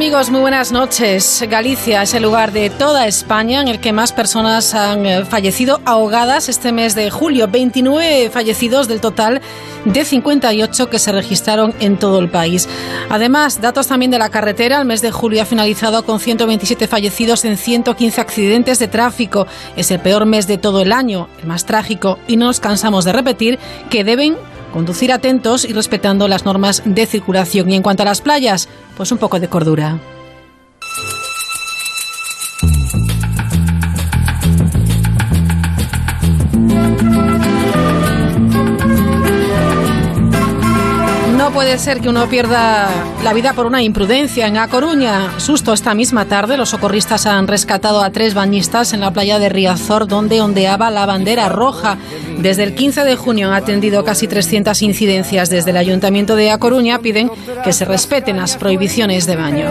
amigos? Muy buenas noches. Galicia es el lugar de toda España en el que más personas han eh, fallecido ahogadas este mes de julio. 29 fallecidos del total de 58 que se registraron en todo el país. Además, datos también de la carretera. El mes de julio ha finalizado con 127 fallecidos en 115 accidentes de tráfico. Es el peor mes de todo el año, el más trágico, y no nos cansamos de repetir que deben conducir atentos y respetando las normas de circulación. Y en cuanto a las playas, pues un poco de cordura. Puede ser que uno pierda la vida por una imprudencia. En A Coruña, susto esta misma tarde, los socorristas han rescatado a tres bañistas en la playa de Riazor, donde ondeaba la bandera roja. Desde el 15 de junio han atendido casi 300 incidencias. Desde el Ayuntamiento de A Coruña piden que se respeten las prohibiciones de baño.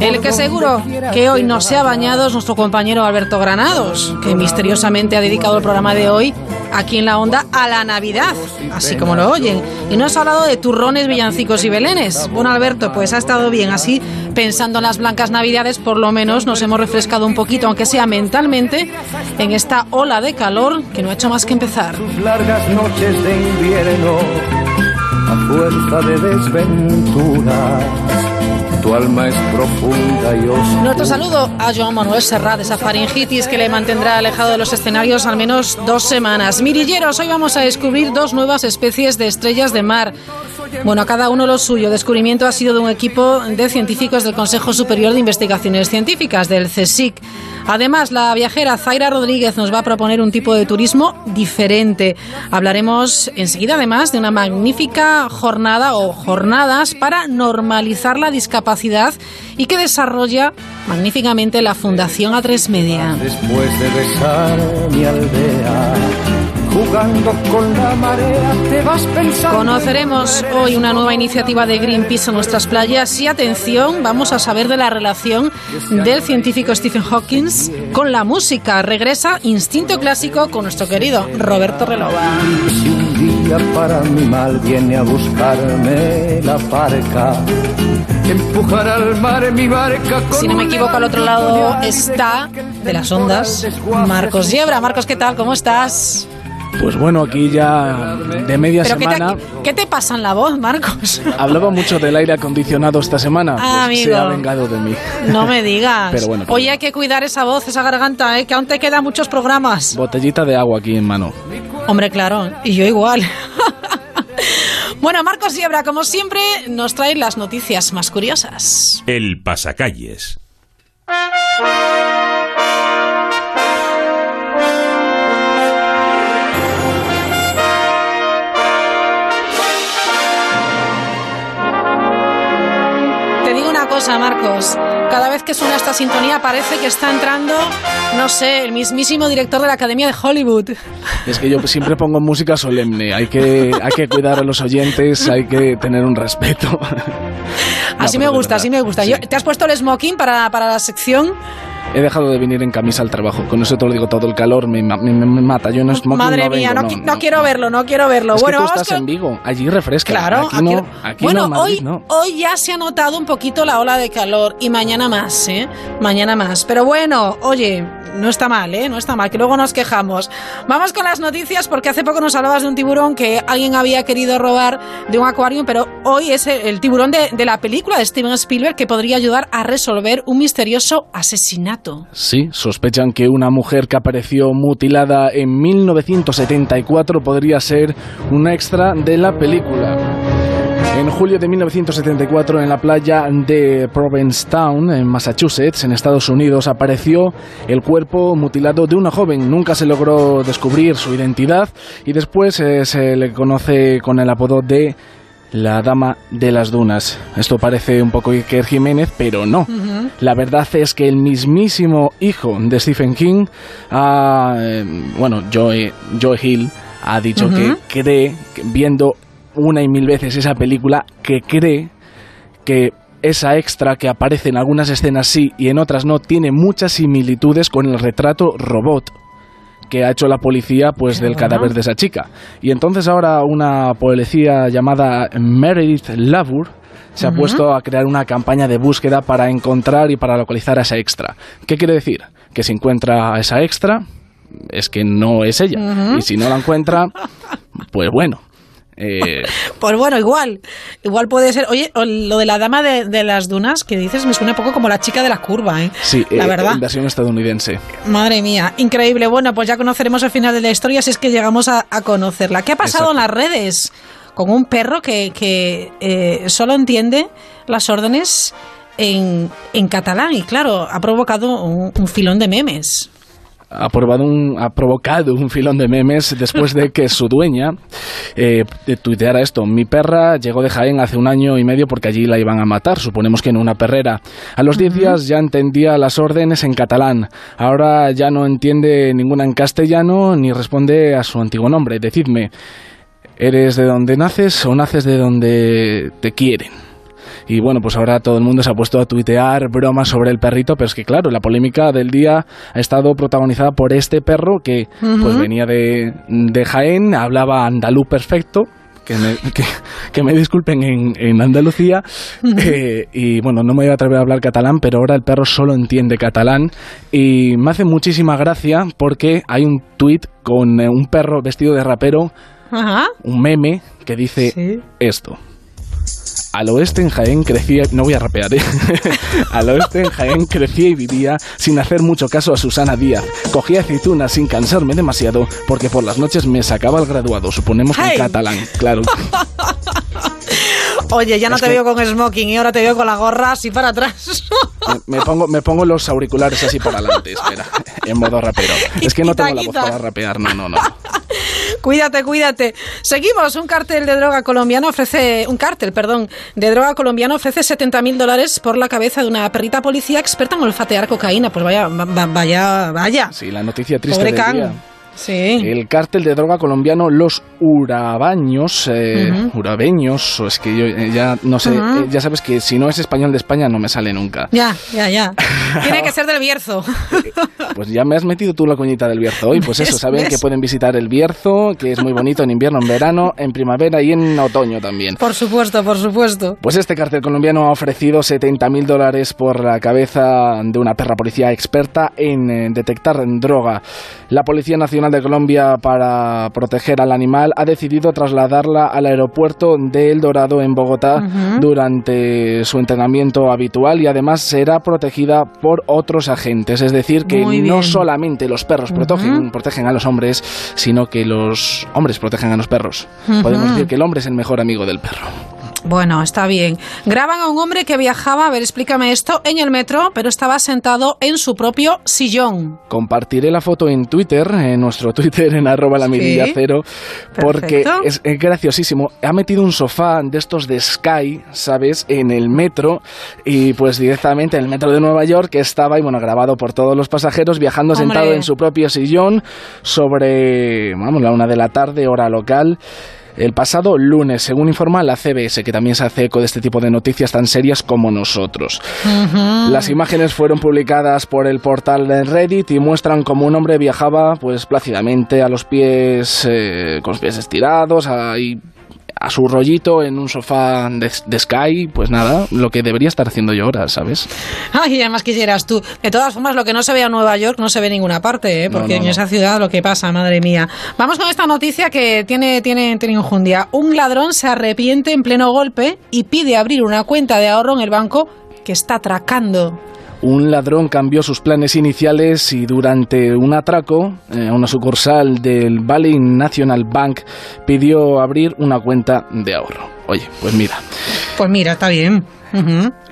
El que seguro que hoy no se ha bañado es nuestro compañero Alberto Granados, que misteriosamente ha dedicado el programa de hoy aquí en la onda a la Navidad, así como lo oyen. Y no has hablado de turrones, villancicos y belenes. Bueno, Alberto, pues ha estado bien. Así, pensando en las blancas Navidades, por lo menos nos hemos refrescado un poquito, aunque sea mentalmente, en esta ola de calor que no ha hecho más que empezar. largas noches de invierno, a fuerza de desventuras Nuestro saludo a Joan Manuel Serrat, esa faringitis que le mantendrá alejado de los escenarios al menos dos semanas. Mirilleros, hoy vamos a descubrir dos nuevas especies de estrellas de mar. Bueno, cada uno lo suyo. Descubrimiento ha sido de un equipo de científicos del Consejo Superior de Investigaciones Científicas, del CSIC. Además, la viajera Zaira Rodríguez nos va a proponer un tipo de turismo diferente. Hablaremos enseguida, además, de una magnífica jornada o jornadas para normalizar la discapacidad y que desarrolla magníficamente la Fundación A3 Media. Después de besar mi aldea jugando con la marea, te vas pensando. Conoceremos hoy una nueva iniciativa de Greenpeace en nuestras playas y atención, vamos a saber de la relación del científico Stephen Hawking con la música. Regresa Instinto Clásico con nuestro querido Roberto Relova. Si un día para mi mal viene a buscarme la parca, empujar al mar mi barca. Si no me equivoco, al otro lado está de las ondas Marcos Yebra. Marcos, ¿qué tal? ¿Cómo estás? Pues bueno, aquí ya de media semana. ¿qué te, pasa en la voz, Marcos? Hablaba mucho del aire acondicionado esta semana. Ah, pues se ha vengado de mí. No me digas. Pero bueno, Hoy hay que cuidar esa voz, esa garganta, ¿eh? que aún te quedan muchos programas. Botellita de agua aquí en mano. Hombre, claro, y yo igual. bueno, Marcos Yebra, como siempre, nos trae las noticias más curiosas. El pasacalles. Marcos. Cada vez que suena esta sintonía parece que está entrando, no sé, el mismísimo director de la Academia de Hollywood. Es que yo siempre pongo música solemne. Hay que, hay que cuidar a los oyentes, hay que tener un respeto. así me gusta, así me gusta. ¿Te has puesto el smoking para, para la sección? He dejado de venir en camisa al trabajo. Con eso te lo digo todo. El calor me, mata. Yo no Madre mía, no, no, quiero verlo, no quiero verlo. Es bueno, que tú estás en Vigo. Allí refresca. Claro, aquí, no. Aquí bueno, no, hoy, hoy ya se ha notado un poquito la ola de calor y mañana más, ¿eh? Mañana más. Pero bueno, oye, no está mal, ¿eh? No está mal, que luego nos quejamos. Vamos con las noticias porque hace poco nos hablabas de un tiburón que alguien había querido robar de un acuario, pero hoy es el, tiburón de, de, la película de Steven Spielberg que podría ayudar a resolver un misterioso asesinato. Sí, sospechan que una mujer que apareció mutilada en 1974 podría ser un extra de la película. En julio de 1974, en la playa de Provincetown, en Massachusetts, en Estados Unidos, apareció el cuerpo mutilado de una joven. Nunca se logró descubrir su identidad y después eh, se le conoce con el apodo de la Dama de las Dunas. Esto parece un poco Iker Jiménez, pero no. La verdad es que el mismísimo hijo de Stephen King, ah, eh, bueno, Joe, Joe Hill, ha dicho que cree, viendo una y mil veces esa película, que cree que esa extra que aparece en algunas escenas sí y en otras no tiene muchas similitudes con el retrato robot que ha hecho la policía pues del cadáver de esa chica. Y entonces ahora una policía llamada Meredith Lavur se ha puesto a crear una campaña de búsqueda para encontrar y para localizar a esa extra. ¿Qué quiere decir? Que si encuentra a esa extra, es que no es ella. Y si no la encuentra, pues bueno, eh, pues bueno, igual, igual puede ser. Oye, lo de la dama de, las dunas que dices me suena un poco como la chica de la curva, ¿eh? Sí, la eh, verdad. versión estadounidense. Madre mía, increíble. Bueno, pues ya conoceremos el final de la historia si es que llegamos a, conocerla. ¿Qué ha pasado en las redes con un perro que, eh, solo entiende las órdenes en, catalán? Y claro, ha provocado un filón de memes ha, un, ha provocado un filón de memes después de que su dueña eh, tuiteara esto. Mi perra llegó de Jaén hace un año y medio porque allí la iban a matar, suponemos que en una perrera. A los 10 días ya entendía las órdenes en catalán. Ahora ya no entiende ninguna en castellano ni responde a su antiguo nombre. Decidme, ¿eres de donde naces o naces de donde te quieren? Y bueno, pues ahora todo el mundo se ha puesto a tuitear bromas sobre el perrito, pero es que claro, la polémica del día ha estado protagonizada por este perro que pues venía de, de Jaén, hablaba andaluz perfecto, que me, que, me, disculpen en, en Andalucía. Eh, y bueno, no me voy a atrever a hablar catalán, pero ahora el perro solo entiende catalán. Y me hace muchísima gracia porque hay un tuit con eh, un perro vestido de rapero, un meme que dice esto. Al oeste en Jaén crecía, no voy a rapear, ¿eh? Al oeste en Jaén crecía y vivía sin hacer mucho caso a Susana Díaz. Cogía aceitunas sin cansarme demasiado porque por las noches me sacaba el graduado, suponemos en catalán, claro. Oye, ya no te veo con smoking y ahora te veo con la gorra así para atrás. me, pongo, me pongo los auriculares así para adelante, espera, en modo rapero. Es que no tengo la voz para rapear, no, no, no. Cuídate, cuídate. Seguimos. Un cártel de droga colombiano ofrece. Un cártel, perdón, de droga colombiano ofrece 70.000 dólares por la cabeza de una perrita policía experta en olfatear cocaína. Pues vaya, vaya, vaya. Sí, la noticia triste del día. El cártel de droga colombiano Los Urabaños, eh, Urabeños, o es que yo eh, ya no sé, eh, ya sabes que si no es español de España no me sale nunca. Ya, ya, ya. Tiene que ser del Bierzo. pues ya me has metido tú la coñita del Bierzo hoy, pues eso, saben que pueden visitar el Bierzo, que es muy bonito en invierno, en verano, en primavera y en otoño también. Por supuesto, por supuesto. Pues este cártel colombiano ha ofrecido 70.000 dólares por la cabeza de una perra policía experta en detectar droga. La Policía Nacional de Colombia para proteger al animal ha decidido trasladarla al aeropuerto de El Dorado en Bogotá durante su entrenamiento habitual y además será protegida por otros agentes. Es decir, que no solamente los perros protegen, protegen a los hombres, sino que los hombres protegen a los perros. Podemos decir que el hombre es el mejor amigo del perro. Bueno, está bien. Graban a un hombre que viajaba, a ver, explícame esto, en el metro, pero estaba sentado en su propio sillón. Compartiré la foto en Twitter, en nuestro Twitter, en arroba la mirilla cero, porque es, graciosísimo. Ha metido un sofá de estos de Sky, ¿sabes?, en el metro, y pues directamente en el metro de Nueva York, que estaba, y bueno, grabado por todos los pasajeros, viajando sentado en su propio sillón sobre, vamos, la una de la tarde, hora local el pasado lunes, según informa la CBS, que también se hace eco de este tipo de noticias tan serias como nosotros. Las imágenes fueron publicadas por el portal de Reddit y muestran cómo un hombre viajaba pues plácidamente a los pies, eh, con los pies estirados, ahí a su rollito en un sofá de, Sky, pues nada, lo que debería estar haciendo yo ahora, ¿sabes? Ay, además quisieras tú. De todas formas, lo que no se ve en Nueva York no se ve en ninguna parte, ¿eh? porque en esa ciudad lo que pasa, madre mía. Vamos con esta noticia que tiene, tiene, tiene injundia. Un ladrón se arrepiente en pleno golpe y pide abrir una cuenta de ahorro en el banco que está atracando un ladrón cambió sus planes iniciales y durante un atraco eh, a una sucursal del Valley National Bank pidió abrir una cuenta de ahorro. Oye, pues mira. Pues mira, está bien.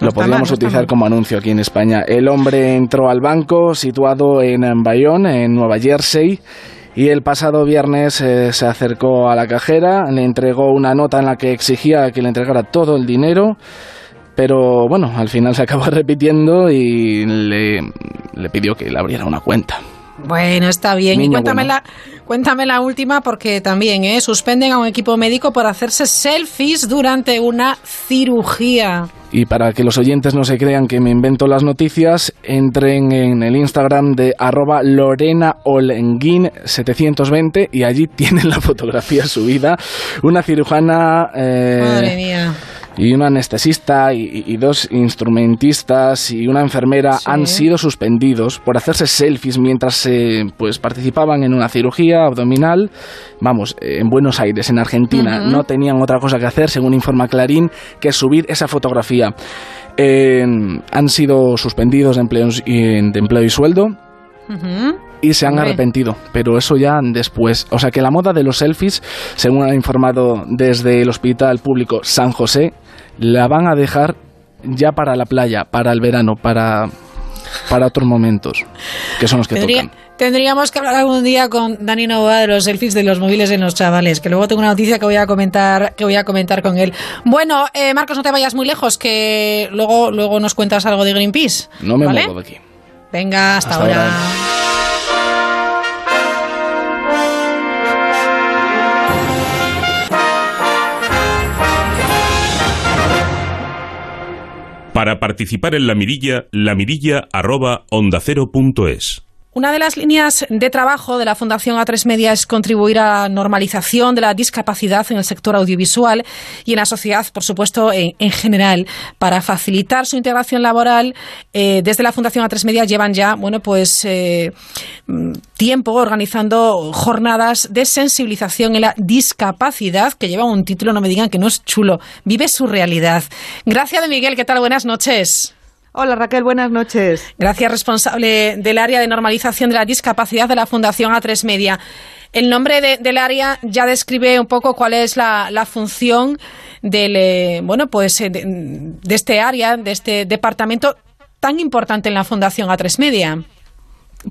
Lo podríamos utilizar como anuncio aquí en España. El hombre entró al banco situado en Bayonne, en Nueva Jersey, y el pasado viernes eh, se acercó a la cajera, le entregó una nota en la que exigía que le entregara todo el dinero pero bueno, al final se acabó repitiendo y le, pidió que le abriera una cuenta. Bueno, está bien. y cuéntame, la, cuéntame la última porque también ¿eh? suspenden a un equipo médico por hacerse selfies durante una cirugía. Y para que los oyentes no se crean que me invento las noticias, entren en el Instagram de arroba Lorena 720 y allí tienen la fotografía subida. Una cirujana... Eh, Madre mía y un anestesista y, dos instrumentistas y una enfermera han sido suspendidos por hacerse selfies mientras pues participaban en una cirugía abdominal, vamos, en Buenos Aires, en Argentina. No tenían otra cosa que hacer, según informa Clarín, que subir esa fotografía. han sido suspendidos de empleo, de empleo y sueldo y se han arrepentido, pero eso ya después. O sea que la moda de los selfies, según ha informado desde el Hospital Público San José, la van a dejar ya para la playa, para el verano, para, para otros momentos, que son los que tocan. Tendríamos que hablar algún día con Dani Novoa de los selfies de los móviles en los chavales, que luego tengo una noticia que voy a comentar, que voy a comentar con él. Bueno, eh, Marcos, no te vayas muy lejos, que luego, luego nos cuentas algo de Greenpeace. No me muevo de aquí. Venga, hasta, ahora. Participar en la mirilla, la Una de las líneas de trabajo de la Fundación A3 Media es contribuir a la normalización de la discapacidad en el sector audiovisual y en la sociedad, por supuesto, en, general. Para facilitar su integración laboral, eh, desde la Fundación A3 Media llevan ya, bueno, pues eh, tiempo organizando jornadas de sensibilización en la discapacidad, que llevan un título, no me digan que no es chulo, vive su realidad. Gracias de Miguel, ¿qué tal? Buenas noches. Hola Raquel, buenas noches. Gracias, responsable del área de normalización de la discapacidad de la Fundación A3 Media. El nombre del área ya describe un poco cuál es la, función del, eh, bueno, pues, eh, de, este área, de este departamento tan importante en la Fundación A3 Media.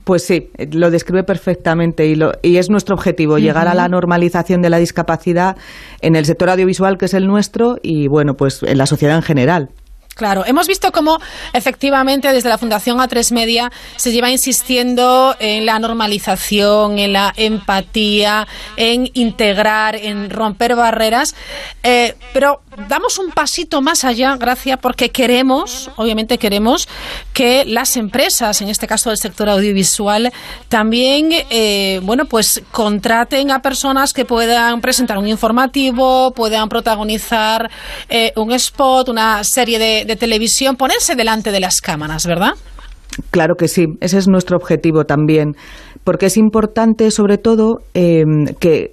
Pues sí, lo describe perfectamente y, lo, y es nuestro objetivo, llegar a la normalización de la discapacidad en el sector audiovisual que es el nuestro y bueno, pues en la sociedad en general. Claro, hemos visto cómo efectivamente desde la Fundación A3 Media se lleva insistiendo en la normalización, en la empatía, en integrar, en romper barreras, eh, pero damos un pasito más allá, gracias, porque queremos, obviamente queremos que las empresas, en este caso del sector audiovisual, también, eh, bueno, pues contraten a personas que puedan presentar un informativo, puedan protagonizar eh, un spot, una serie de de televisión ponerse delante de las cámaras, ¿verdad? Claro que sí, ese es nuestro objetivo también, porque es importante sobre todo em, que,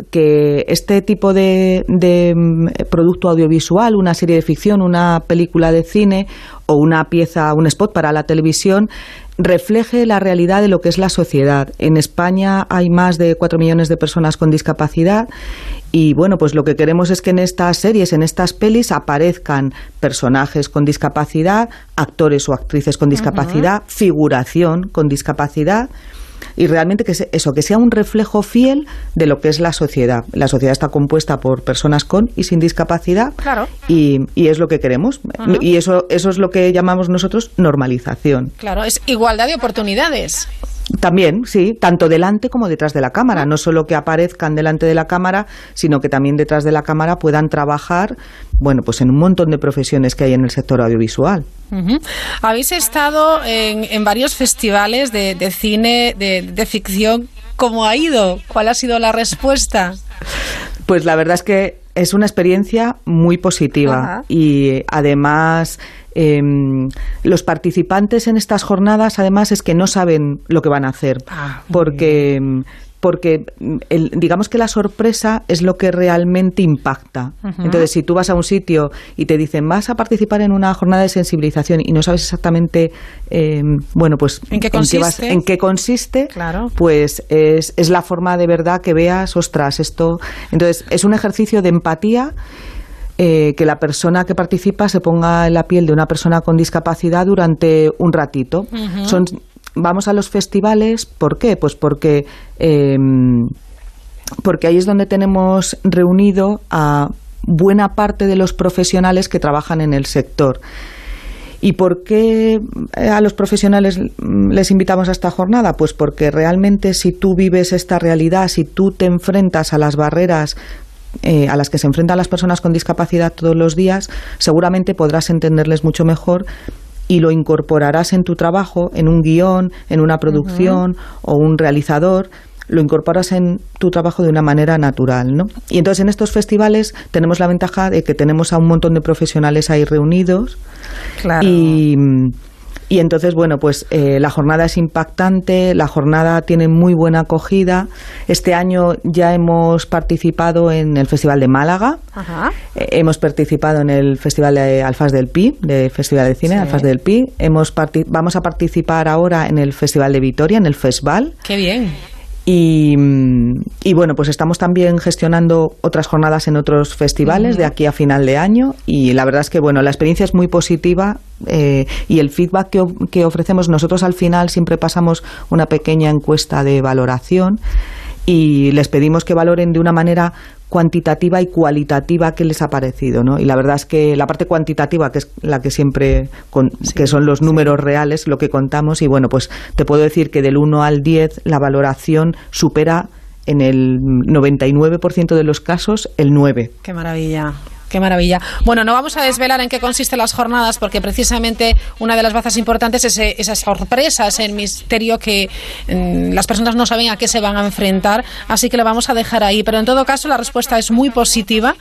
este tipo de, em, producto audiovisual, una serie de ficción, una película de cine o una pieza, un spot para la televisión, refleje la realidad de lo que es la sociedad. En España hay más de cuatro millones de personas con discapacidad y bueno, pues lo que queremos es que en estas series, en estas pelis aparezcan personajes con discapacidad, actores o actrices con discapacidad, figuración con discapacidad y realmente que eso, que sea un reflejo fiel de lo que es la sociedad. La sociedad está compuesta por personas con y sin discapacidad claro. y, y es lo que queremos. Y eso, eso es lo que llamamos nosotros normalización. Claro, es igualdad de oportunidades. También, sí, tanto delante como detrás de la cámara. No solo que aparezcan delante de la cámara, sino que también detrás de la cámara puedan trabajar, bueno, pues en un montón de profesiones que hay en el sector audiovisual. Habéis estado en, varios festivales de, cine, de, ficción. ¿Cómo ha ido? ¿Cuál ha sido la respuesta? Pues la verdad es que es una experiencia muy positiva y además em, los participantes en estas jornadas además es que no saben lo que van a hacer ah, porque porque mm, digamos que la sorpresa es lo que realmente impacta. Entonces, si tú vas a un sitio y te dicen vas a participar en una jornada de sensibilización y no sabes exactamente, em, bueno, pues en qué consiste, en qué, consiste claro. pues es, es la forma de verdad que veas, ostras, esto. Entonces, es un ejercicio de empatía. Eh, que la persona que participa se ponga en la piel de una persona con discapacidad durante un ratito. Son vamos a los festivales, ¿por qué? Pues porque, em, porque ahí es donde tenemos reunido a buena parte de los profesionales que trabajan en el sector. ¿Y por qué eh, a los profesionales les invitamos a esta jornada? Pues porque realmente si tú vives esta realidad, si tú te enfrentas a las barreras eh, a las que se enfrentan las personas con discapacidad todos los días, seguramente podrás entenderles mucho mejor y lo incorporarás en tu trabajo, en un guion, en una producción o un realizador, lo incorporas en tu trabajo de una manera natural, ¿no? Y entonces en estos festivales tenemos la ventaja de que tenemos a un montón de profesionales ahí reunidos Claro. y y entonces, bueno, pues eh, la jornada es impactante, la jornada tiene muy buena acogida. Este año ya hemos participado en el Festival de Málaga, Ajá. eh, hemos participado en el Festival de Alfaz del Pi, de Festival de Cine, Sí. Alfaz del Pi. Hemos parti- vamos a participar ahora en el Festival de Vitoria, en el Festival. Qué bien. Y, y bueno, pues estamos también gestionando otras jornadas en otros festivales de aquí a final de año y la verdad es que bueno, la experiencia es muy positiva eh, y el feedback que, que ofrecemos nosotros al final siempre pasamos una pequeña encuesta de valoración y les pedimos que valoren de una manera cuantitativa y cualitativa qué les ha parecido, ¿no? Y la verdad es que la parte cuantitativa, que es la que siempre, con- que son los números reales, lo que contamos, y bueno, pues te puedo decir que del 1 al 10 la valoración supera en el 99% de los casos el 9. Qué maravilla. Qué maravilla. Bueno, no vamos a desvelar en qué consisten las jornadas porque precisamente una de las bazas importantes es eh, esas sorpresas, el misterio que mm, las personas no saben a qué se van a enfrentar, así que lo vamos a dejar ahí. Pero en todo caso la respuesta es muy positiva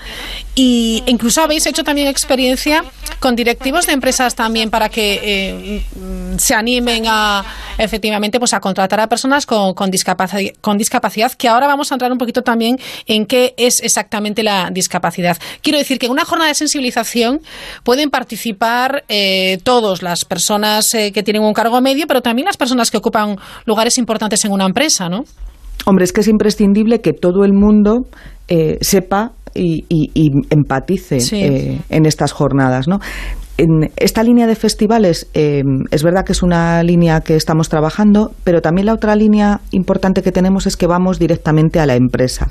y incluso habéis hecho también experiencia con directivos de empresas también para que eh, mm, se animen a efectivamente pues a contratar a personas con, con, discapacidad, con discapacidad, que ahora vamos a entrar un poquito también en qué es exactamente la discapacidad. Quiero decir que en una jornada de sensibilización pueden participar eh, todos, las personas eh, que tienen un cargo medio, pero también las personas que ocupan lugares importantes en una empresa, ¿no? Hombre, es que es imprescindible que todo el mundo eh, sepa y, y- y empatice Sí. en estas jornadas, ¿no? En esta línea de festivales eh, es verdad que es una línea que estamos trabajando, pero también la otra línea importante que tenemos es que vamos directamente a la empresa,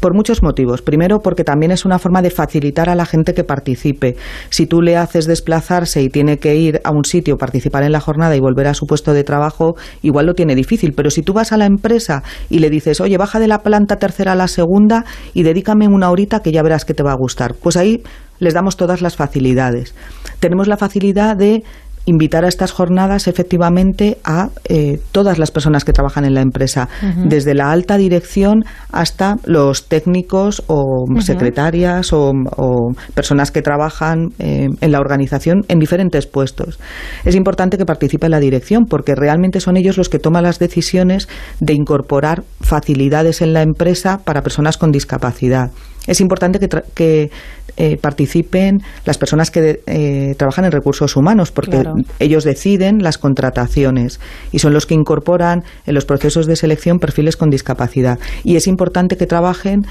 por muchos motivos. Primero, porque también es una forma de facilitar a la gente que participe. Si tú le haces desplazarse y tiene que ir a un sitio, participar en la jornada y volver a su puesto de trabajo, igual lo tiene difícil. Pero si tú vas a la empresa y le dices, oye, baja de la planta tercera a la segunda y dedícame una horita que ya verás que te va a gustar, pues ahí les damos todas las facilidades. Tenemos la facilidad de invitar a estas jornadas efectivamente a eh, todas las personas que trabajan en la empresa, desde la alta dirección hasta los técnicos o secretarias o, o personas que trabajan eh, en la organización en diferentes puestos. Es importante que participe la dirección porque realmente son ellos los que toman las decisiones de incorporar facilidades en la empresa para personas con discapacidad. Es importante que, tra- que eh, participen las personas que eh, trabajan en recursos humanos, porque Claro. ellos deciden las contrataciones y son los que incorporan en los procesos de selección perfiles con discapacidad. Y es importante que trabajen,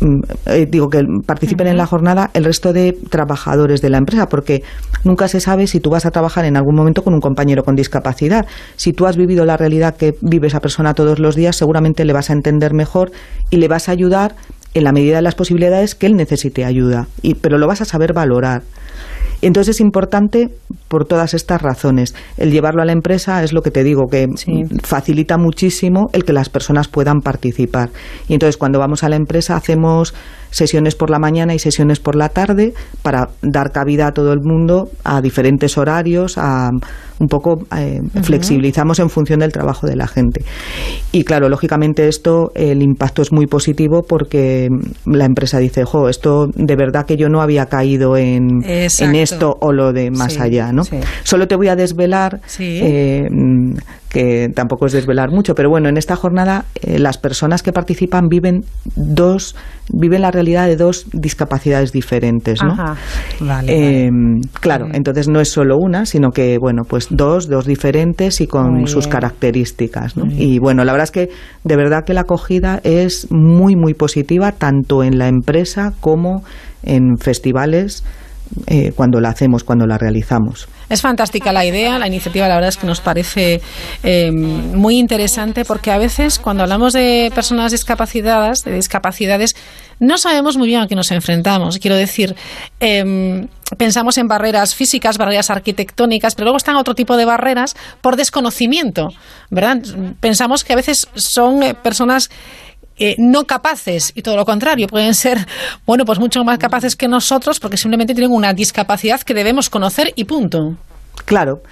mm, eh, digo, que participen en la jornada el resto de trabajadores de la empresa, porque nunca se sabe si tú vas a trabajar en algún momento con un compañero con discapacidad. Si tú has vivido la realidad que vive esa persona todos los días, seguramente le vas a entender mejor y le vas a ayudar en la medida de las posibilidades que él necesite ayuda, y, pero lo vas a saber valorar. Entonces es importante por todas estas razones. El llevarlo a la empresa es lo que te digo, que Sí. facilita muchísimo el que las personas puedan participar. Y entonces cuando vamos a la empresa hacemos sesiones por la mañana y sesiones por la tarde para dar cabida a todo el mundo a diferentes horarios, a un poco eh, flexibilizamos en función del trabajo de la gente. Y claro, lógicamente esto, el impacto es muy positivo porque la empresa dice, jo, esto de verdad que yo no había caído en, en esto o lo de más Sí, allá, ¿no? Sí. Solo te voy a desvelar Sí. eh, mm, que tampoco es desvelar mucho, pero bueno, en esta jornada eh, las personas que participan viven dos, viven la realidad de dos discapacidades diferentes, ¿no? Ajá. Vale, Eh, Claro, entonces no es solo una, sino que, bueno, pues dos, dos diferentes y con Muy sus bien. características, ¿no? Y bueno, la verdad es que de verdad que la acogida es muy, muy positiva, tanto en la empresa como en festivales eh, cuando la hacemos, cuando la realizamos. Es fantástica la idea, la iniciativa la verdad es que nos parece eh, muy interesante porque a veces cuando hablamos de personas discapacitadas, de discapacidades, no sabemos muy bien a qué nos enfrentamos. Quiero decir, em, pensamos en barreras físicas, barreras arquitectónicas, pero luego están otro tipo de barreras por desconocimiento, ¿verdad? Pensamos que a veces son eh, personas eh, no capaces y todo lo contrario, pueden ser, bueno, pues mucho más capaces que nosotros porque simplemente tienen una discapacidad que debemos conocer y punto. Claro.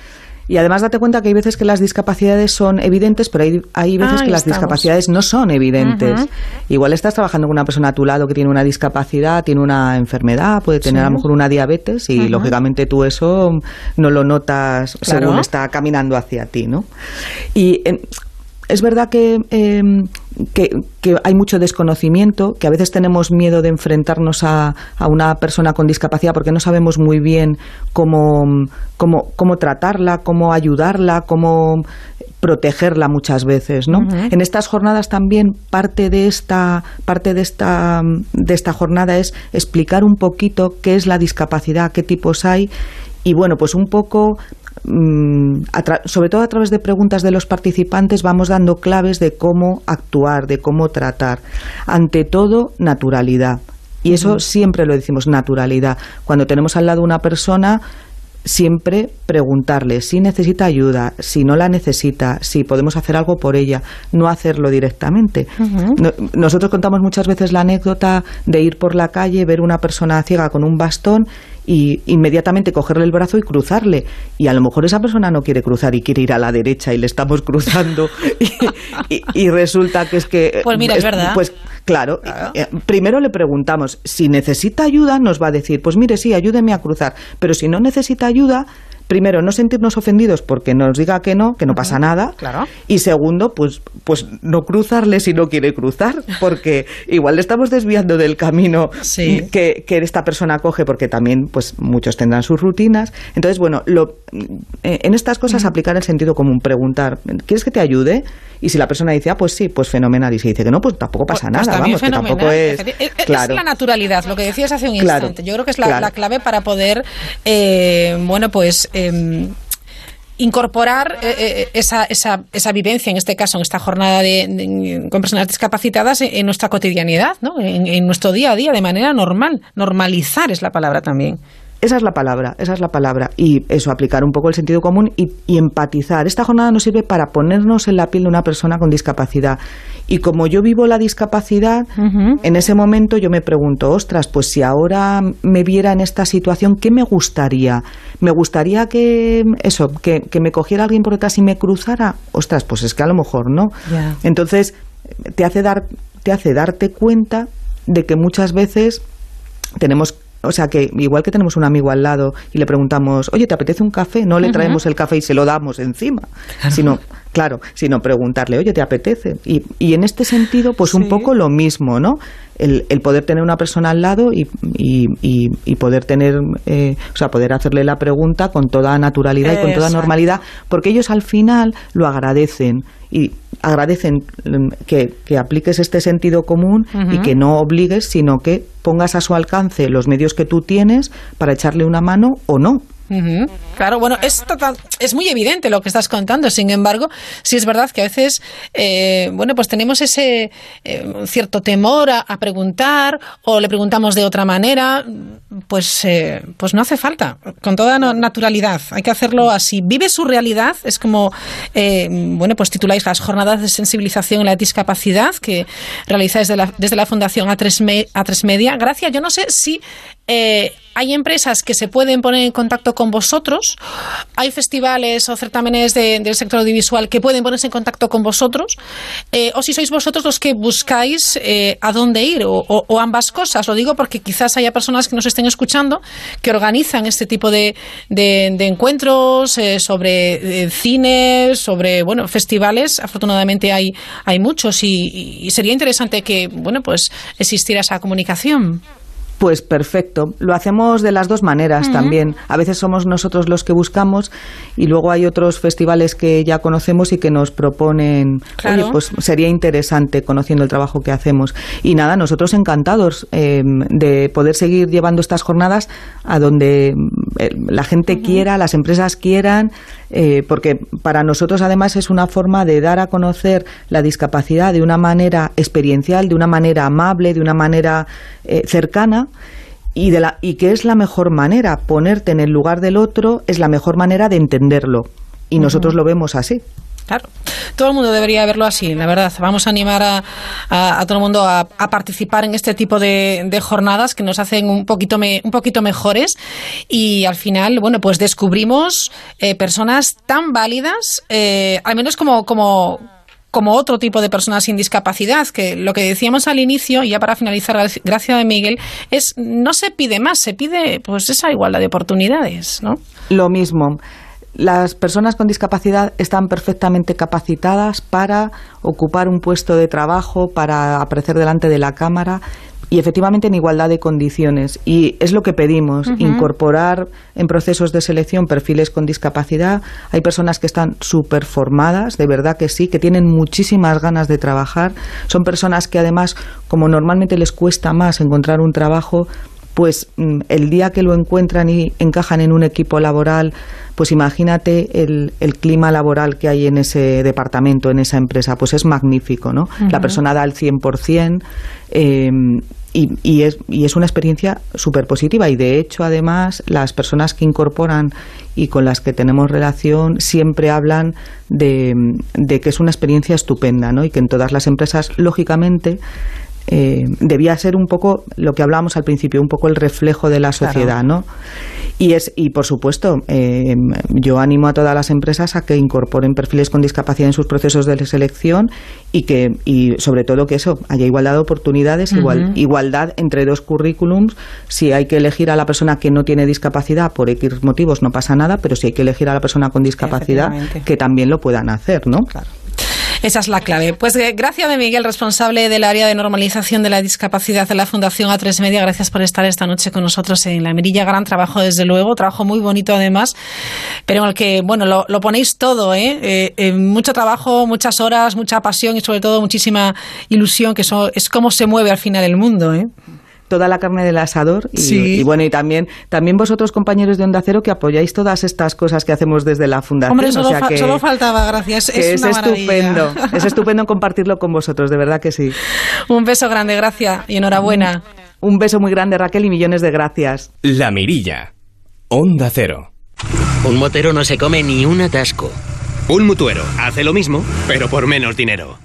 Y además date cuenta que hay veces que las discapacidades son evidentes, pero hay, hay veces que las discapacidades no son evidentes. Igual estás trabajando con una persona a tu lado que tiene una discapacidad, tiene una enfermedad, puede tener a lo mejor una diabetes y lógicamente tú eso no lo notas según está caminando hacia ti, ¿no? Y es verdad em, que, que, hay mucho desconocimiento, que a veces tenemos miedo de enfrentarnos a, a una persona con discapacidad porque no sabemos muy bien cómo, cómo, cómo tratarla, cómo ayudarla, cómo protegerla muchas veces, ¿no? En estas jornadas también parte de esta parte de esta de esta jornada es explicar un poquito qué es la discapacidad, qué tipos hay y bueno, pues un poco sobre todo a través de preguntas de los participantes, vamos dando claves de cómo actuar, de cómo tratar. Ante todo, naturalidad. Y eso siempre lo decimos, naturalidad. Cuando tenemos al lado una persona, siempre preguntarle si necesita ayuda, si no la necesita, si podemos hacer algo por ella, no hacerlo directamente. nosotros contamos muchas veces la anécdota de ir por la calle, ver una persona ciega con un bastón y inmediatamente cogerle el brazo y cruzarle. Y a lo mejor esa persona no quiere cruzar y quiere ir a la derecha y le estamos cruzando y, resulta que es que... Pues mira, es, verdad. Pues claro, eh, primero le preguntamos, si necesita ayuda nos va a decir, pues mire, sí, ayúdeme a cruzar, pero si no necesita ayuda, primero, no sentirnos ofendidos porque nos diga que no, que no pasa nada. Claro. Y segundo, pues, pues no cruzarle si no quiere cruzar, porque igual le estamos desviando del camino que, que, esta persona coge, porque también, pues, muchos tendrán sus rutinas. Entonces, bueno, lo, eh, en estas cosas aplicar el sentido común, preguntar, ¿quieres que te ayude? Y si la persona dice, ah, pues sí, pues fenomenal. Y si dice que no, pues tampoco pasa pues, pues nada. Vamos, que tampoco es. Es, la naturalidad, lo que decías hace un instante. Yo creo que es la, clave para poder, eh, bueno, pues. Em, incorporar eh, eh, esa, esa, esa, vivencia, en este caso, en esta jornada de, con personas discapacitadas en, nuestra cotidianidad, ¿no? en, nuestro día a día, de manera normal. Normalizar es la palabra también. Esa es la palabra, esa es la palabra. Y eso, aplicar un poco el sentido común y, empatizar. Esta jornada nos sirve para ponernos en la piel de una persona con discapacidad. Y como yo vivo la discapacidad, en ese momento yo me pregunto, ostras, pues si ahora me viera en esta situación, ¿qué me gustaría? ¿Me gustaría que eso, que, me cogiera alguien por detrás y me cruzara? Ostras, pues es que a lo mejor no. Entonces, te hace, dar, te hace darte cuenta de que muchas veces tenemos o sea que igual que tenemos un amigo al lado y le preguntamos, oye, ¿te apetece un café? No le traemos el café y se lo damos encima, sino, claro, sino preguntarle, oye, ¿te apetece? Y, y en este sentido, pues un poco lo mismo, ¿no? El, el, poder tener una persona al lado y, y, y, poder tener, eh, o sea, poder hacerle la pregunta con toda naturalidad y con toda normalidad, porque ellos al final lo agradecen y agradecen mm, que, que apliques este sentido común y que no obligues, sino que pongas a su alcance los medios que tú tienes para echarle una mano o no. Claro, bueno, es, es muy evidente lo que estás contando. Sin embargo, sí es verdad que a veces, eh, bueno, pues tenemos ese eh, cierto temor a, preguntar o le preguntamos de otra manera. Pues, eh, pues no hace falta, con toda naturalidad. Hay que hacerlo así. Vive su realidad. Es como, bueno, pues tituláis las jornadas de sensibilización en la discapacidad que realizáis desde la, desde la Fundación A3, A3 Media. Gracias. Yo no sé si hay empresas que se pueden poner en contacto con vosotros, hay festivales o certámenes del sector audiovisual que pueden ponerse en contacto con vosotros, eh, o si sois vosotros los que buscáis eh, a dónde ir, o, ambas cosas. Lo digo porque quizás haya personas que nos estén escuchando que organizan este tipo de, encuentros eh, sobre cine, sobre bueno festivales. Afortunadamente hay, hay muchos y, y sería interesante que bueno pues existiera esa comunicación. Pues perfecto. Lo hacemos de las dos maneras también. A veces somos nosotros los que buscamos y luego hay otros festivales que ya conocemos y que nos proponen, Claro. oye, pues sería interesante conociendo el trabajo que hacemos. Y nada, nosotros encantados eh, de poder seguir llevando estas jornadas a donde eh, la gente quiera, las empresas quieran, eh, porque para nosotros además es una forma de dar a conocer la discapacidad de una manera experiencial, de una manera amable, de una manera eh, cercana. Y, de la, y que es la mejor manera, ponerte en el lugar del otro es la mejor manera de entenderlo. Y nosotros lo vemos así. Claro, todo el mundo debería verlo así, la verdad. Vamos a animar a, a- a todo el mundo a, a participar en este tipo de, de jornadas que nos hacen un poquito, me- un poquito mejores y al final, bueno, pues descubrimos eh, personas tan válidas, eh, al menos como, como, como otro tipo de personas sin discapacidad, que lo que decíamos al inicio, y ya para finalizar, graci- gracias de Miguel, es no se pide más, se pide pues esa igualdad de oportunidades, ¿no? Lo mismo. Las personas con discapacidad están perfectamente capacitadas para ocupar un puesto de trabajo, para aparecer delante de la cámara y efectivamente en igualdad de condiciones. Y es lo que pedimos, incorporar en procesos de selección perfiles con discapacidad. Hay personas que están súper formadas, de verdad que sí, que tienen muchísimas ganas de trabajar. Son personas que además, como normalmente les cuesta más encontrar un trabajo, pues mm, el día que lo encuentran y encajan en un equipo laboral, pues imagínate el, el clima laboral que hay en ese departamento, en esa empresa, pues es magnífico, ¿no? La persona da el 100% eh, y, y, es, y es una experiencia súper positiva y de hecho además las personas que incorporan y con las que tenemos relación siempre hablan de, de que es una experiencia estupenda, ¿no? Y que en todas las empresas, lógicamente, eh, debía ser un poco lo que hablábamos al principio, un poco el reflejo de la sociedad, ¿no? Y es y por supuesto, eh, yo animo a todas las empresas a que incorporen perfiles con discapacidad en sus procesos de selección y que y sobre todo que eso haya igualdad de oportunidades, igual, igualdad entre dos currículums. Si hay que elegir a la persona que no tiene discapacidad por X motivos no pasa nada, pero si hay que elegir a la persona con discapacidad que también lo puedan hacer, ¿no? Esa es la clave. Pues eh, gracias de Miguel, responsable del área de normalización de la discapacidad de la Fundación A3 Media. Gracias por estar esta noche con nosotros en la Mirilla. Gran trabajo, desde luego. Trabajo muy bonito, además. Pero en el que, bueno, lo, ponéis todo, ¿eh? Eh, eh, Mucho trabajo, muchas horas, mucha pasión y, sobre todo, muchísima ilusión, que eso es como se mueve al final el mundo, ¿eh? Toda la carne del asador y, Sí. y bueno y también también vosotros compañeros de Onda Cero que apoyáis todas estas cosas que hacemos desde la fundación Hombre, solo, o sea fa- que, solo faltaba, gracias. que es, una maravilla. estupendo es estupendo compartirlo con vosotros de verdad que sí Un beso grande, gracias y enhorabuena. un beso muy grande Raquel y millones de gracias La Mirilla. Onda Cero. Un motero no se come ni un atasco. Un mutuero hace lo mismo, pero por menos dinero.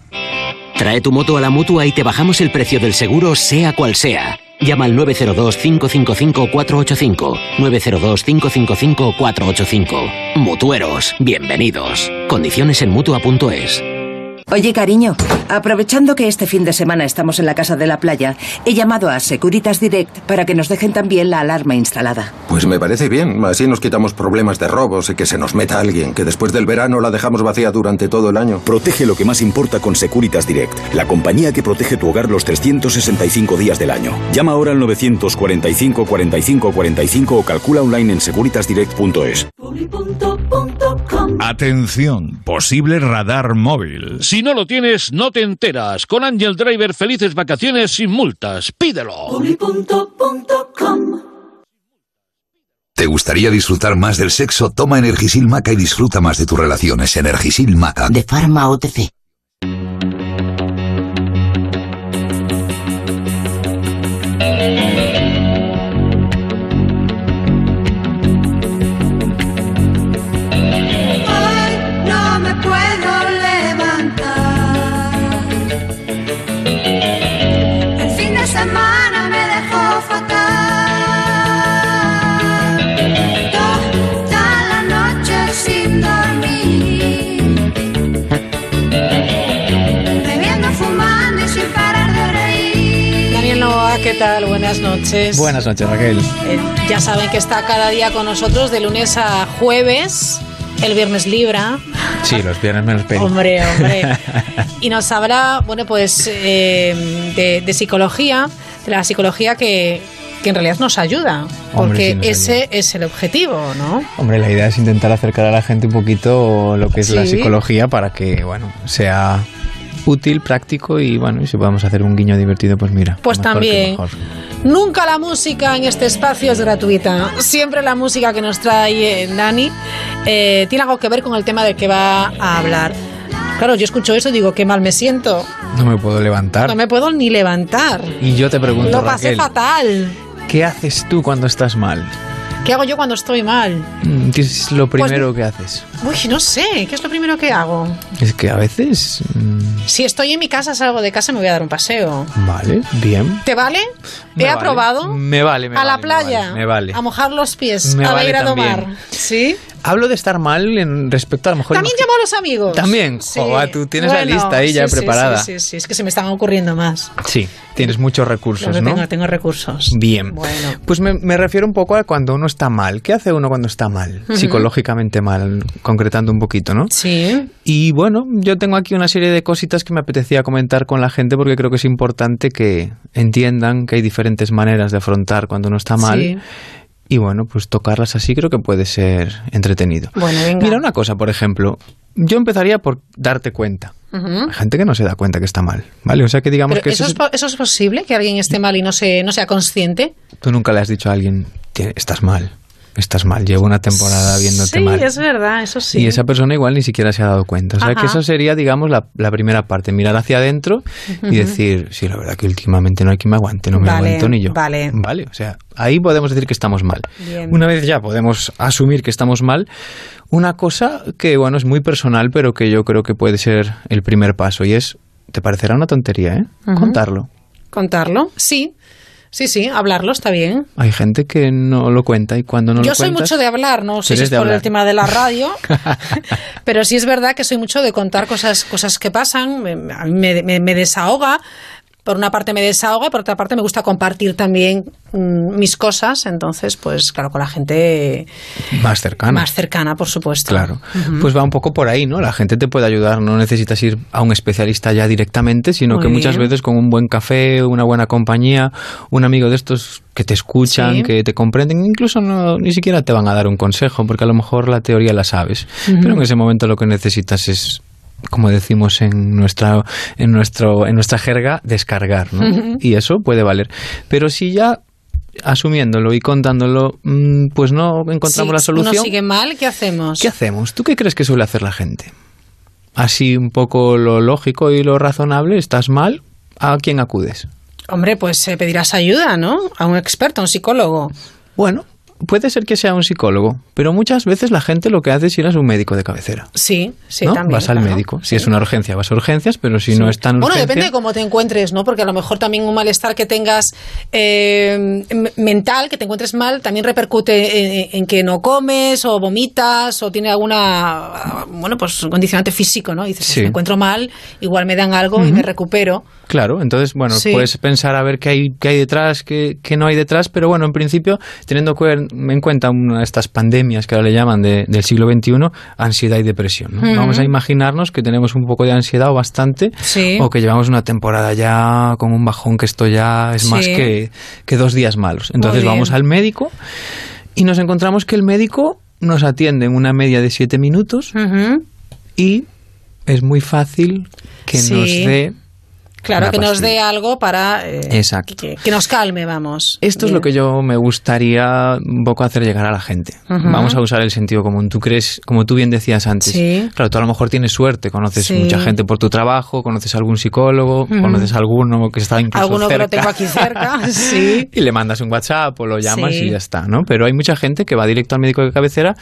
Trae tu moto a la mutua y te bajamos el precio del seguro, sea cual sea. Llama al 902-555-485. 902-555-485. Mutueros, bienvenidos. Condiciones en mutua.es. Oye, cariño, aprovechando que este fin de semana estamos en la casa de la playa, he llamado a Securitas Direct para que nos dejen también la alarma instalada. Pues me parece bien, así nos quitamos problemas de robos y que se nos meta alguien, que después del verano la dejamos vacía durante todo el año. Protege lo que más importa con Securitas Direct, la compañía que protege tu hogar los 365 días del año. Llama ahora al 945 45 45 o calcula online en securitasdirect.es. Atención, posible radar móvil. Si no lo tienes, no te enteras. Con Angel Driver, felices vacaciones sin multas. Pídelo. ¿Te gustaría disfrutar más del sexo? Toma Energisil Maca y disfruta más de tus relaciones. Energisil Maca. De Pharma OTC. Buenas noches. Buenas noches, Raquel. Eh, ya saben que está cada día con nosotros de lunes a jueves. El viernes libra. Sí, los viernes menos peli. Hombre, hombre. Y nos habla, bueno, pues eh, de, de psicología, de la psicología que, que en realidad nos ayuda, Hombre, porque sí nos ese es el objetivo, ¿no? Hombre, la idea es intentar acercar a la gente un poquito lo que es la psicología para que, bueno, sea útil, práctico y, bueno, y si podemos hacer un guiño divertido, pues mira. Pues mejor también. Nunca la música en este espacio es gratuita. Siempre la música que nos trae eh, Dani eh, tiene algo que ver con el tema del que va a hablar. Claro, yo escucho eso y digo, qué mal me siento. No me puedo levantar. No me puedo ni levantar. Y yo te pregunto, Lo pasé Raquel, fatal. ¿qué haces tú cuando estás mal? ¿Qué hago yo cuando estoy mal? Mm, ¿Qué es lo Pues primero que haces? Uy, no sé, ¿qué es lo primero que hago? Es que a veces... mm, Si estoy en mi casa, salgo de casa y me voy a dar un paseo. Vale, bien. ¿Te vale? Me He vale. aprobado Me vale, me a la vale, me playa, vale, me vale. a mojar los pies, Me a vale ir a domar. ¿Sí? Hablo de estar mal en respecto a lo mejor... También llamo a los amigos. También, Sí. joder, tú tienes la lista ahí ya sí, sí, preparada. Sí, sí, sí, es que se me están ocurriendo más. Sí, tienes muchos recursos, ¿no? tengo, tengo recursos. Bien. Bueno. Pues me, me refiero un poco a cuando uno está mal. ¿Qué hace uno cuando está mal? Psicológicamente mal, concretando un poquito, ¿no? Sí. Y bueno, yo tengo aquí una serie de cositas que me apetecía comentar con la gente porque creo que es importante que entiendan que hay diferentes maneras de afrontar cuando uno está mal. Y bueno, pues tocarlas así creo que puede ser entretenido. Bueno, venga. Mira una cosa, por ejemplo, yo empezaría por darte cuenta. Hay gente que no se da cuenta que está mal, ¿vale? O sea que digamos Pero que eso, eso es, po- ¿Eso es posible? ¿Que alguien esté mal y no, se, no sea consciente? tú nunca le has dicho a alguien, "Tie- estás mal, estás mal, llevo una temporada viéndote sí, mal. es verdad, eso sí. Y esa persona igual ni siquiera se ha dado cuenta. O sea Ajá. que eso sería, digamos, la, la primera parte, mirar hacia adentro y decir, sí, la verdad que últimamente no hay quien me aguante, no me Vale, aguanto ni yo. vale. Vale, o sea, ahí podemos decir que estamos mal. Bien. Una vez ya podemos asumir que estamos mal, una cosa que, bueno, es muy personal, pero que yo creo que puede ser el primer paso y es, te parecerá una tontería, ¿eh? Contarlo. ¿Contarlo? Sí. Sí, sí, hablarlo está bien. Hay gente que no lo cuenta y cuando no Yo lo soy cuentas... mucho de hablar, no sé si es por el tema de la radio, pero sí es verdad que soy mucho de contar cosas, cosas que pasan, me- a mí me, me- me desahoga. Por una parte me desahoga, por otra parte me gusta compartir también mm, mis cosas, entonces, pues claro, con la gente Más cercana. más cercana, por supuesto. Claro. Pues va un poco por ahí, ¿no? La gente te puede ayudar, no necesitas ir a un especialista ya directamente, sino Muy que muchas bien. veces con un buen café, una buena compañía, un amigo de estos que te escuchan, Sí. que te comprenden, incluso no, ni siquiera te van a dar un consejo, porque a lo mejor la teoría la sabes, pero en ese momento lo que necesitas es como decimos en nuestra en nuestro en nuestra jerga descargar ¿no? Y eso puede valer pero si ya asumiéndolo y contándolo mm, pues no encontramos Sí, la solución Uno sigue mal, ¿qué hacemos? ¿Qué hacemos? ¿Tú qué crees que suele hacer la gente? Así un poco lo lógico y lo razonable, estás mal, ¿a quién acudes? Hombre, pues eh, pedirás ayuda, ¿no? A un experto, a un psicólogo. Bueno, puede ser que sea un psicólogo, pero muchas veces la gente lo que hace es ir a su médico de cabecera. Sí, sí, ¿no? también. vas al claro. médico. Si es una urgencia, vas a urgencias, pero si no es tan Bueno, urgencia... depende de cómo te encuentres, ¿no? Porque a lo mejor también un malestar que tengas eh, mental, que te encuentres mal, también repercute en, en que no comes o vomitas o tiene alguna, bueno, pues un condicionante físico, ¿no? Y dices, pues, Sí. me encuentro mal, igual me dan algo y me recupero. Claro, entonces, bueno, puedes pensar a ver qué hay, qué hay detrás, qué, qué no hay detrás, pero bueno, en principio, teniendo cuen- en cuenta una de estas pandemias que ahora le llaman de- del siglo XXI, ansiedad y depresión. Vamos a imaginarnos que tenemos un poco de ansiedad o bastante, Sí. o que llevamos una temporada ya con un bajón que esto ya es más que, que dos días malos. Entonces vamos al médico y nos encontramos que el médico nos atiende en una media de siete minutos y es muy fácil que Sí. nos dé Claro, que nos dé algo para eh, Exacto. que, que nos calme, vamos. Esto es lo que yo me gustaría un poco hacer llegar a la gente. Vamos a usar el sentido común. Tú crees, como tú bien decías antes, Sí. claro, tú a lo mejor tienes suerte, conoces Sí. mucha gente por tu trabajo, conoces a algún psicólogo, conoces a alguno que está incluso Alguno que lo tengo aquí cerca, sí. Y le mandas un WhatsApp o lo llamas Sí. y ya está, ¿no? Pero hay mucha gente que va directo al médico de cabecera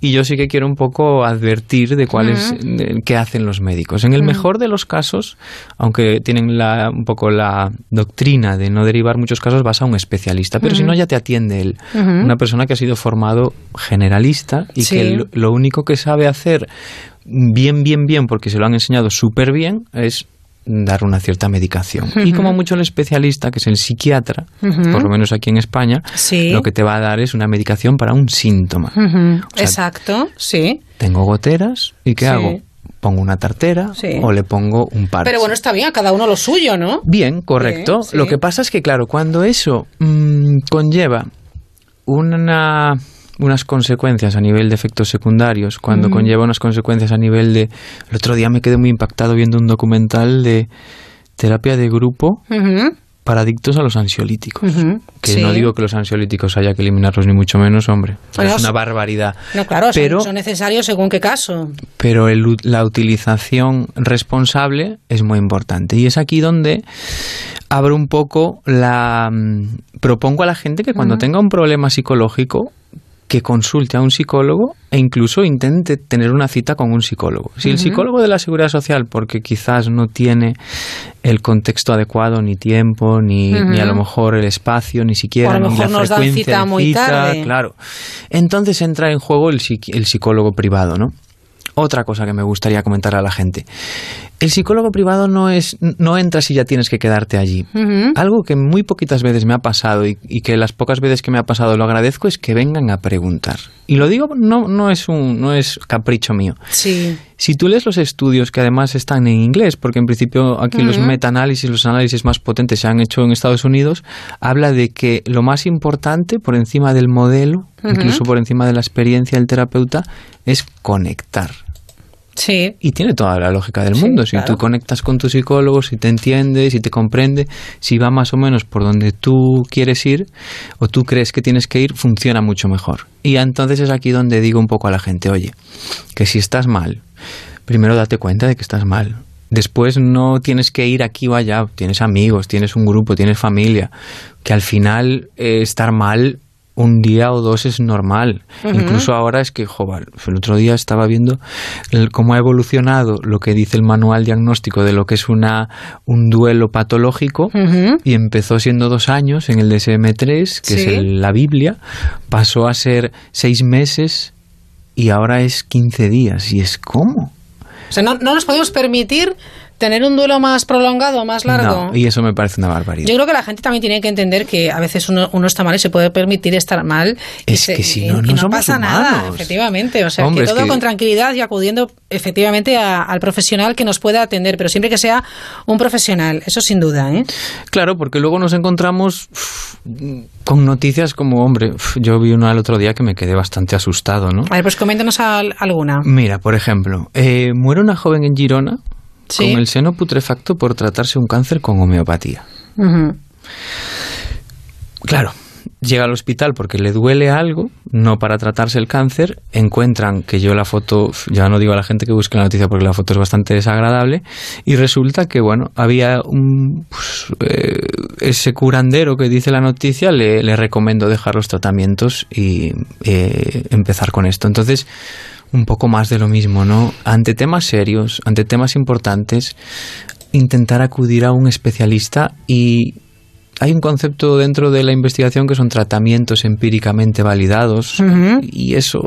y yo sí que quiero un poco advertir de cuál es, Ujú. de qué hacen los médicos. En el mejor de los casos, aunque tienen la, un poco la doctrina de no derivar muchos casos, vas a un especialista, pero si no ya te atiende él. Una persona que ha sido formado generalista y Sí. que lo, único que sabe hacer bien, bien, bien, porque se lo han enseñado súper bien, es dar una cierta medicación. Y como mucho el especialista, que es el psiquiatra, por lo menos aquí en España, Sí. lo que te va a dar es una medicación para un síntoma. Ujú. O sea, Exacto, sí. Tengo goteras y ¿qué Sí. hago? Pongo una tartera Sí. o le pongo un parche. Pero bueno, está bien, a cada uno lo suyo, ¿no? Bien, correcto. Sí, sí. Lo que pasa es que, claro, cuando eso mm, conlleva una, unas consecuencias a nivel de efectos secundarios, cuando Ujú. conlleva unas consecuencias a nivel de... El otro día me quedé muy impactado viendo un documental de terapia de grupo Ujú, para adictos a los ansiolíticos. Que sí. no digo que los ansiolíticos haya que eliminarlos ni mucho menos, hombre. Es una barbaridad. No, claro, son- Pero- son, necesarios según qué caso. pero el la utilización responsable es muy importante. Y es aquí donde abro un poco la... mm, Propongo a la gente que cuando tenga un problema psicológico, que consulte a un psicólogo e incluso intente tener una cita con un psicólogo. Si el psicólogo de la seguridad social, porque quizás no tiene el contexto adecuado, ni tiempo, ni, ni a lo mejor el espacio, ni siquiera O a lo ni la nos dan frecuencia cita muy cita, tarde. claro. Entonces entra en juego el, el psicólogo privado, ¿no? Otra cosa que me gustaría comentar a la gente. El psicólogo privado no es no entra si ya tienes que quedarte allí. Algo que muy poquitas veces me ha pasado y, y que las pocas veces que me ha pasado lo agradezco es que vengan a preguntar. Y lo digo no no es un no es capricho mío. Sí. Si tú lees los estudios que además están en inglés, porque en principio aquí los Ujú. metaanálisis, los análisis más potentes se han hecho en Estados Unidos, habla de que lo más importante por encima del modelo, incluso por encima de la experiencia del terapeuta, es conectar. Sí. Y tiene toda la lógica del Sí, mundo. Si claro. tú conectas con tu psicólogo, si te entiende, si te comprende, si va más o menos por donde tú quieres ir o tú crees que tienes que ir, funciona mucho mejor. Y entonces es aquí donde digo un poco a la gente, oye, que si estás mal, primero date cuenta de que estás mal. Después no tienes que ir aquí o allá, tienes amigos, tienes un grupo, tienes familia, que al final eh, estar mal un día o dos es normal. Incluso ahora es que, joder, el otro día estaba viendo el- cómo ha evolucionado lo que dice el manual diagnóstico de lo que es una, un duelo patológico y empezó siendo dos años en el DSM-3, que es el- la Biblia, pasó a ser seis meses y ahora es 15 días. ¿Y es cómo? O sea, no, no nos podemos permitir tener un duelo más prolongado, más largo. No, y eso me parece una barbaridad. Yo creo que la gente también tiene que entender que a veces uno, uno está mal y se puede permitir estar mal. Es se- que si y- no, y no somos pasa nada, efectivamente. O sea, Hombre, que es todo que- con tranquilidad y acudiendo efectivamente a- al profesional que nos pueda atender, pero siempre que sea un profesional, eso sin duda. ¿eh? Claro, porque luego nos encontramos con noticias como, hombre, yo vi una el otro día que me quedé bastante asustado, ¿no? A ver, pues coméntanos al- alguna. Mira, por ejemplo, eh, muere una joven en Girona Sí. con el seno putrefacto por tratarse un cáncer con homeopatía. Claro, llega al hospital porque le duele algo, no para tratarse el cáncer, encuentran que yo la foto, ya no digo a la gente que busque la noticia porque la foto es bastante desagradable, y resulta que, bueno, había un... pues, eh, ese curandero que dice la noticia le, le recomendó dejar los tratamientos y eh, empezar con esto. Entonces, un poco más de lo mismo, ¿no? Ante temas serios, ante temas importantes, intentar acudir a un especialista y hay un concepto dentro de la investigación que son tratamientos empíricamente validados y eso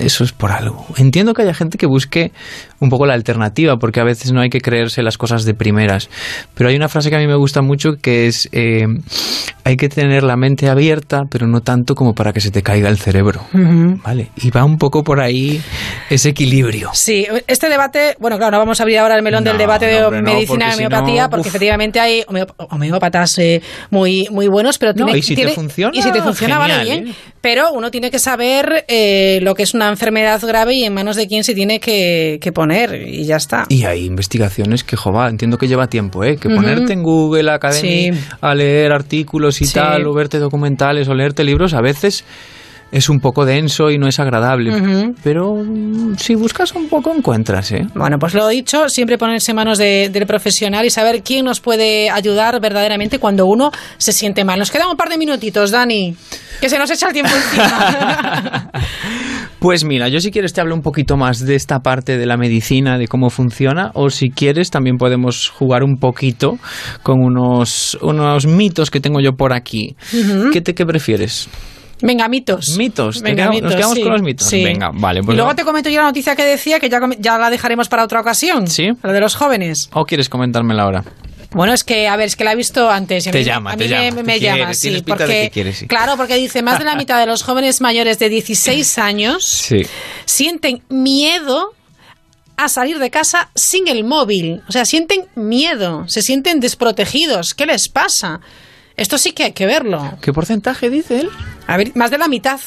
eso es por algo. Entiendo que haya gente que busque un poco la alternativa, porque a veces no hay que creerse las cosas de primeras. Pero hay una frase que a mí me gusta mucho que es eh, hay que tener la mente abierta, pero no tanto como para que se te caiga el cerebro. ¿Vale? Y va un poco por ahí ese equilibrio. Sí, este debate, bueno, claro, no vamos a abrir ahora el melón del debate de no, hombre, no, medicina y homeopatía, porque uf. efectivamente hay homeópatas eh, muy, muy buenos, pero No, tiene, y si te tiene- funciona, y si te funciona, vale bien. ¿eh? Pero uno tiene que saber lo que es una enfermedad grave y en manos de quién se tiene que, que poner y ya está. Y hay investigaciones que, jova, entiendo que lleva tiempo, ¿eh? Que ponerte en Google Academy Sí. a leer artículos y Sí. tal, o verte documentales o leerte libros, a veces es un poco denso y no es agradable. Pero mm, si buscas un poco encuentras, ¿eh? Bueno, pues lo dicho, siempre ponerse en manos de- del profesional y saber quién nos puede ayudar verdaderamente cuando uno se siente mal. Nos quedan un par de minutitos, Dani, que se nos echa el tiempo encima. Pues mira, yo si quieres te hablo un poquito más de esta parte de la medicina, de cómo funciona, o si quieres también podemos jugar un poquito con unos, unos mitos que tengo yo por aquí. ¿Qué, te, ¿Qué prefieres? Venga, mitos. Mitos, ¿te Venga, quedamos- mitos, nos quedamos sí, con los mitos. sí. Venga, vale, pues y luego te comento yo la noticia que decía, que ya, ya la dejaremos para otra ocasión. ¿Sí? La de los jóvenes. ¿O quieres comentármela ahora? Bueno, es que, a ver, es que la he visto antes. a Te mí- llama, a te mí me, llama, me te llama, quiere, sí. porque, quiere, sí. Claro, porque dice, más de la mitad de los jóvenes mayores de 16 años Sí. sienten miedo a salir de casa sin el móvil. O sea, sienten miedo, se sienten desprotegidos. ¿Qué les pasa? Esto sí que hay que verlo. ¿Qué porcentaje dice él? A ver, más de la mitad.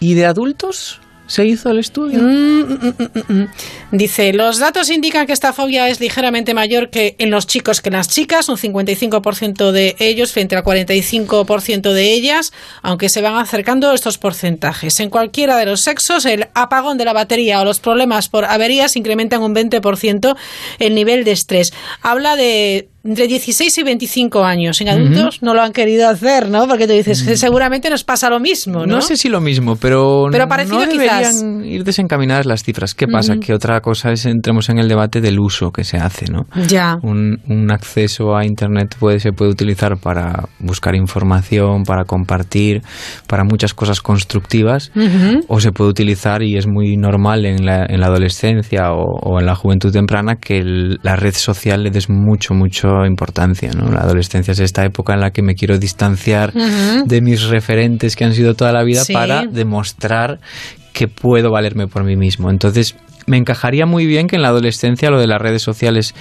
¿Y de adultos? ¿Se hizo el estudio? Mm, mm, mm. Dice, los datos indican que esta fobia es ligeramente mayor que en los chicos que en las chicas, un 55% de ellos frente al 45% de ellas, aunque se van acercando estos porcentajes. En cualquiera de los sexos, el apagón de la batería o los problemas por averías incrementan un 20% el nivel de estrés. Habla de entre 16 y 25 años. En adultos no lo han querido hacer, ¿no? Porque tú dices que seguramente nos pasa lo mismo, ¿no? No sé si lo mismo, pero, Pero parecido no deberían quizás. ir desencaminadas las cifras. ¿Qué pasa? Que otra cosa es entremos en el debate del uso que se hace, ¿no? Ya. Un, un acceso a Internet puede, se puede utilizar para buscar información, para compartir, para muchas cosas constructivas, o se puede utilizar, y es muy normal en la, en la adolescencia o, o en la juventud temprana, que el- la red social le des mucho, mucho importancia. ¿no? La adolescencia es esta época en la que me quiero distanciar de mis referentes que han sido toda la vida Sí. para demostrar que puedo valerme por mí mismo. Entonces, me encajaría muy bien que en la adolescencia lo de las redes sociales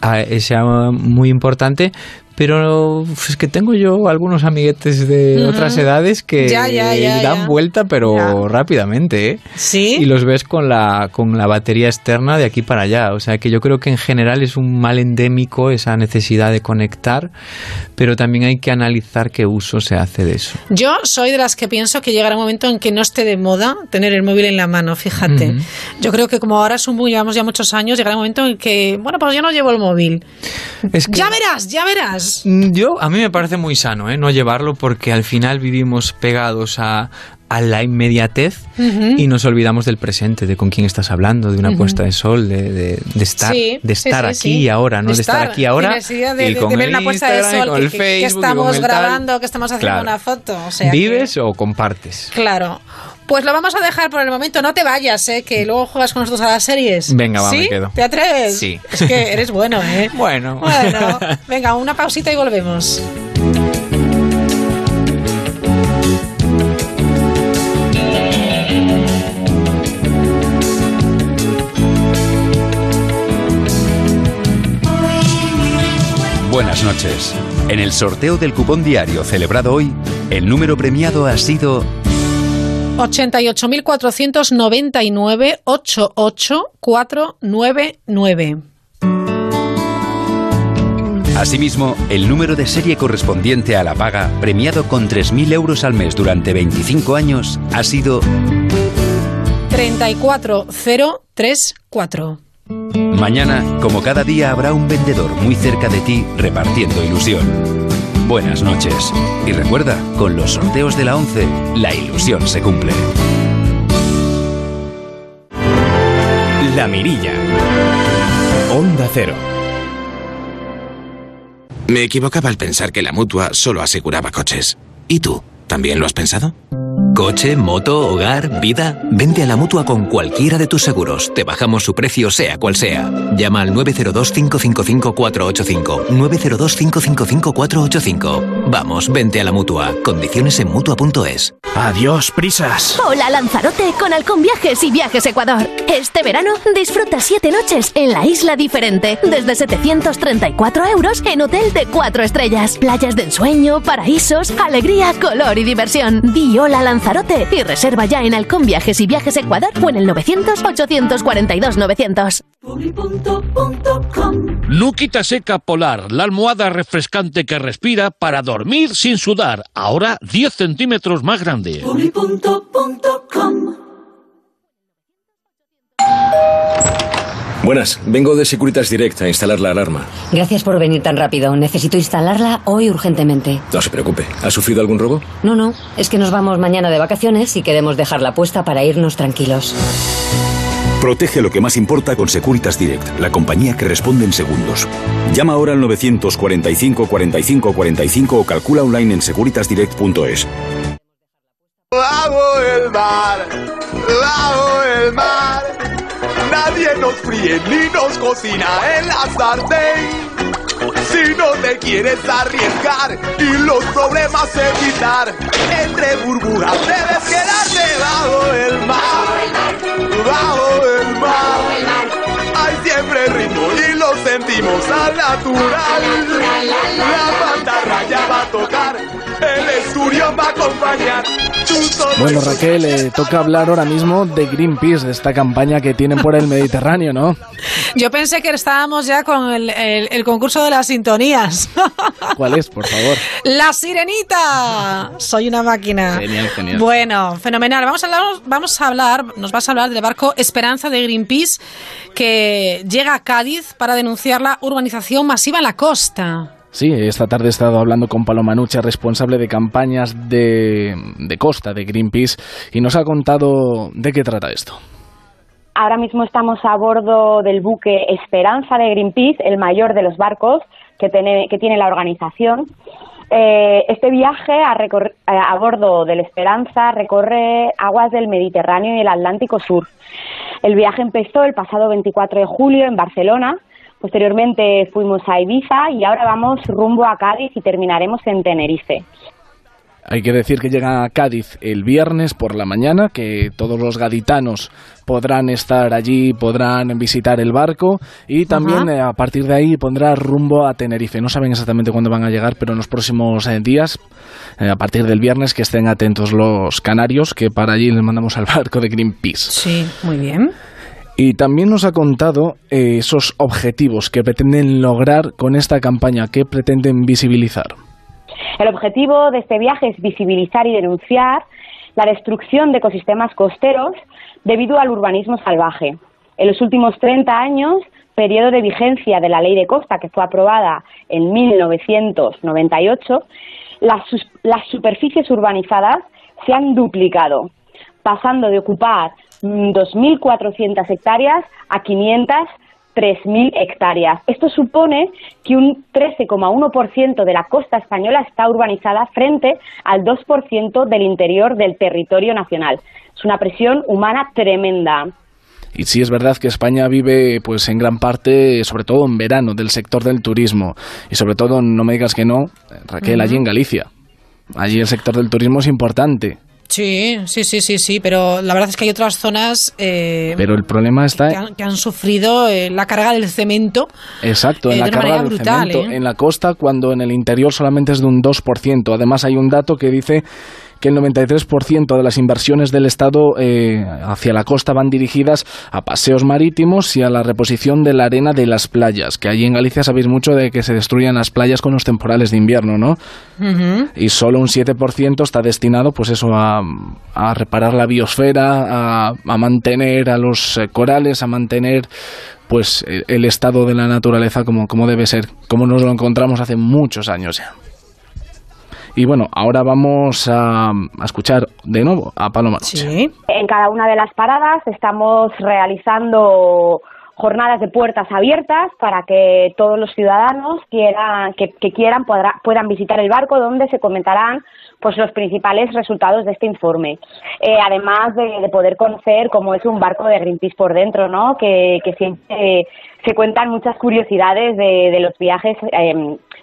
ah, eh, sea muy importante, pero uf, es que tengo yo algunos amiguetes de otras edades que Ya, ya, ya, dan vuelta, pero rápidamente, ¿eh? Sí. Y los ves con la, con la batería externa de aquí para allá. O sea que yo creo que en general es un mal endémico esa necesidad de conectar, pero también hay que analizar qué uso se hace de eso. Yo soy de las que pienso que llegará un momento en que no esté de moda tener el móvil en la mano, fíjate. Yo creo que como ahora es un, llevamos ya muchos años, llegará un momento en que, bueno, pues yo no llevo el móvil. Es que- Ya verás, ya verás. Mm, Yo, a mí me parece muy sano, ¿eh? No llevarlo porque al final vivimos pegados a, a la inmediatez Ujú. y nos olvidamos del presente, de con quién estás hablando, de una Ujú. puesta de sol, de, de- de estar, Sí, de estar sí, aquí y ahora, no de, estar, aquí ahora de, y de- con de ver una puesta de sol, con que, el que- que Facebook, con estamos grabando, que estamos haciendo Claro. una foto. O sea que- ¿Vives o compartes? Claro. Pues lo vamos a dejar por el momento. No te vayas, ¿eh? Que luego juegas con nosotros a las series. Venga, va, ¿Sí? me quedo. ¿Te atreves? Sí. Es que eres bueno, ¿eh? Bueno. Bueno, venga, una pausita y volvemos. Buenas noches. En el sorteo del cupón diario celebrado hoy, el número premiado ha sido 88.499 88499. Asimismo, el número de serie correspondiente a la paga, premiado con 3.000 euros al mes durante 25 años, ha sido 34034. Mañana, como cada día, habrá un vendedor muy cerca de ti repartiendo ilusión. Buenas noches. Y recuerda, con los sorteos de la 11, la ilusión se cumple. La Mirilla. Onda Cero. Me equivocaba al pensar que la mutua solo aseguraba coches. ¿Y tú? ¿También lo has pensado? Coche, moto, hogar, vida. Vente a la mutua con cualquiera de tus seguros. Te bajamos su precio, sea cual sea. Llama al 902-555-485. 902-555-485. Vamos, vente a la mutua. Condiciones en mutua.es. Adiós, prisas. Hola Lanzarote con Halcón Viajes y Viajes Ecuador. Este verano disfruta siete noches en la isla diferente desde 734 euros en hotel de cuatro estrellas. Playas de ensueño, paraísos, alegría, color y diversión. Di hola Lanzarote y reserva ya en Halcón Viajes y Viajes Ecuador o en el 900 842 900. Nuquita Seca Polar, la almohada refrescante que respira para dormir sin sudar. Ahora 10 centímetros más grande. Buenas, vengo de Securitas Direct a instalar la alarma. Gracias por venir tan rápido. Necesito instalarla hoy urgentemente. No se preocupe, ¿ha sufrido algún robo? No, no, es que nos vamos mañana de vacaciones y queremos dejarla puesta para irnos tranquilos. Protege lo que más importa con Securitas Direct, la compañía que responde en segundos. Llama ahora al 945 45 45 o calcula online en securitasdirect.es. Bajo el mar, bajo el mar, Nadie nos fríe ni nos cocina en la sartén. Si no te quieres arriesgar y los problemas evitar, entre burbujas debes quedarte bajo el mar. Bajo el mar. Hay siempre ritmo y lo sentimos al natural. La pantarraya va a tocar. Tú solo Bueno, Raquel, eh, toca hablar ahora mismo de Greenpeace, de esta campaña que tienen por el Mediterráneo, ¿no? Yo pensé que estábamos ya con el, el- el concurso de las sintonías. ¿Cuál es, por favor? ¡La sirenita! Soy una máquina. Genial, genial. Bueno, fenomenal. Vamos a hablar, vamos a hablar, nos vas a hablar del barco Esperanza de Greenpeace que llega a Cádiz para denunciar la urbanización masiva en la costa. Sí, esta tarde he estado hablando con Paloma Nucha, responsable de campañas de, de costa de Greenpeace, y nos ha contado de qué trata esto. Ahora mismo estamos a bordo del buque Esperanza de Greenpeace, el mayor de los barcos que tiene, que tiene la organización. Eh, este viaje a, eh, a bordo del Esperanza recorre aguas del Mediterráneo y el Atlántico Sur. El viaje empezó el pasado 24 de julio en Barcelona. Posteriormente fuimos a Ibiza y ahora vamos rumbo a Cádiz y terminaremos en Tenerife. Hay que decir que llega a Cádiz el viernes por la mañana, que todos los gaditanos podrán estar allí, podrán visitar el barco y también eh, a partir de ahí pondrá rumbo a Tenerife. No saben exactamente cuándo van a llegar, pero en los próximos eh, días, eh, a partir del viernes, que estén atentos los canarios, que para allí les mandamos al barco de Greenpeace. Sí, muy bien. Y también nos ha contado eh, esos objetivos que pretenden lograr con esta campaña, que pretenden visibilizar. El objetivo de este viaje es visibilizar y denunciar la destrucción de ecosistemas costeros debido al urbanismo salvaje. En los últimos 30 años, periodo de vigencia de la Ley de Costa, que fue aprobada en 1998, las, las superficies urbanizadas se han duplicado, pasando de ocupar 2.400 hectáreas a 500 3.000 hectáreas. Esto supone que un 13,1% de la costa española está urbanizada frente al 2% del interior del territorio nacional. Es una presión humana tremenda. Y sí es verdad que España vive, pues en gran parte, sobre todo en verano, del sector del turismo. Y sobre todo, no me digas que no, Raquel, allí en Galicia. Allí el sector del turismo es importante. Sí, sí, sí, sí, sí, pero la verdad es que hay otras zonas eh, Pero el problema está... que, han, que han sufrido eh, la carga del cemento. Exacto, en eh, la de una carga del brutal, cemento, ¿eh? en la costa, cuando en el interior solamente es de un 2%. Además, hay un dato que dice que el 93% de las inversiones del Estado eh, hacia la costa van dirigidas a paseos marítimos y a la reposición de la arena de las playas, que allí en Galicia sabéis mucho de que se destruyan las playas con los temporales de invierno, ¿no? Y solo un 7% está destinado pues eso a, a reparar la biosfera, a, a mantener a los eh, corales, a mantener pues el, el estado de la naturaleza como, como debe ser, como nos lo encontramos hace muchos años ya. Y bueno, ahora vamos a, a escuchar de nuevo a Paloma. Noche. En cada una de las paradas estamos realizando jornadas de puertas abiertas para que todos los ciudadanos quieran, que, que quieran podrá- puedan visitar el barco donde se comentarán pues los principales resultados de este informe. Eh, además de, de poder conocer cómo es un barco de Greenpeace por dentro, ¿no? que, que siempre eh, se cuentan muchas curiosidades de, de los viajes eh,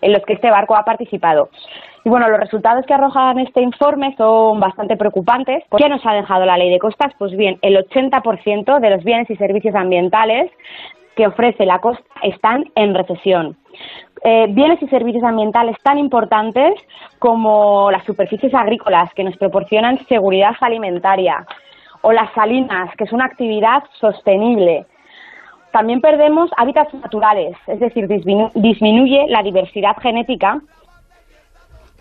en los que este barco ha participado. Y bueno, los resultados que arrojan este informe son bastante preocupantes. ¿Qué nos ha dejado la ley de costas? Pues bien, el 80% de los bienes y servicios ambientales que ofrece la costa están en recesión. Eh, bienes y servicios ambientales tan importantes como las superficies agrícolas que nos proporcionan seguridad alimentaria o las salinas, que es una actividad sostenible. También perdemos hábitats naturales, es decir, disminu- disminuye la diversidad genética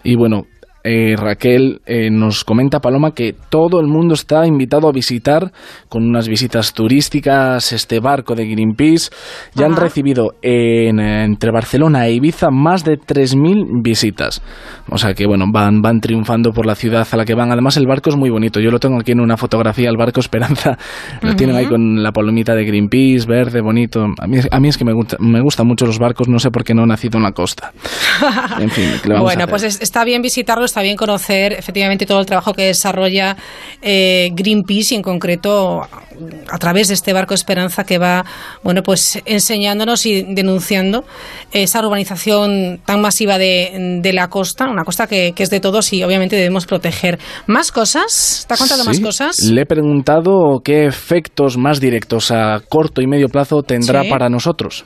Y bueno, eh, Raquel eh, nos comenta, Paloma, que todo el mundo está invitado a visitar con unas visitas turísticas este barco de Greenpeace. Ya han recibido en, entre Barcelona e Ibiza más de 3.000 visitas. O sea que, bueno, van, van triunfando por la ciudad a la que van. Además, el barco es muy bonito. Yo lo tengo aquí en una fotografía, el barco Esperanza. Lo tienen ahí con la palomita de Greenpeace, verde, bonito. A mí, a mí es que me, gusta, me gustan mucho los barcos, no sé por qué no he nacido en la costa. En fin, ¿qué le vamos a Bueno, hacer? pues es- está bien visitarlo, está bien conocer efectivamente todo el trabajo que desarrolla eh, Greenpeace y en concreto a través de este barco Esperanza que va, bueno, pues enseñándonos y denunciando esa urbanización tan masiva de, de la costa, una costa que, que es de todos y obviamente debemos proteger. ¿Más cosas? ¿Te ha contado más Sí, cosas? Le he preguntado qué efectos más directos a corto y medio plazo tendrá Sí. para nosotros.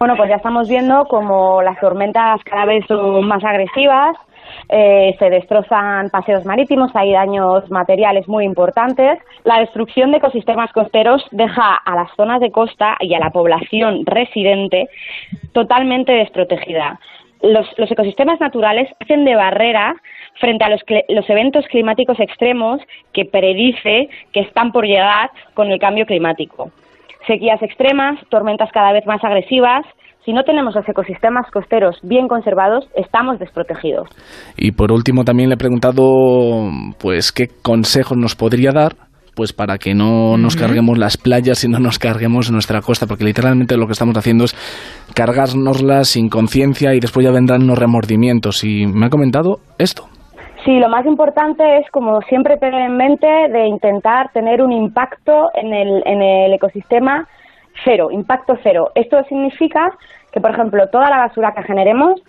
Bueno, pues ya estamos viendo como las tormentas cada vez son más agresivas, eh, se destrozan paseos marítimos, hay daños materiales muy importantes. La destrucción de ecosistemas costeros deja a las zonas de costa y a la población residente totalmente desprotegida. Los, los ecosistemas naturales hacen de barrera frente a los, los eventos climáticos extremos que predice que están por llegar con el cambio climático sequías extremas, tormentas cada vez más agresivas. Si no tenemos los ecosistemas costeros bien conservados, estamos desprotegidos. Y por último también le he preguntado pues qué consejos nos podría dar pues para que no nos carguemos las playas y no nos carguemos nuestra costa, porque literalmente lo que estamos haciendo es cargárnoslas sin conciencia y después ya vendrán los remordimientos. Y me ha comentado esto. Sí, lo más importante es, como siempre, tener en mente de intentar tener un impacto en el, en el ecosistema cero, impacto cero. Esto significa que, por ejemplo, toda la basura que generemos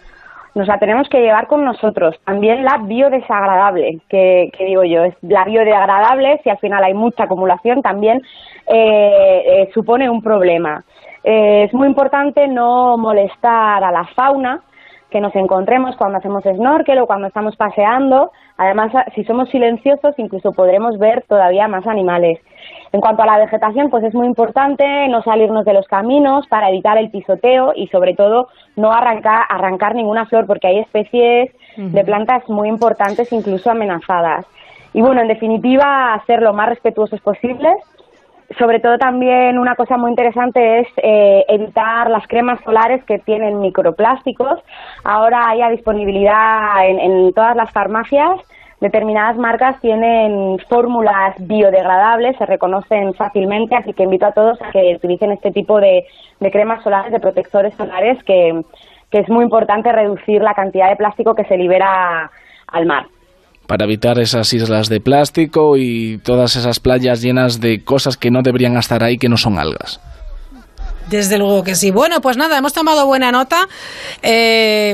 nos la tenemos que llevar con nosotros. También la biodesagradable, que, que digo yo, es la biodegradable, si al final hay mucha acumulación, también eh, eh, supone un problema. Eh, es muy importante no molestar a la fauna, que nos encontremos cuando hacemos snorkel o cuando estamos paseando. Además, si somos silenciosos, incluso podremos ver todavía más animales. En cuanto a la vegetación, pues es muy importante no salirnos de los caminos para evitar el pisoteo y, sobre todo, no arrancar, arrancar ninguna flor, porque hay especies de plantas muy importantes, incluso amenazadas. Y bueno, en definitiva, ser lo más respetuosos posibles sobre todo también una cosa muy interesante es eh, evitar las cremas solares que tienen microplásticos. Ahora hay a disponibilidad en, en todas las farmacias. Determinadas marcas tienen fórmulas biodegradables, se reconocen fácilmente, así que invito a todos a que utilicen este tipo de, de cremas solares, de protectores solares, que, que es muy importante reducir la cantidad de plástico que se libera al mar. para evitar esas islas de plástico y todas esas playas llenas de cosas que no deberían estar ahí, que no son algas. Desde luego que sí. Bueno, pues nada, hemos tomado buena nota. Eh,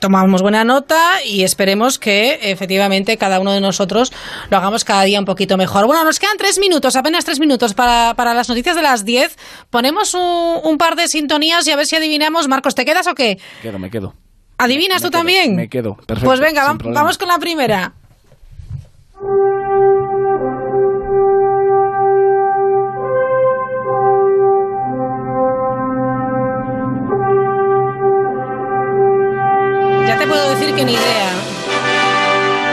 tomamos buena nota y esperemos que efectivamente cada uno de nosotros lo hagamos cada día un poquito mejor. Bueno, nos quedan tres minutos, apenas tres minutos para, para las noticias de las diez. Ponemos un, un par de sintonías y a ver si adivinamos. Marcos, ¿te quedas o qué? Quedo, me quedo. ¿Adivinas tú también? Me quedo, perfecto. pues venga, sin vam- problema. vamos con la primera. Que ni idea.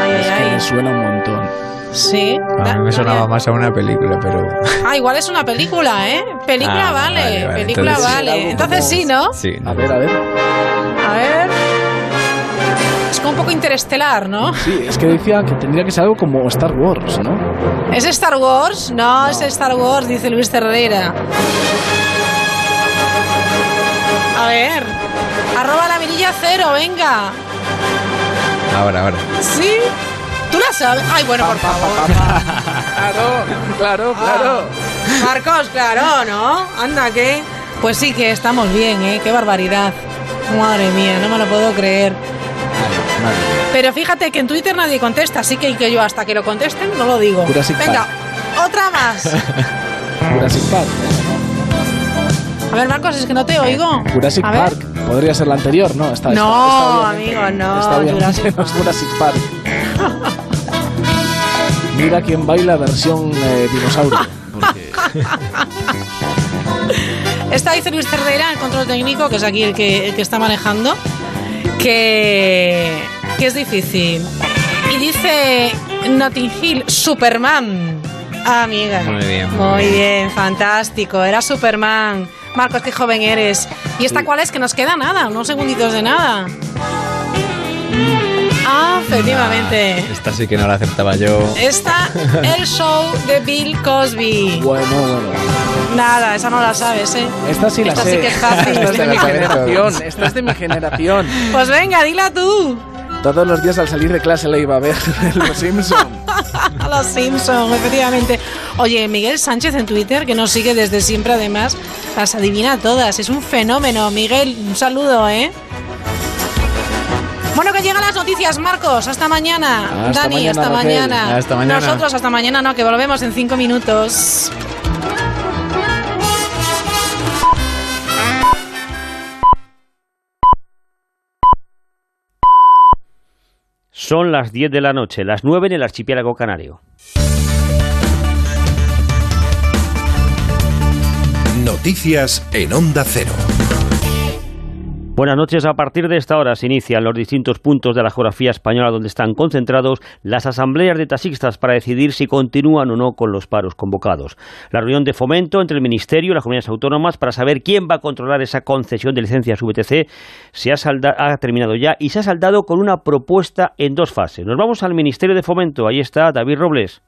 Ay, Es ay, que ay. me suena un montón. Sí. A mí me sonaba más a una película, pero... Ah, igual es una película, ¿eh? Película Ah, vale, vale, vale, película entonces- vale. Entonces sí, ¿no? Sí. A ver, a ver. A ver. Es como un poco interestelar, ¿no? Sí, es que decía que tendría que ser algo como Star Wars, ¿no? ¿Es Star Wars? No, es Star Wars, dice Luis Cerrera. A ver. Arroba la mirilla cero, venga. Ahora, ahora. ¿Sí? ¿Tú la sabes? Ay, bueno, por favor. Claro, claro, claro. Marcos, claro, ¿no? Anda, ¿qué? Pues sí que estamos bien, ¿eh? Qué barbaridad. Madre mía, no me lo puedo creer. Pero fíjate que en Twitter nadie contesta, así que, que yo hasta que lo contesten no lo digo. Jurassic Venga, otra más. Jurassic Park. A ver, Marcos, es que no te oigo. Jurassic A ver. Park. Podría ser la anterior, ¿no? Está, No, está bien. amigo, no. Está bien, Jurassic menos Jurassic Park. Mira quién baila versión eh, dinosaurio. Porque Esta dice Luis Cerdeira, el control técnico, que es aquí el que, el que está manejando, que, que es difícil. Y dice Notting Hill, Superman. Ah, amiga. Muy bien, muy Muy bien. bien, fantástico. Era Superman. Marcos, qué joven eres. ¿Y esta cuál es? Que nos queda nada, unos segunditos de nada. Ah, efectivamente. Esta sí que no la aceptaba yo. Esta, el show de Bill Cosby. bueno, bueno. Nada, esa no la sabes, ¿eh? Esta sí la Esta sé. sí que es fácil. Esta es de mi la generación. todos. Esta es de mi generación. Pues venga, dila tú. Todos los días al salir de clase le iba a ver Los Simpson. A los Simpson, efectivamente. Oye, Miguel Sánchez en Twitter, que nos sigue desde siempre, además, las adivina todas. Es un fenómeno. Miguel, un saludo, ¿eh? Bueno, que llegan las noticias, Marcos. Hasta mañana. Hasta Dani, mañana, hasta Raquel. mañana. Hasta mañana. Nosotros hasta mañana, no, que volvemos en cinco minutos. Son las 10 de la noche, las 9 en el archipiélago canario. Noticias en Onda Cero. Buenas noches. A partir de esta hora se inician los distintos puntos de la geografía española donde están concentrados las asambleas de taxistas para decidir si continúan o no con los paros convocados. La reunión de fomento entre el Ministerio y las comunidades autónomas para saber quién va a controlar esa concesión de licencias VTC se ha, ha terminado ya y se ha saldado con una propuesta en dos fases. Nos vamos al Ministerio de Fomento. Ahí está David Robles.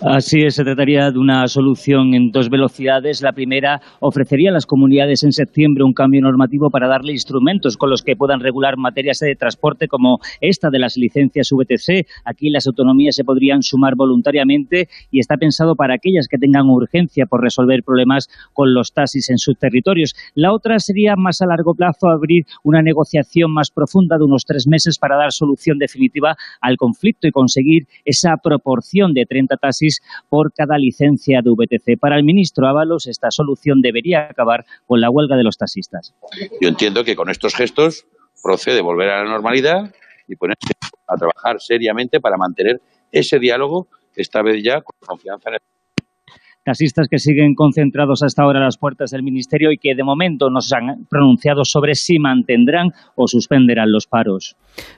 Así es, se trataría de una solución en dos velocidades. La primera ofrecería a las comunidades en septiembre un cambio normativo para darle instrumentos con los que puedan regular materias de transporte como esta de las licencias VTC. Aquí las autonomías se podrían sumar voluntariamente y está pensado para aquellas que tengan urgencia por resolver problemas con los taxis en sus territorios. La otra sería más a largo plazo abrir una negociación más profunda de unos tres meses para dar solución definitiva al conflicto y conseguir esa proporción de 30 taxis por cada licencia de VTC. Para el ministro Ábalos, esta solución debería acabar con la huelga de los taxistas. Yo entiendo que con estos gestos procede volver a la normalidad y ponerse a trabajar seriamente para mantener ese diálogo, esta vez ya con confianza en el taxistas que siguen concentrados hasta ahora a las puertas del Ministerio y que de momento no se han pronunciado sobre si mantendrán o suspenderán los paros.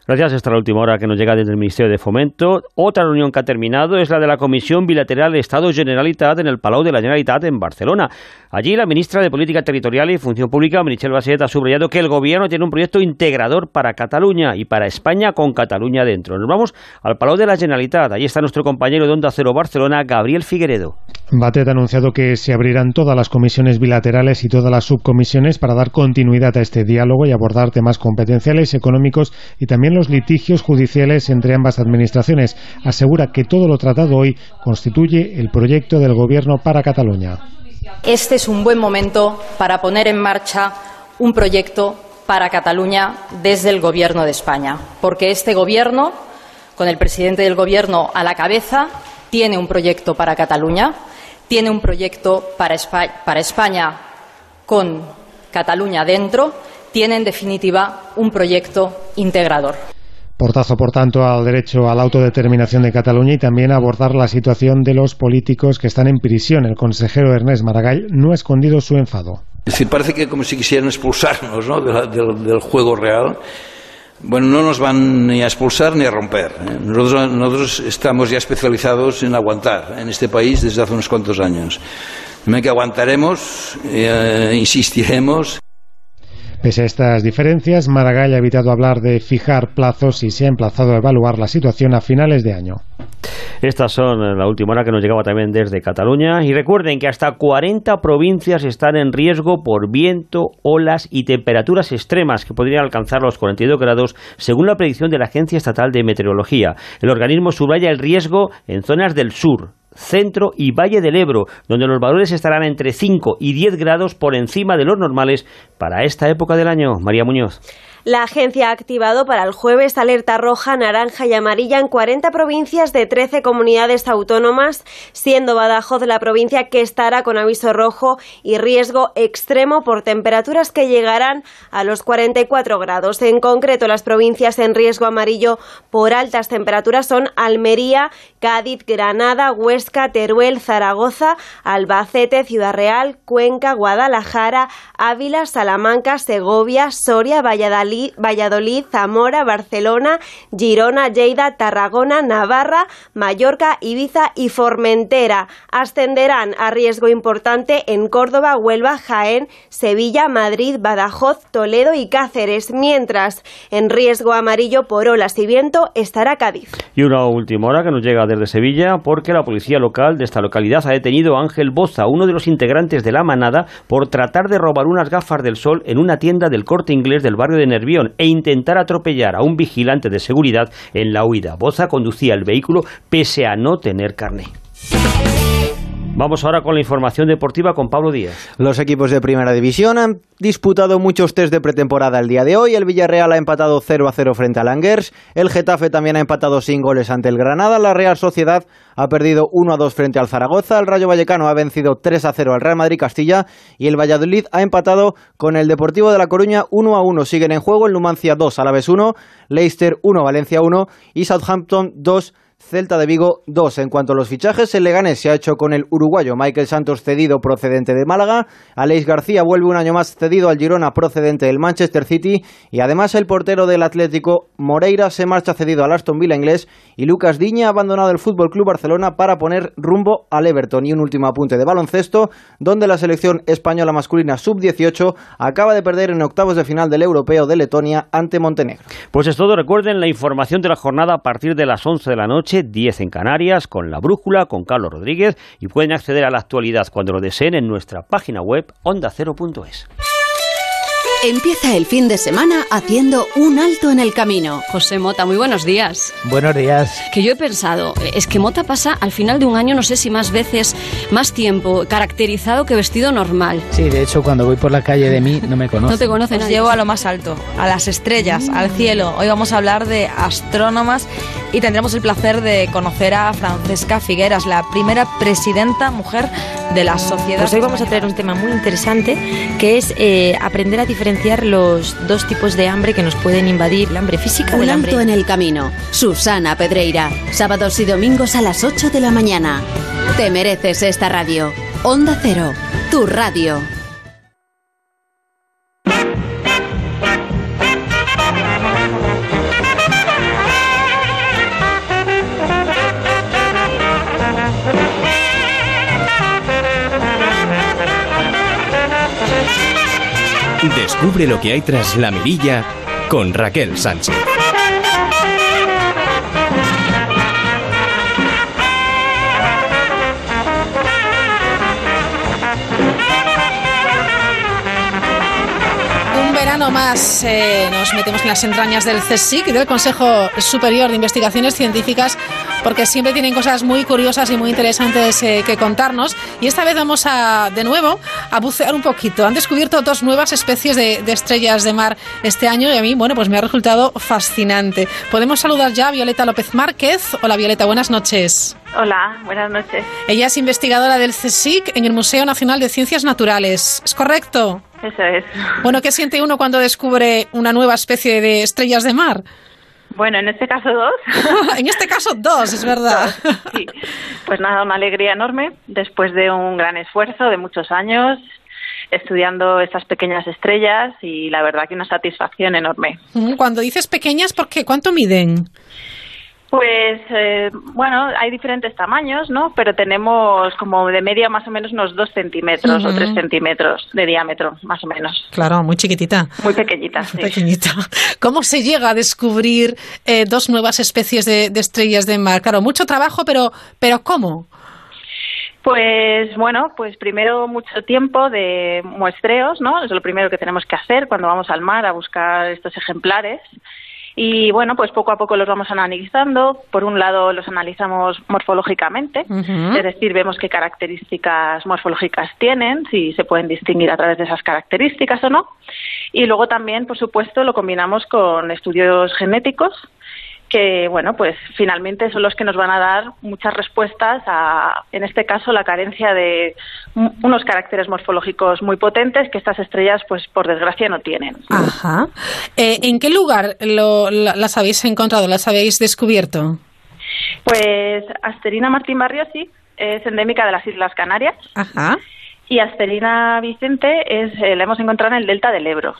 Gracias. Es la última hora que nos llega desde el Ministerio de Fomento. Otra reunión que ha terminado es la de la Comisión Bilateral Estado-Generalitat en el Palau de la Generalitat en Barcelona. Allí la ministra de Política Territorial y Función Pública, Michelle Baset, ha subrayado que el gobierno tiene un proyecto integrador para Cataluña y para España con Cataluña dentro. Nos vamos al Palau de la Generalitat. Allí está nuestro compañero de Onda Cero Barcelona, Gabriel Figueredo. Batet ha anunciado que se abrirán todas las comisiones bilaterales y todas las subcomisiones para dar continuidad a este diálogo y abordar temas competenciales, económicos y también los litigios judiciales entre ambas administraciones. Asegura que todo lo tratado hoy constituye el proyecto del Gobierno para Cataluña. Este es un buen momento para poner en marcha un proyecto para Cataluña desde el Gobierno de España, porque este Gobierno, con el presidente del Gobierno a la cabeza, tiene un proyecto para Cataluña tiene un proyecto para España, con Cataluña dentro, tiene en definitiva un proyecto integrador. Portazo, por tanto, al derecho a la autodeterminación de Cataluña y también a abordar la situación de los políticos que están en prisión. El consejero Ernest Maragall no ha escondido su enfado. Es decir, parece que como si quisieran expulsarnos ¿no? del juego real bueno, no nos van ni a expulsar ni a romper. ¿eh? Nosotros, estamos ya especializados en aguantar en este país desde hace unos cuantos años. que aguantaremos, eh, insistiremos. Pese a estas diferencias, Maragall ha evitado hablar de fijar plazos y se ha emplazado a evaluar la situación a finales de año. Estas son la última hora que nos llegaba también desde Cataluña. Y recuerden que hasta 40 provincias están en riesgo por viento, olas y temperaturas extremas que podrían alcanzar los 42 grados según la predicción de la Agencia Estatal de Meteorología. El organismo subraya el riesgo en zonas del sur, centro y Valle del Ebro, donde los valores estarán entre 5 y 10 grados por encima de los normales para esta época del año. María Muñoz. La agencia ha activado para el jueves alerta roja, naranja y amarilla en 40 provincias de 13 comunidades autónomas, siendo Badajoz la provincia que estará con aviso rojo y riesgo extremo por temperaturas que llegarán a los 44 grados. En concreto, las provincias en riesgo amarillo por altas temperaturas son Almería, Cádiz, Granada, Huesca, Teruel, Zaragoza, Albacete, Ciudad Real, Cuenca, Guadalajara, Ávila, Salamanca, Segovia, Soria, Valladolid, Valladolid, Zamora, Barcelona, Girona, Lleida, Tarragona, Navarra, Mallorca, Ibiza y Formentera. Ascenderán a riesgo importante en Córdoba, Huelva, Jaén, Sevilla, Madrid, Badajoz, Toledo y Cáceres, mientras en riesgo amarillo por olas y viento estará Cádiz. Y una última hora que nos llega desde Sevilla porque la policía local de esta localidad ha detenido a Ángel Boza, uno de los integrantes de la manada, por tratar de robar unas gafas del sol en una tienda del corte inglés del barrio de e intentar atropellar a un vigilante de seguridad en la huida. Boza conducía el vehículo pese a no tener carne. Vamos ahora con la información deportiva con Pablo Díaz. Los equipos de Primera División han disputado muchos test de pretemporada el día de hoy. El Villarreal ha empatado 0 a 0 frente al Angers. El Getafe también ha empatado sin goles ante el Granada. La Real Sociedad ha perdido 1 a 2 frente al Zaragoza. El Rayo Vallecano ha vencido 3 a 0 al Real Madrid Castilla. Y el Valladolid ha empatado con el Deportivo de La Coruña 1 a 1. Siguen en juego el Numancia 2, Alaves 1, Leicester 1, Valencia 1 y Southampton 2. Celta de Vigo 2. En cuanto a los fichajes, el Leganés se ha hecho con el uruguayo Michael Santos cedido procedente de Málaga. Aleix García vuelve un año más cedido al Girona procedente del Manchester City. Y además el portero del Atlético Moreira se marcha cedido al Aston Villa inglés. Y Lucas Diña ha abandonado el Fútbol Club Barcelona para poner rumbo al Everton. Y un último apunte de baloncesto, donde la selección española masculina sub-18 acaba de perder en octavos de final del Europeo de Letonia ante Montenegro. Pues es todo. Recuerden la información de la jornada a partir de las 11 de la noche 10 en Canarias, con La Brújula, con Carlos Rodríguez, y pueden acceder a la actualidad cuando lo deseen en nuestra página web ondacero.es. Empieza el fin de semana haciendo un alto en el camino. José Mota, muy buenos días. Buenos días. Que yo he pensado, es que Mota pasa al final de un año, no sé si más veces, más tiempo, caracterizado que vestido normal. Sí, de hecho, cuando voy por la calle de mí no me conocen. No te conocen. Llevo a lo más alto, a las estrellas, al cielo. Hoy vamos a hablar de astrónomas y tendremos el placer de conocer a Francesca Figueras, la primera presidenta mujer de la sociedad. Pues hoy vamos a traer un tema muy interesante que es eh, aprender a diferenciar los dos tipos de hambre que nos pueden invadir, el hambre física Un del hambre. alto en el camino. Susana Pedreira. Sábados y domingos a las 8 de la mañana. Te mereces esta radio. Onda Cero. Tu radio. Descubre lo que hay tras la mirilla con Raquel Sánchez. Un verano más eh, nos metemos en las entrañas del CSIC del Consejo Superior de Investigaciones Científicas porque siempre tienen cosas muy curiosas y muy interesantes eh, que contarnos. Y esta vez vamos a, de nuevo, a bucear un poquito. Han descubierto dos nuevas especies de, de estrellas de mar este año y a mí, bueno, pues me ha resultado fascinante. Podemos saludar ya a Violeta López Márquez. Hola Violeta, buenas noches. Hola, buenas noches. Ella es investigadora del CSIC en el Museo Nacional de Ciencias Naturales. ¿Es correcto? Eso es. Bueno, ¿qué siente uno cuando descubre una nueva especie de estrellas de mar? Bueno, en este caso dos. en este caso dos, es verdad. Sí. Pues nada, una alegría enorme después de un gran esfuerzo de muchos años estudiando estas pequeñas estrellas y la verdad que una satisfacción enorme. Cuando dices pequeñas, ¿por qué? ¿Cuánto miden? Pues eh, bueno, hay diferentes tamaños, ¿no? Pero tenemos como de media más o menos unos dos centímetros o Ujú. tres centímetros de diámetro, más o menos. Claro, muy chiquitita. Muy pequeñita, sí. Pequeñita. ¿Cómo se llega a descubrir eh, dos nuevas especies de, de estrellas de mar? Claro, mucho trabajo, pero, pero ¿cómo? Pues bueno, pues primero mucho tiempo de muestreos, ¿no? Es lo primero que tenemos que hacer cuando vamos al mar a buscar estos ejemplares. Y bueno, pues poco a poco los vamos analizando. Por un lado los analizamos morfológicamente, es decir, vemos qué características morfológicas tienen, si se pueden distinguir a través de esas características o no. Y luego también, por supuesto, lo combinamos con estudios genéticos que, bueno, pues finalmente son los que nos van a dar muchas respuestas a, en este caso, la carencia de unos caracteres morfológicos muy potentes que estas estrellas, pues por desgracia, no tienen. Ajá. Eh, ¿En qué lugar lo- la- las habéis encontrado, las habéis descubierto? Pues Asterina Martín Barriosi es endémica de las Islas Canarias Ajá. y Asterina Vicente es, eh, la hemos encontrado en el delta del Ebro.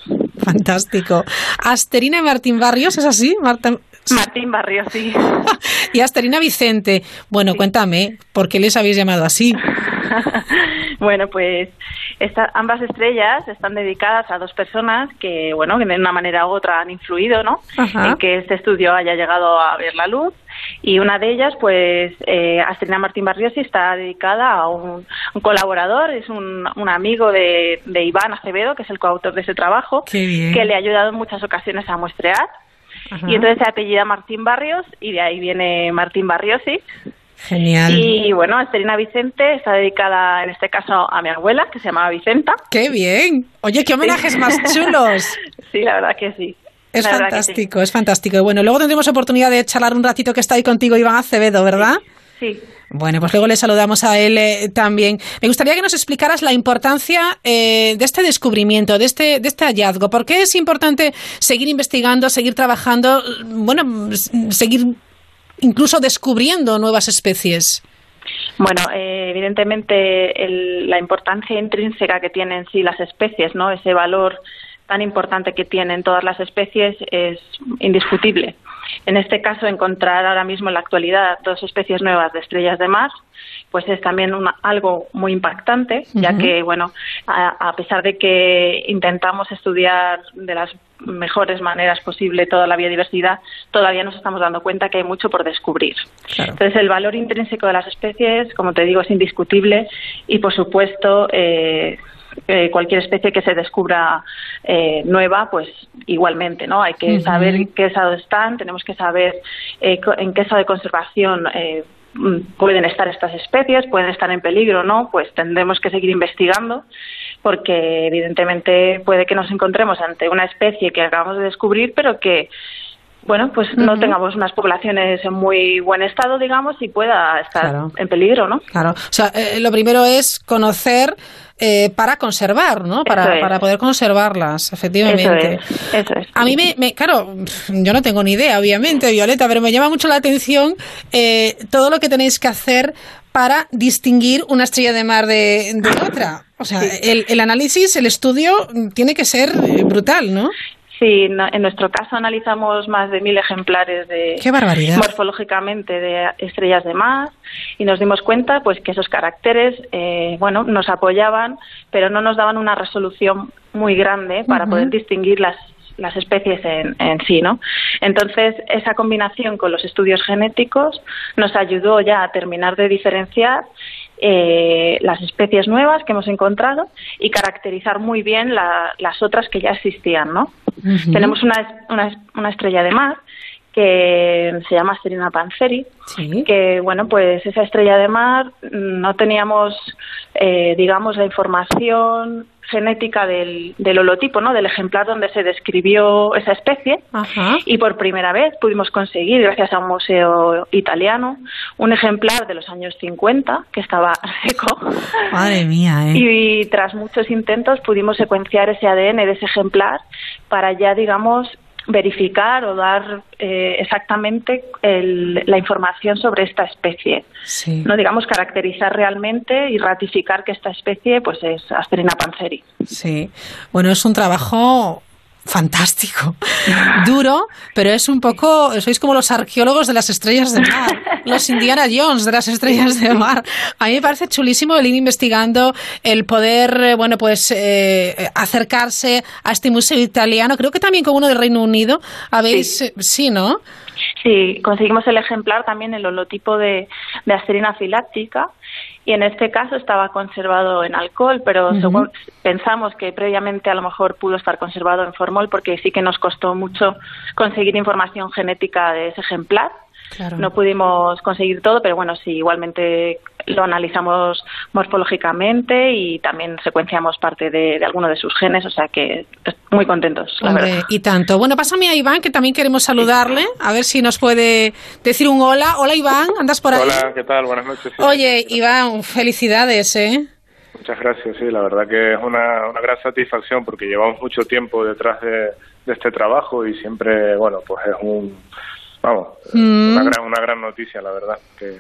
Fantástico. Asterina Martín Barrios, ¿es así? Marta- Martín Barriosi. y Asterina Vicente. Bueno, cuéntame, ¿por qué les habéis llamado así? Bueno, pues esta- ambas estrellas están dedicadas a dos personas que, bueno, que de una manera u otra han influido, ¿no? Ajá. En que este estudio haya llegado a ver la luz. Y una de ellas, pues, eh, Astrina Martín Barriosi está dedicada a un, un colaborador, es un, un amigo de, de Iván Acevedo, que es el coautor de ese trabajo, que le ha ayudado en muchas ocasiones a muestrear. Ajá. Y entonces se apellida Martín Barrios y de ahí viene Martín Barriosi. Genial. Y bueno, Asterina Vicente está dedicada en este caso a mi abuela, que se llamaba Vicenta. ¡Qué bien! Oye, qué homenajes más chulos. Sí, la verdad que sí. Es La fantástico, es fantástico. Y Bueno, luego tendremos oportunidad de charlar un ratito que está ahí contigo, Iván Acevedo, ¿verdad? Sí. Bueno, pues luego le saludamos a él eh, también. Me gustaría que nos explicaras la importancia eh, de este descubrimiento, de este, de este hallazgo. ¿Por qué es importante seguir investigando, seguir trabajando, bueno, s- seguir incluso descubriendo nuevas especies? Bueno, eh, evidentemente el- la importancia intrínseca que tienen sí las especies, ¿no? Ese valor tan importante que tienen todas las especies es indiscutible. En este caso, encontrar ahora mismo en la actualidad dos especies nuevas de estrellas de mar, pues es también una- algo muy impactante, ya que, bueno, a, a pesar de que intentamos estudiar de las mejores maneras posible toda la biodiversidad, todavía nos estamos dando cuenta que hay mucho por descubrir. Entonces, el valor intrínseco de las especies, como te digo, es indiscutible y, por supuesto, eh, eh, cualquier especie que se descubra eh, nueva, pues igualmente, ¿no? Hay que saber en qué estado están, tenemos que saber eh, en qué estado de conservación eh, mm, pueden estar estas especies, pueden estar en peligro no, pues tendremos que seguir investigando porque evidentemente puede que nos encontremos ante una especie que acabamos de descubrir, pero que bueno, pues no tengamos unas poblaciones en muy buen estado, digamos, y pueda estar Claro. en peligro, ¿no? Claro. O sea, eh, lo primero es conocer eh, para conservar, ¿no? Para, es. para poder conservarlas, efectivamente. Eso es, eso es. A mí me, me- claro, yo no tengo ni idea, obviamente, Violeta, pero me llama mucho la atención eh, todo lo que tenéis que hacer para distinguir una estrella de mar de, de otra. O sea, el, el análisis, el estudio tiene que ser eh, brutal, ¿no? Sí, en nuestro caso analizamos más de mil ejemplares de ¡Qué barbaridad! morfológicamente de estrellas de mar y nos dimos cuenta pues que esos caracteres eh, bueno nos apoyaban pero no nos daban una resolución muy grande para poder distinguir las las especies en, en sí, ¿no? Entonces, esa combinación con los estudios genéticos nos ayudó ya a terminar de diferenciar eh, las especies nuevas que hemos encontrado y caracterizar muy bien la- las otras que ya existían, ¿no? Tenemos una, una, una estrella de mar que se llama Serena Panzeri, que bueno, pues esa estrella de mar no teníamos, eh, digamos, la información genética del, del holotipo, ¿no? Del ejemplar donde se describió esa especie y por primera vez pudimos conseguir, gracias a un museo italiano, un ejemplar de los años 50 que estaba seco Madre mía, ¿eh? y tras muchos intentos pudimos secuenciar ese ADN de ese ejemplar para ya, digamos, verificar o dar eh, exactamente el- la información sobre esta especie. Sí. No digamos caracterizar realmente y ratificar que esta especie pues es Asterina panzeri. Sí. Bueno, es un trabajo fantástico, duro, pero es un poco, sois como los arqueólogos de las estrellas de mar, los Indiana Jones de las estrellas de mar. A mí me parece chulísimo el ir investigando, el poder, eh, bueno, pues eh, acercarse a este museo italiano, creo que también con uno del Reino Unido, habéis, eh, sí, ¿no? Sí, conseguimos el ejemplar también el holotipo de, de Asterina filáctica y en este caso estaba conservado en alcohol, pero según pensamos que previamente a lo mejor pudo estar conservado en formol porque sí que nos costó mucho conseguir información genética de ese ejemplar. Claro. No pudimos conseguir todo, pero bueno, sí, igualmente lo analizamos morfológicamente y también secuenciamos parte de, de alguno de sus genes, o sea que muy contentos, la Hombre, verdad. y tanto. Bueno, pásame a Iván, que también queremos saludarle, a ver si nos puede decir un hola. Hola, Iván, ¿andas por ahí? Hola, ¿qué tal? Buenas noches. sí. Oye, Iván, felicidades, ¿eh? Muchas gracias, sí, la verdad que es una, una gran satisfacción porque llevamos mucho tiempo detrás de, de este trabajo y siempre, bueno, pues es un, vamos, Mm. una, gran, una gran noticia, la verdad, que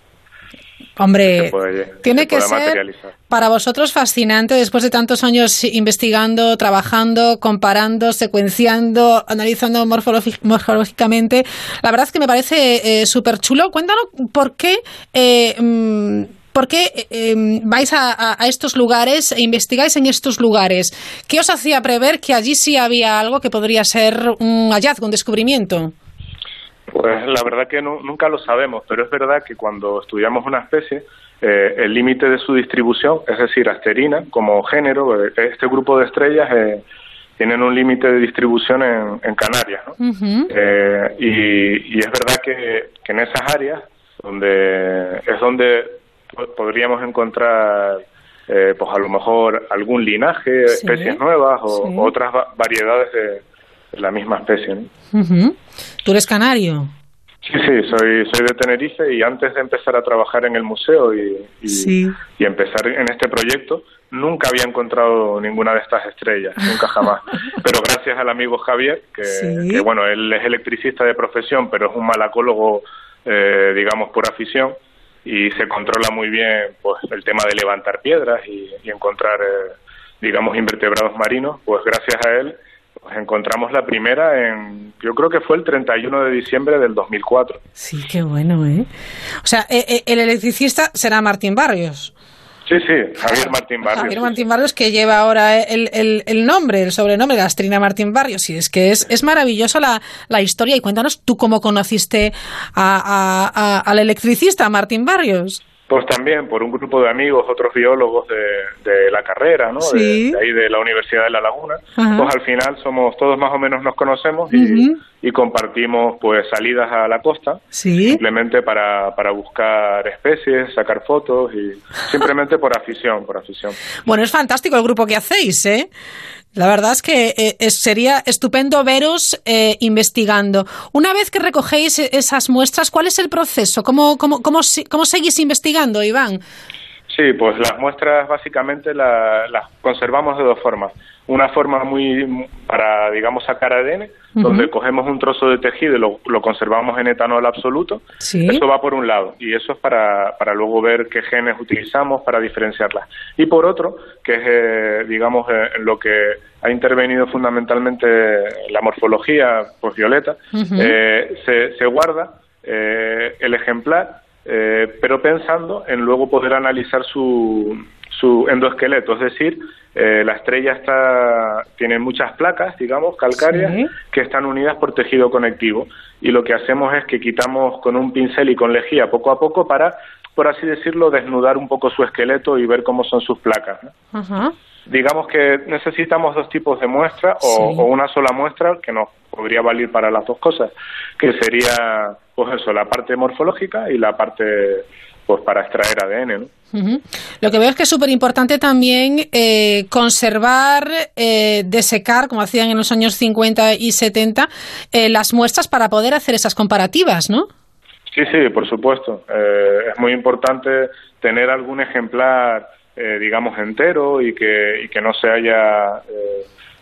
Hombre, puede, tiene que pueda ser para vosotros fascinante después de tantos años investigando, trabajando, comparando, secuenciando, analizando morfológicamente. La verdad es que me parece eh, súper chulo. Cuéntanos por qué. eh, mm, ¿Por qué eh, eh, vais a, a- a estos lugares e investigáis en estos lugares? ¿Qué os hacía prever que allí sí había algo que podría ser un hallazgo, un descubrimiento? Pues la verdad que nu- nunca lo sabemos, pero es verdad que cuando estudiamos una especie, eh, el límite de su distribución, es decir, asterina como género, eh, este grupo de estrellas eh, tienen un límite de distribución en, en Canarias. ¿no? Eh, y, y es verdad que, que en esas áreas donde es donde podríamos encontrar eh, pues a lo mejor algún linaje, especies nuevas o otras variedades de, la misma especie. ¿Tú eres canario? Sí, sí, soy, soy de Tenerife y antes de empezar a trabajar en el museo y, y, empezar en este proyecto, nunca había encontrado ninguna de estas estrellas, nunca jamás. Pero gracias al amigo Javier, que, que bueno, él es electricista de profesión, pero es un malacólogo, eh, digamos, por afición, y se controla muy bien pues el tema de levantar piedras y, encontrar, eh, digamos, invertebrados marinos, pues gracias a él pues encontramos la primera en, yo creo que fue el 31 de diciembre del 2004. Sí, qué bueno, ¿eh? O sea, eh, eh, el electricista será Martín Barrios. Sí, sí, Javier Martín Barrios. Javier Martín Barrios que lleva ahora el, el, nombre, el sobrenombre de Astrina Martín Barrios. Y es que es, es maravillosa la, la historia. Y cuéntanos tú cómo conociste a, al electricista Martín Barrios. Pues también por un grupo de amigos, otros biólogos de, la carrera, ¿no? De, ahí de la Universidad de La Laguna. Pues al final somos, todos más o menos nos conocemos y, compartimos pues salidas a la costa. Simplemente para, para buscar especies, sacar fotos y simplemente por afición, por afición. Bueno, es fantástico el grupo que hacéis, ¿eh? La verdad es que eh, sería estupendo veros eh, investigando. Una vez que recogéis esas muestras, ¿cuál es el proceso? ¿Cómo, cómo, cómo, cómo seguís investigando, Iván? Sí, pues las muestras básicamente las conservamos de dos formas una forma muy para, digamos, sacar ADN, donde cogemos un trozo de tejido y lo, conservamos en etanol absoluto. Eso va por un lado, y eso es para, para luego ver qué genes utilizamos para diferenciarlas. Y por otro, que es, eh, digamos, eh, en lo que ha intervenido fundamentalmente la morfología pues, violeta, eh, se, se, guarda el ejemplar, pero pensando en luego poder analizar su, su endoesqueleto, es decir, eh, la estrella está, tiene muchas placas, digamos, calcáreas, que están unidas por tejido conectivo. Y lo que hacemos es que quitamos con un pincel y con lejía poco a poco para, por así decirlo, desnudar un poco su esqueleto y ver cómo son sus placas. Digamos que necesitamos dos tipos de muestra o, o, una sola muestra que nos podría valer para las dos cosas, que sería, pues eso, la parte morfológica y la parte pues para extraer ADN. ¿no? Lo que veo es que es súper importante también eh, conservar, eh, desecar, como hacían en los años 50 y 70, eh, las muestras para poder hacer esas comparativas, ¿no? Sí, sí, por supuesto. es muy importante tener algún ejemplar, digamos, entero y que, y que no se haya,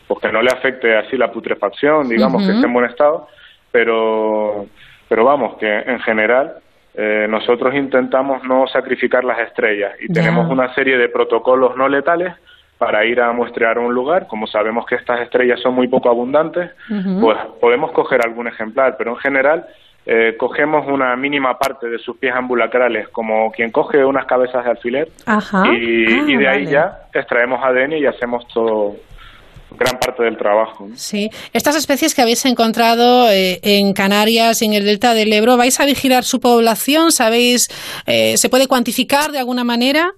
pues que no le afecte así la putrefacción, digamos, que esté en buen estado, pero, pero vamos, que en general eh, nosotros intentamos no sacrificar las estrellas y tenemos una serie de protocolos no letales para ir a muestrear un lugar. Como sabemos que estas estrellas son muy poco abundantes, pues podemos coger algún ejemplar, pero en general eh, cogemos una mínima parte de sus pies ambulacrales, como quien coge unas cabezas de alfiler, y, de ah, ahí ya extraemos ADN y hacemos todo, gran parte del trabajo. Sí, estas especies que habéis encontrado eh, en Canarias, en el delta del Ebro, ¿vais a vigilar su población? ¿Sabéis, eh, se puede cuantificar de alguna manera?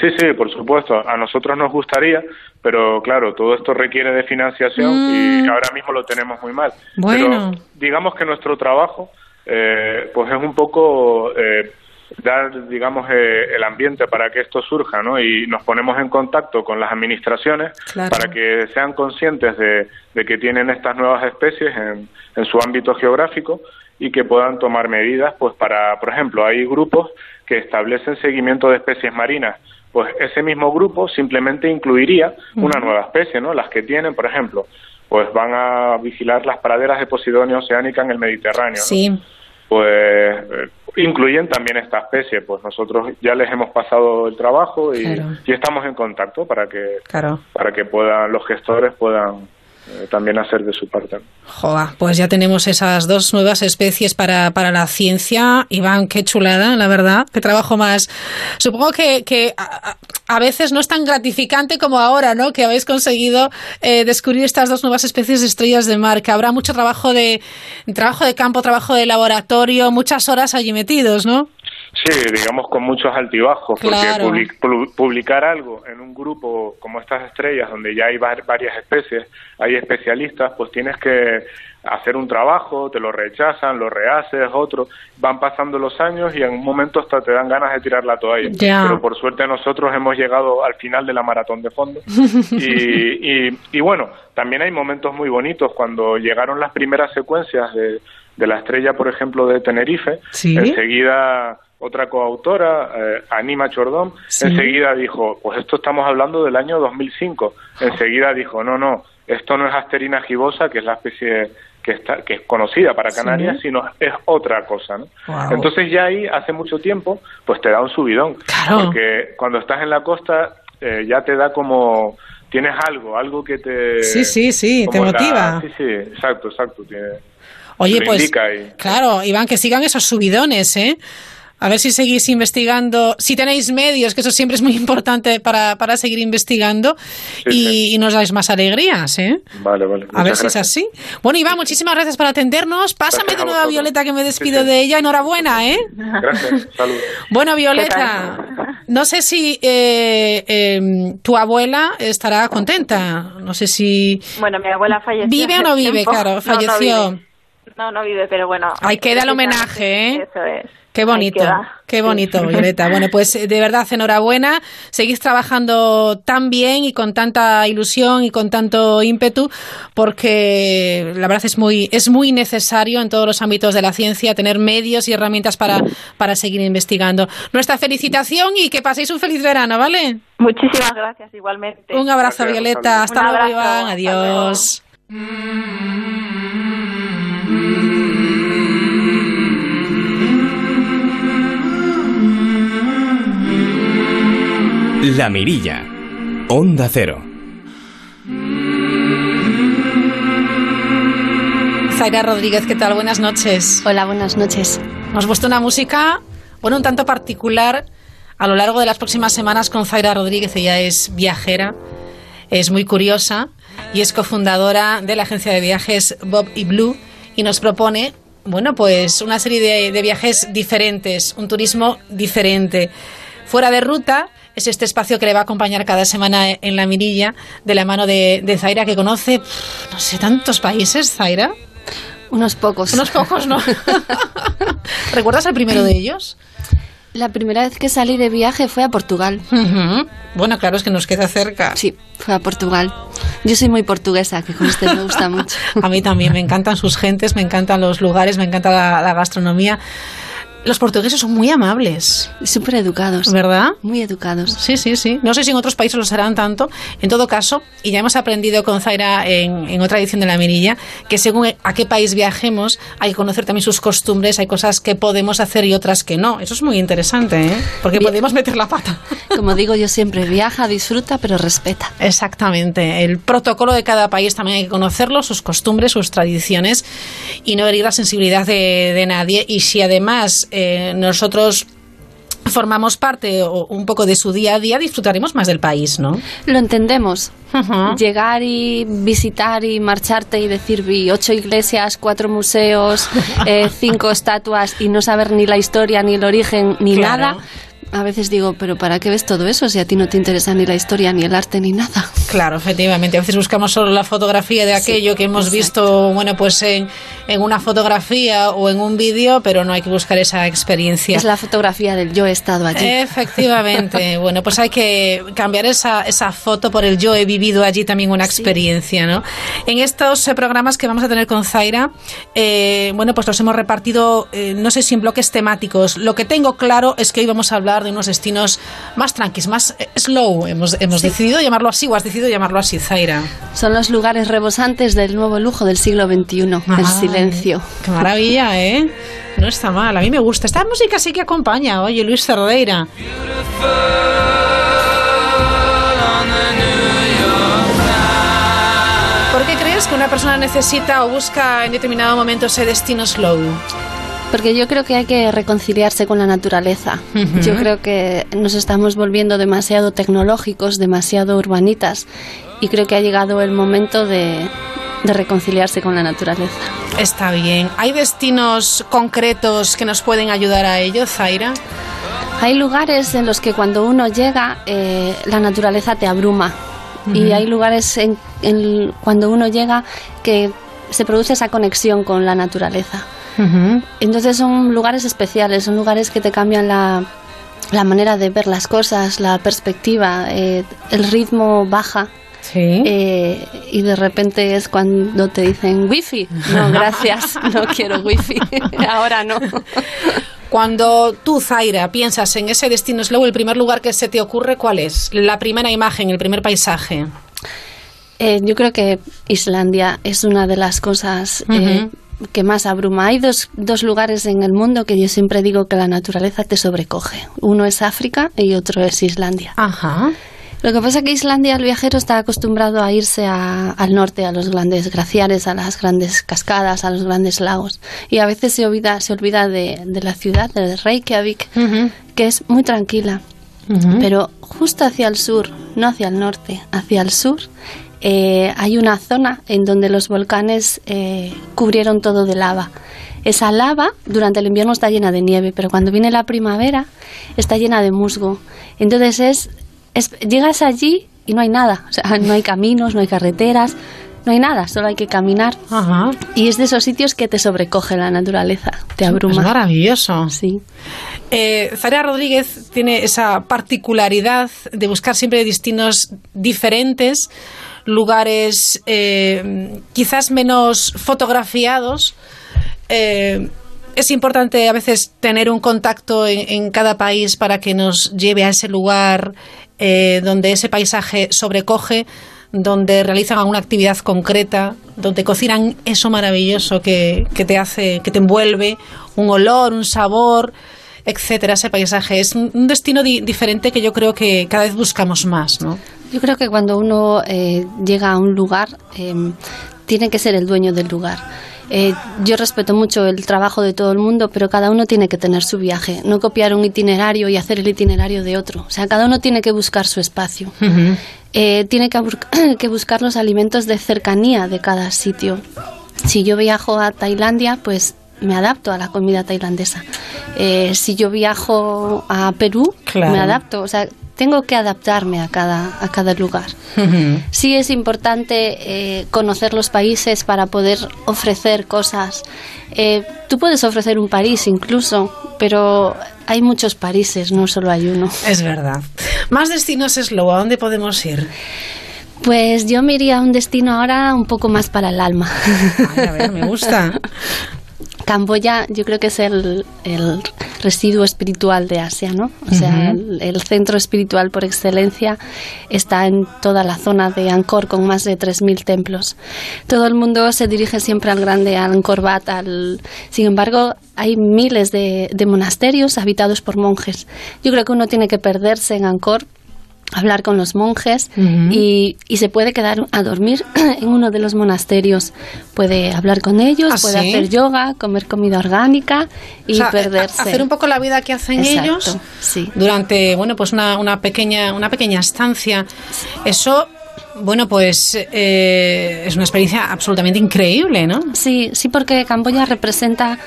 Sí, sí, por supuesto. A nosotros nos gustaría, pero claro, todo esto requiere de financiación y mm. ahora mismo lo tenemos muy mal. Bueno. Pero digamos que nuestro trabajo, eh, pues es un poco dar, digamos, eh, el ambiente para que esto surja, ¿no? Y nos ponemos en contacto con las administraciones para que sean conscientes de, que tienen estas nuevas especies en, en, su ámbito geográfico y que puedan tomar medidas, pues para, por ejemplo, hay grupos que establecen seguimiento de especies marinas. Pues ese mismo grupo simplemente incluiría una nueva especie, ¿no? Las que tienen, por ejemplo, pues van a vigilar las praderas de Posidonia oceánica en el Mediterráneo. Sí. Pues eh, incluyen también esta especie. Pues nosotros ya les hemos pasado el trabajo y, estamos en contacto para que para que puedan los gestores puedan eh, también hacer de su parte. Joa, pues ya tenemos esas dos nuevas especies para, para la ciencia. Iván, qué chulada, la verdad. Qué trabajo más. Supongo que, que a, veces no es tan gratificante como ahora, ¿no? Que habéis conseguido eh, descubrir estas dos nuevas especies de estrellas de mar. Que habrá mucho trabajo de, trabajo de campo, trabajo de laboratorio, muchas horas allí metidos, ¿no? Sí, digamos con muchos altibajos, Claro. porque public- pu- publicar algo en un grupo como estas estrellas, donde ya hay var- varias especies, hay especialistas, pues tienes que hacer un trabajo, te lo rechazan, lo rehaces, otro, van pasando los años y en un momento hasta te dan ganas de tirar la toalla. Pero por suerte nosotros hemos llegado al final de la maratón de fondo y, y, y bueno, también hay momentos muy bonitos cuando llegaron las primeras secuencias de, de la estrella, por ejemplo, de Tenerife. Sí. Enseguida otra coautora, eh, Anima Chordón, Sí. enseguida dijo, pues esto estamos hablando del año 2005. Enseguida dijo, no, no, esto no es Asterina gibosa, que es la especie que está que es conocida para Sí. Canarias, sino es otra cosa, ¿no? Entonces ya ahí hace mucho tiempo, pues te da un subidón, Claro. porque cuando estás en la costa eh, ya te da como tienes algo, algo que te Sí, sí, sí, te la- motiva. sí, sí, exacto, exacto, tiene- Oye, pues y- claro, Iván, que sigan esos subidones, ¿eh? A ver si seguís investigando, si tenéis medios, que eso siempre es muy importante para, para seguir investigando y, y nos dais más alegrías, ¿eh? Vale, vale. A ver si es así. Bueno, Iván, muchísimas gracias por atendernos. Pásame Gracias de nuevo a. Violeta, que me despido Sí, sí. de ella. Enhorabuena, ¿eh? Gracias, saludos. Bueno, Violeta, no sé si eh, eh, tu abuela estará contenta. No sé si... Bueno, mi abuela falleció. ¿Vive o no vive? tiempo. Claro, No, no falleció. vive. No, no vive, pero bueno. Ahí queda el homenaje, ¿eh? Eso es. Qué bonito, qué bonito, Violeta. Bueno, pues eh, de verdad, enhorabuena. Seguís trabajando tan bien y con tanta ilusión y con tanto ímpetu, porque la verdad es muy, es muy necesario en todos los ámbitos de la ciencia tener medios y herramientas para, para seguir investigando. Nuestra felicitación y que paséis un feliz verano, ¿vale? Muchísimas gracias, igualmente. Un abrazo, Violeta. Hasta Un luego, abrazo, Iván. hasta Adiós. La Mirilla. Onda Cero. Zaira Rodríguez, ¿qué tal? Buenas noches. Hola, buenas noches. Hemos puesto una música, bueno, un tanto particular a lo largo de las próximas semanas con Zaira Rodríguez. Ella es viajera, es muy curiosa y es cofundadora de la agencia de viajes Bob y Blue y nos propone, bueno, pues una serie de, de viajes diferentes, un turismo diferente. Fuera de ruta es este espacio que le va a acompañar cada semana en la mirilla de la mano de, de Zaira, que conoce, no sé, tantos países, Zaira. Unos pocos. Unos pocos, ¿no? ¿Recuerdas el primero de ellos? La primera vez que salí de viaje fue a Portugal. Bueno, claro, es que nos queda cerca. Sí, fue a Portugal. Yo soy muy portuguesa, que con usted me gusta mucho. A mí también, me encantan sus gentes, me encantan los lugares, me encanta la, la gastronomía. Los portugueses son muy amables. Súper educados. ¿Verdad? Muy educados. Sí, sí, sí. No sé si en otros países lo serán tanto. En todo caso, y ya hemos aprendido con Zaira en, en otra edición de La Mirilla, que según a qué país viajemos, hay que conocer también sus costumbres, hay cosas que podemos hacer y otras que no. Eso es muy interesante, ¿eh? Porque podemos meter la pata. Como digo yo siempre, viaja, disfruta, pero respeta. Exactamente. El protocolo de cada país también hay que conocerlo, sus costumbres, sus tradiciones y no herir la sensibilidad de, de nadie. Y si además eh, nosotros formamos parte o un poco de su día a día, disfrutaremos más del país, ¿no? Lo entendemos. Llegar y visitar y marcharte y decir vi ocho iglesias, cuatro museos, eh, cinco estatuas y no saber ni la historia, ni el origen, ni Claro. nada. A veces digo, pero ¿para qué ves todo eso si a ti no te interesa ni la historia, ni el arte, ni nada? Claro, efectivamente. A veces buscamos solo la fotografía de Sí, aquello que hemos visto, bueno, pues en, en una fotografía o en un vídeo, pero no hay que buscar esa experiencia. Es la fotografía del yo he estado allí. Efectivamente. bueno, pues hay que cambiar esa, esa foto por el yo he vivido allí también una experiencia, ¿no? En estos eh, programas que vamos a tener con Zaira, eh, bueno, pues los hemos repartido, eh, no sé si en bloques temáticos. Lo que tengo claro es que hoy vamos a hablar de unos destinos más tranquis, más eh, slow. Hemos, hemos decidido llamarlo así o has decidido llamarlo así, Zaira. Son los lugares rebosantes del nuevo lujo del siglo XXI, el Ay, silencio. Qué maravilla, ¿eh? No está mal, a mí me gusta. Esta música sí que acompaña, oye, Luis Cerdeira. ¿Por qué crees que una persona necesita o busca en determinado momento ese destino slow? Porque yo creo que hay que reconciliarse con la naturaleza. Yo creo que nos estamos volviendo demasiado tecnológicos, demasiado urbanitas y creo que ha llegado el momento de, de reconciliarse con la naturaleza. Está bien. ¿Hay destinos concretos que nos pueden ayudar a ello, Zaira? Hay lugares en los que cuando uno llega eh, la naturaleza te abruma y Ujú. hay lugares en, en- cuando uno llega que se produce esa conexión con la naturaleza. Entonces son lugares especiales, son lugares que te cambian la, la manera de ver las cosas, la perspectiva, eh, el ritmo baja. Eh, y de repente es cuando te dicen wifi. No, gracias, no quiero wifi. Ahora no. Cuando tú, Zaira, piensas en ese destino, es luego el primer lugar que se te ocurre, ¿cuál es? La primera imagen, el primer paisaje. Eh, yo creo que Islandia es una de las cosas que más abruma. Hay dos, dos lugares en el mundo que yo siempre digo que la naturaleza te sobrecoge. Uno es África y otro es Islandia. Ajá. Lo que pasa es que Islandia, el viajero está acostumbrado a irse a- al norte, a los grandes glaciares, a las grandes cascadas, a los grandes lagos. Y a veces se olvida, se olvida de, de la ciudad, de Reykjavik, que es muy tranquila. Pero justo hacia el sur, no hacia el norte, hacia el sur, eh, hay una zona en donde los volcanes eh, cubrieron todo de lava. Esa lava durante el invierno está llena de nieve, pero cuando viene la primavera está llena de musgo. Entonces es, es- llegas allí y no hay nada, o sea, no hay caminos, no hay carreteras, no hay nada, solo hay que caminar. Y es de esos sitios que te sobrecoge la naturaleza, te abruma. Es maravilloso. Sí. Eh, Rodríguez tiene esa particularidad de buscar siempre destinos diferentes, lugares eh, quizás menos fotografiados. Eh, es importante a veces tener un contacto en, en cada país para que nos lleve a ese lugar eh, donde ese paisaje sobrecoge, donde realizan alguna actividad concreta, donde cocinan eso maravilloso que, que te hace, que te envuelve, un olor, un sabor, etcétera. Ese paisaje es un destino di- diferente que yo creo que cada vez buscamos más, ¿no? Yo creo que cuando uno eh, llega a un lugar, eh, tiene que ser el dueño del lugar. Eh, yo respeto mucho el trabajo de todo el mundo, pero cada uno tiene que tener su viaje, no copiar un itinerario y hacer el itinerario de otro. O sea, cada uno tiene que buscar su espacio. Eh, tiene que, que buscar los alimentos de cercanía de cada sitio. Si yo viajo a Tailandia, pues me adapto a la comida tailandesa. Eh, si yo viajo a Perú, Claro. me adapto. O sea, tengo que adaptarme a cada, a cada lugar. Sí es importante eh, conocer los países para poder ofrecer cosas. Eh, tú puedes ofrecer un París incluso, pero hay muchos Parises, no solo hay uno. Es verdad. Más destinos Slow, ¿a dónde podemos ir? Pues yo me iría a un destino ahora un poco más para el alma. a ver, me gusta. Camboya yo creo que es el, el residuo espiritual de Asia, ¿no? O sea, el centro espiritual por excelencia está en toda la zona de Angkor con más de 3.000 templos. Todo el mundo se dirige siempre al grande Angkor Wat. Al... Sin embargo, hay miles de, de monasterios habitados por monjes. Yo creo que uno tiene que perderse en Angkor hablar con los monjes y, y se puede quedar a dormir en uno de los monasterios. Puede hablar con ellos, ¿Ah, puede sí? hacer yoga, comer comida orgánica y O sea, perderse. Hacer un poco la vida que hacen Exacto, ellos sí. durante, bueno, pues una, una pequeña, una pequeña estancia. Eso, bueno, pues eh, es una experiencia absolutamente increíble, ¿no? Sí, sí, porque Camboya representa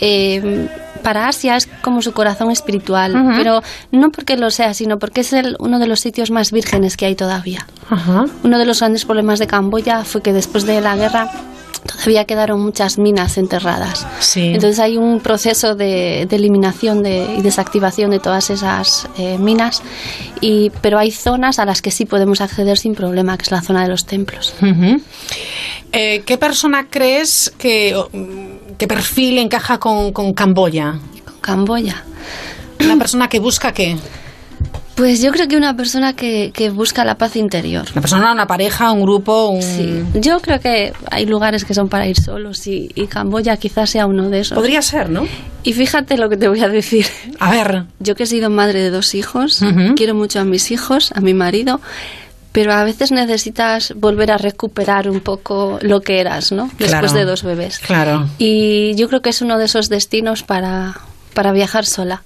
eh, para Asia es como su corazón espiritual, pero no porque lo sea, sino porque es el- uno de los sitios más vírgenes que hay todavía. Uno de los grandes problemas de Camboya fue que después de la guerra todavía quedaron muchas minas enterradas. Sí. Entonces hay un proceso de, de eliminación de- y desactivación de todas esas eh, minas, y, pero hay zonas a las que sí podemos acceder sin problema, que es la zona de los templos. Eh, ¿Qué persona crees que, mm, qué perfil encaja con, con Camboya? Camboya. Una persona que busca qué? Pues yo creo que una persona que, que busca la paz interior. Una persona, una pareja, un grupo, un... Yo creo que hay lugares que son para ir solos y, y Camboya quizás sea uno de esos. Podría ser, ¿no? Y fíjate lo que te voy a decir. A ver. Yo que he sido madre de dos hijos, quiero mucho a mis hijos, a mi marido, pero a veces necesitas volver a recuperar un poco lo que eras, ¿no? Después Claro. de dos bebés. Claro. Y yo creo que es uno de esos destinos para, para viajar sola.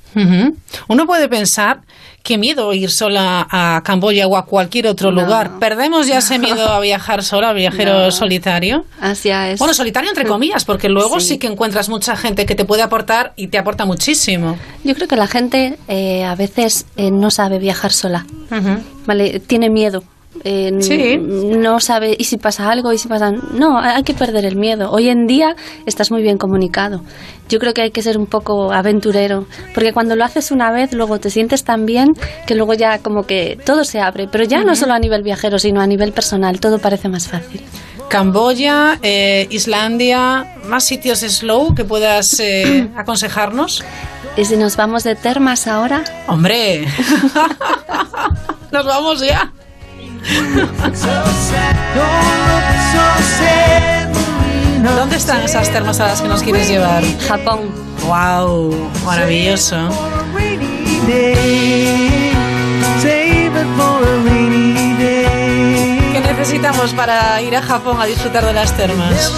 Uno puede pensar qué miedo ir sola a Camboya o a cualquier otro No. lugar. ¿Perdemos ya ese miedo a viajar sola, viajero No. solitario? Asia es... Bueno, solitario entre comillas, porque luego sí. Sí. que encuentras mucha gente que te puede aportar y te aporta muchísimo. Yo creo que la gente eh, a veces eh, no sabe viajar sola. Vale, tiene miedo. Eh, Sí. No sabe, ¿y si pasa algo? ¿Y si pasa.? No, hay que perder el miedo. Hoy en día estás muy bien comunicado. Yo creo que hay que ser un poco aventurero. Porque cuando lo haces una vez, luego te sientes tan bien que luego ya como que todo se abre. Pero ya no Ujú. solo a nivel viajero, sino a nivel personal. Todo parece más fácil. Camboya, eh, Islandia, más sitios slow que puedas eh, aconsejarnos. ¿Y si nos vamos de termas ahora? Hombre, nos vamos ya. ¿Dónde están esas termas a las que nos quieres llevar? Japón. Wow, maravilloso. ¿Qué necesitamos para ir a Japón a disfrutar de las termas?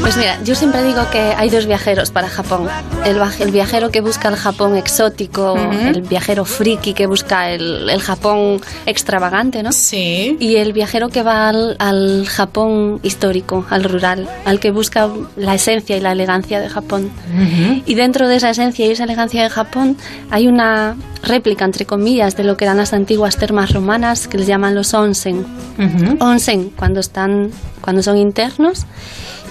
Pues mira, yo siempre digo que hay dos viajeros para Japón. El, el viajero que busca el Japón exótico, Ujú. el viajero friki que busca el, el Japón extravagante, ¿no? Sí. Y el viajero que va al, al Japón histórico, al rural, al que busca la esencia y la elegancia de Japón. Y dentro de esa esencia y esa elegancia de Japón hay una réplica, entre comillas, de lo que eran las antiguas termas romanas que les llaman los onsen. Onsen cuando están, cuando son internos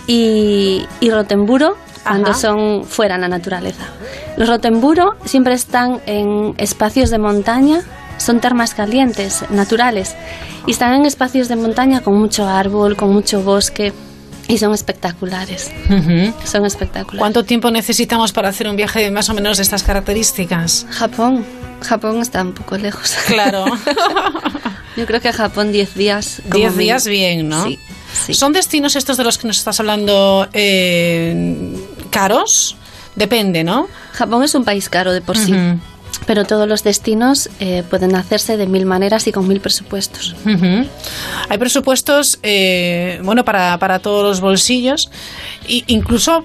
y, y Rotemburo cuando Ajá. son fuera en la naturaleza. Los Rotemburo siempre están en espacios de montaña, son termas calientes, naturales, y están en espacios de montaña con mucho árbol, con mucho bosque, y son espectaculares. Son espectaculares. ¿Cuánto tiempo necesitamos para hacer un viaje de más o menos de estas características? Japón. Japón está un poco lejos. Claro. Yo creo que Japón 10 días. como 10 mínimo. días bien, ¿no? Sí. ¿Son destinos estos de los que nos estás hablando eh, caros? Depende, ¿no? Japón es un país caro de por sí. Ujú. Pero todos los destinos eh, pueden hacerse de mil maneras y con mil presupuestos. Hay presupuestos, eh, bueno, para, para todos los bolsillos. Y incluso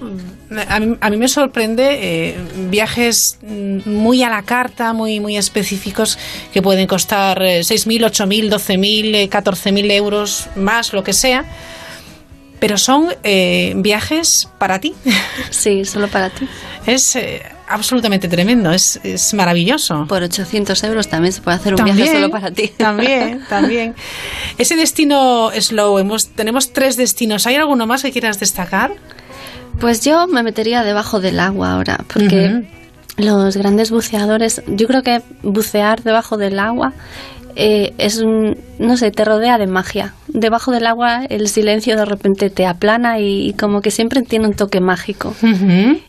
a mí, a mí me sorprende eh, viajes mm, muy a la carta, muy, muy específicos, que pueden costar eh, 6.000, 8.000, 12.000, eh, 14.000 euros, más, lo que sea. Pero son eh, viajes para ti. Sí, solo para ti. Es eh, absolutamente tremendo, es, es maravilloso. Por 800 euros también se puede hacer un También, viaje solo para ti. También, también. Ese destino slow, hemos, tenemos tres destinos. ¿Hay alguno más que quieras destacar? Pues yo me metería debajo del agua ahora, porque los grandes buceadores, yo creo que bucear debajo del agua eh, es un, no sé, te rodea de magia. Debajo del agua el silencio de repente te aplana y, y como que siempre tiene un toque mágico.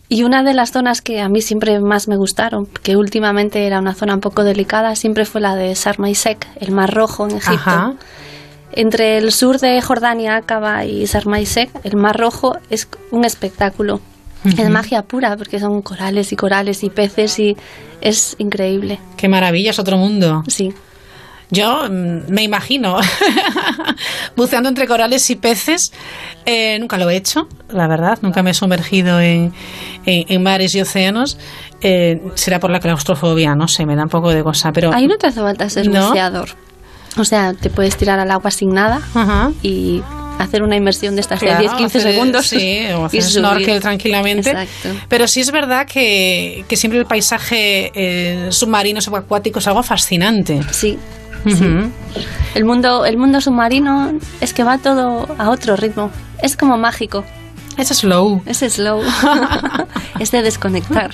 Y una de las zonas que a mí siempre más me gustaron, que últimamente era una zona un poco delicada, siempre fue la de Sharm el Sheikh, el Mar Rojo en Egipto. Ajá. Entre el sur de Jordania, Aqaba y Sharm el Sheikh, el Mar Rojo es un espectáculo. Es magia pura, porque son corales y corales y peces y es increíble. Qué maravilla, es otro mundo. Sí. Yo mm, me imagino buceando entre corales y peces. Eh, nunca lo he hecho, la verdad. Nunca me he sumergido en, en- en mares y océanos. Eh, será por la claustrofobia, no sé, me da un poco de cosa. Pero Ahí no te hace falta ser ¿No? buceador. O sea, te puedes tirar al agua sin nada y hacer una inmersión de estas Claro, de 10-15 hacer- segundos. Sí, o y hacer subir. snorkel tranquilamente. Exacto. Pero sí es verdad que, que siempre el paisaje eh, submarino, subacuático es algo fascinante. Sí. El mundo, el mundo submarino es que va todo a otro ritmo. Es como mágico. Es slow. Es slow. es de desconectar.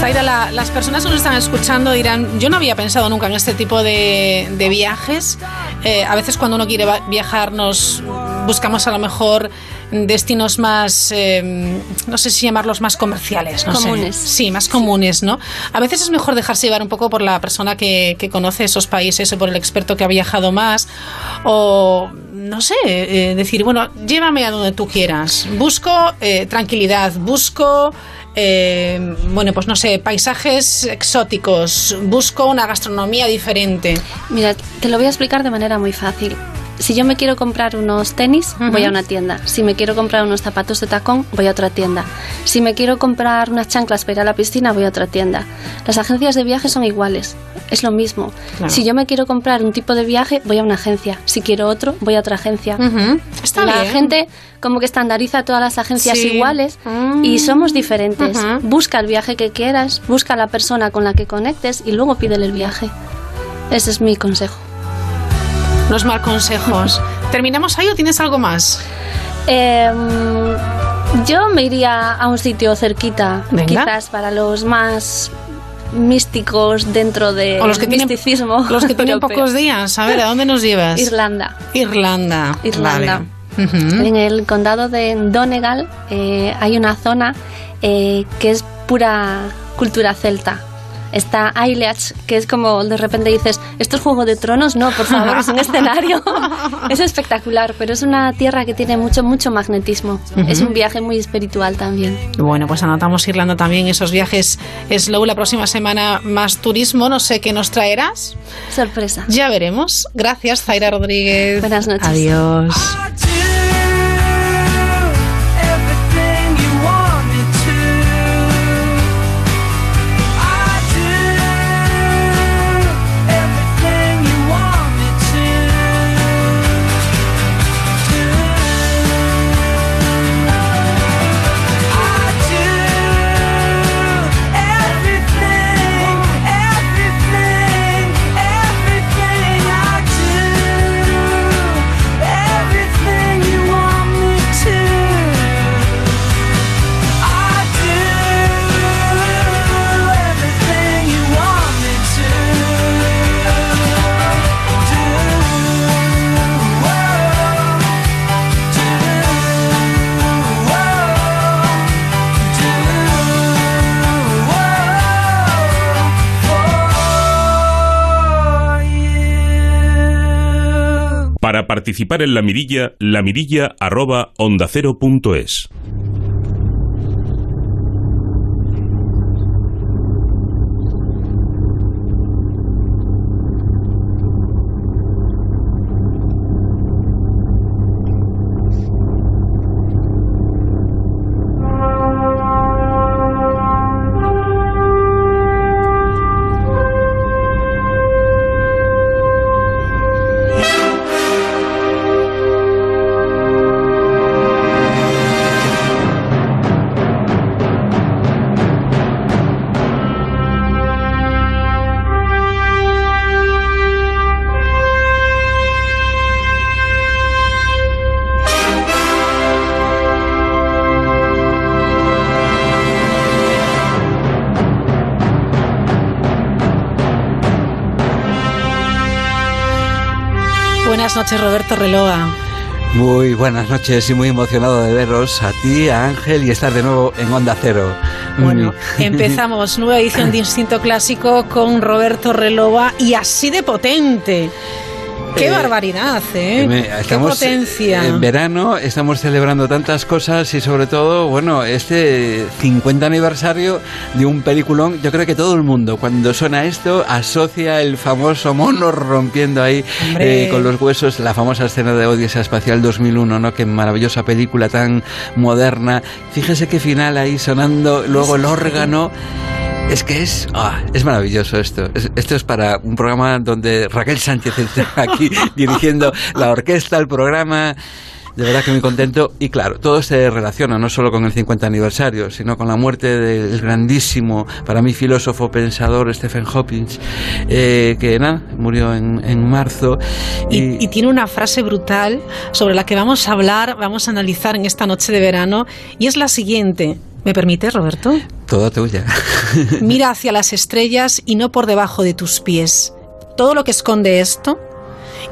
Zaira, la- las personas que nos están escuchando dirán, yo no había pensado nunca en este tipo de, de viajes. Eh, a veces cuando uno quiere viajar nos buscamos a lo mejor destinos más, eh, no sé si llamarlos más comerciales. No sé. Comunes. Sí, más comunes, ¿no? A veces es mejor dejarse llevar un poco por la persona que, que conoce esos países o por el experto que ha viajado más. O, no sé, eh, decir, bueno, llévame a donde tú quieras. Busco eh, tranquilidad, busco eh, bueno, pues no sé, paisajes exóticos, busco una gastronomía diferente. Mira, te lo voy a explicar de manera muy fácil. Si yo me quiero comprar unos tenis, voy a una tienda. Si me quiero comprar unos zapatos de tacón, voy a otra tienda. Si me quiero comprar unas chanclas para ir a la piscina, voy a otra tienda. Las agencias de viaje son iguales, es lo mismo. Claro. Si yo me quiero comprar un tipo de viaje, voy a una agencia. Si quiero otro, voy a otra agencia. Está la bien. gente como que estandariza todas las agencias Sí. iguales y somos diferentes. Busca el viaje que quieras, busca la persona con la que conectes y luego pídele el viaje. Ese es mi consejo. No es mal consejos. ¿Terminamos ahí o tienes algo más? Em, yo me iría a un sitio cerquita, Venga. quizás para los más místicos dentro de O los que tienen- misticismo. Los que tienen europeo. pocos días. A ver, ¿a dónde nos llevas? Irlanda. Irlanda. Irlanda. Vale. En el condado de Donegal eh, hay una zona eh, que es pura cultura celta. Está Aileach, que es como de repente dices, ¿esto es Juego de Tronos? No, por favor, es un escenario. es espectacular, pero es una tierra que tiene mucho, mucho magnetismo. Ujú. Es un viaje muy espiritual también. Bueno, pues anotamos Irlanda también, esos viajes slow. La próxima semana más turismo, no sé qué nos traerás. Sorpresa. Ya veremos. Gracias, Zaira Rodríguez. Buenas noches. Adiós. Participar en la mirilla, la Roberto Reloa. Muy buenas noches y muy emocionado de veros a ti, a Ángel y estar de nuevo en Onda Cero. Bueno, Mm. empezamos nueva edición de Instinto Clásico con Roberto Reloa y así de potente. ¡Qué Eh, barbaridad, eh! Me- ¡Qué potencia! en verano, estamos celebrando tantas cosas y sobre todo, bueno, este 50 aniversario de un peliculón. Yo creo que todo el mundo cuando suena esto asocia el famoso mono rompiendo ahí eh, con los huesos, la famosa escena de Odisea Espacial 2001, ¿no? Qué maravillosa película tan moderna. Fíjese qué final ahí sonando, luego el órgano. Es que es, ah, es maravilloso esto. Es- esto es para un programa donde Raquel Sánchez está aquí dirigiendo la orquesta, el programa. De verdad que muy contento. Y claro, todo se relaciona no solo con el 50 aniversario, sino con la muerte del grandísimo, para mí, filósofo, pensador Stephen Hawking, eh, que nada, murió en, en marzo. Y, y tiene una frase brutal sobre la que vamos a hablar, vamos a analizar en esta noche de verano, y es la siguiente. ¿Me permite, Roberto? Toda tuya. Mira hacia las estrellas y no por debajo de tus pies. Todo lo que esconde esto.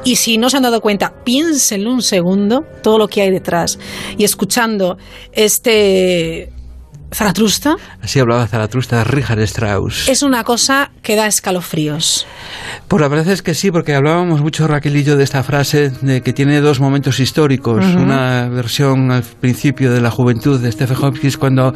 Y si no se han dado cuenta, piénsenlo un segundo, todo lo que hay detrás. Y escuchando este Zaratrusta. Así hablaba Zaratrusta, Richard Strauss. Es una cosa que da escalofríos. Pues la verdad es que sí, porque hablábamos mucho Raquel y yo de esta frase de que tiene dos momentos históricos. Ujú. Una versión al principio de la juventud de Stephen Hopkins cuando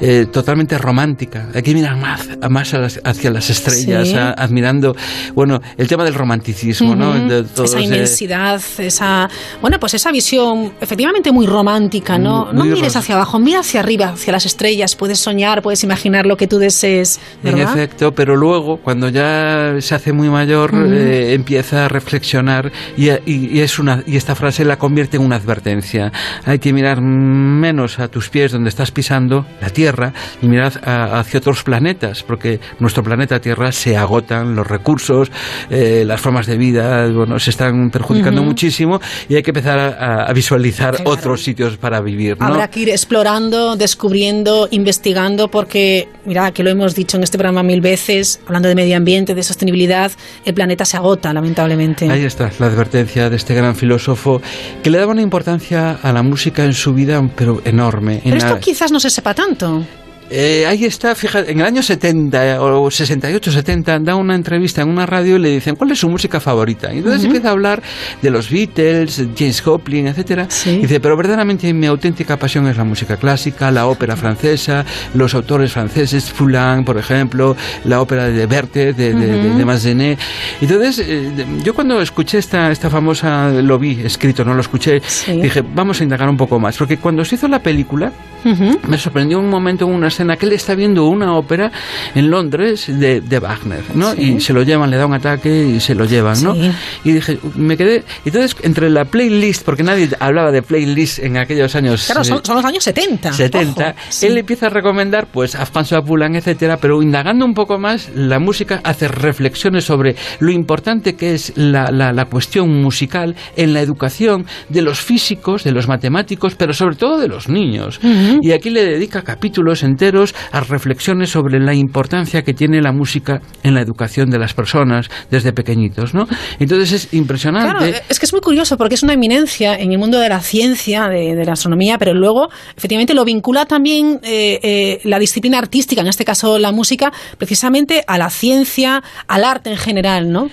eh, totalmente romántica. Hay que mirar más, más a las- hacia las estrellas, Sí. a- admirando, bueno, el tema del romanticismo, ¿no? Ujú. De todo esa inmensidad, esa bueno, pues esa visión efectivamente muy romántica, ¿no? Muy- no mires hacia abajo, mira hacia arriba, hacia las estrellas, puedes soñar, puedes imaginar lo que tú desees, En ¿verdad? efecto, pero luego, cuando ya se hace muy mayor, Ujú. eh, empieza a reflexionar y, y- y es una, y esta frase la convierte en una advertencia. Hay que mirar menos a tus pies donde estás pisando, la Tierra, y mirar a- hacia otros planetas, porque nuestro planeta Tierra se agotan los recursos, eh, las formas de vida, bueno, se están perjudicando Ujú. muchísimo y hay que empezar a, a visualizar otros sitios para vivir. ¿no? Habrá que ir explorando, descubriendo, investigando, porque, mira, que lo hemos dicho en este programa mil veces, hablando de medio ambiente, de sostenibilidad, el planeta se agota, lamentablemente. Ahí está la advertencia de este gran filósofo que le daba una importancia a la música en su vida, pero enorme. Pero En esto la- quizás no se sepa tanto. Eh, ahí está, fíjate, en el año 70 o 68, 70, da una entrevista en una radio y le dicen, ¿cuál es su música favorita? Y entonces Ujú. empieza a hablar de los Beatles, James Joplin, etcétera. Y dice, pero verdaderamente mi auténtica pasión es la música clásica, la ópera francesa, los autores franceses, Foulin, por ejemplo, la ópera de Berthe, de, de, de- Ujú. de Massenet. Entonces, eh, de- yo cuando escuché esta, esta famosa, lo vi escrito, no lo escuché, dije, vamos a indagar un poco más, porque cuando se hizo la película, me sorprendió un momento en una escena que él está viendo una ópera en Londres de, de Wagner, ¿no? Sí. Y se lo llevan, le da un ataque y se lo llevan, ¿no? Sí. Y dije, me quedé. Entonces, entre la playlist, porque nadie hablaba de playlist en aquellos años. Claro, eh, son, son los años 70. 70, ojo, sí. él empieza a recomendar pues a François Poulenc, etcétera, pero indagando un poco más, la música hace reflexiones sobre lo importante que es la, la- la cuestión musical en la educación de los físicos, de los matemáticos, pero sobre todo de los niños. Ujú. Y aquí le dedica capítulos enteros a reflexiones sobre la importancia que tiene la música en la educación de las personas desde pequeñitos, ¿no? Entonces es impresionante. Claro, es que es muy curioso porque es una eminencia en el mundo de la ciencia, de, la astronomía, pero luego efectivamente lo vincula también eh, eh, la disciplina artística, en este caso la música, precisamente a la ciencia, al arte en general, ¿no?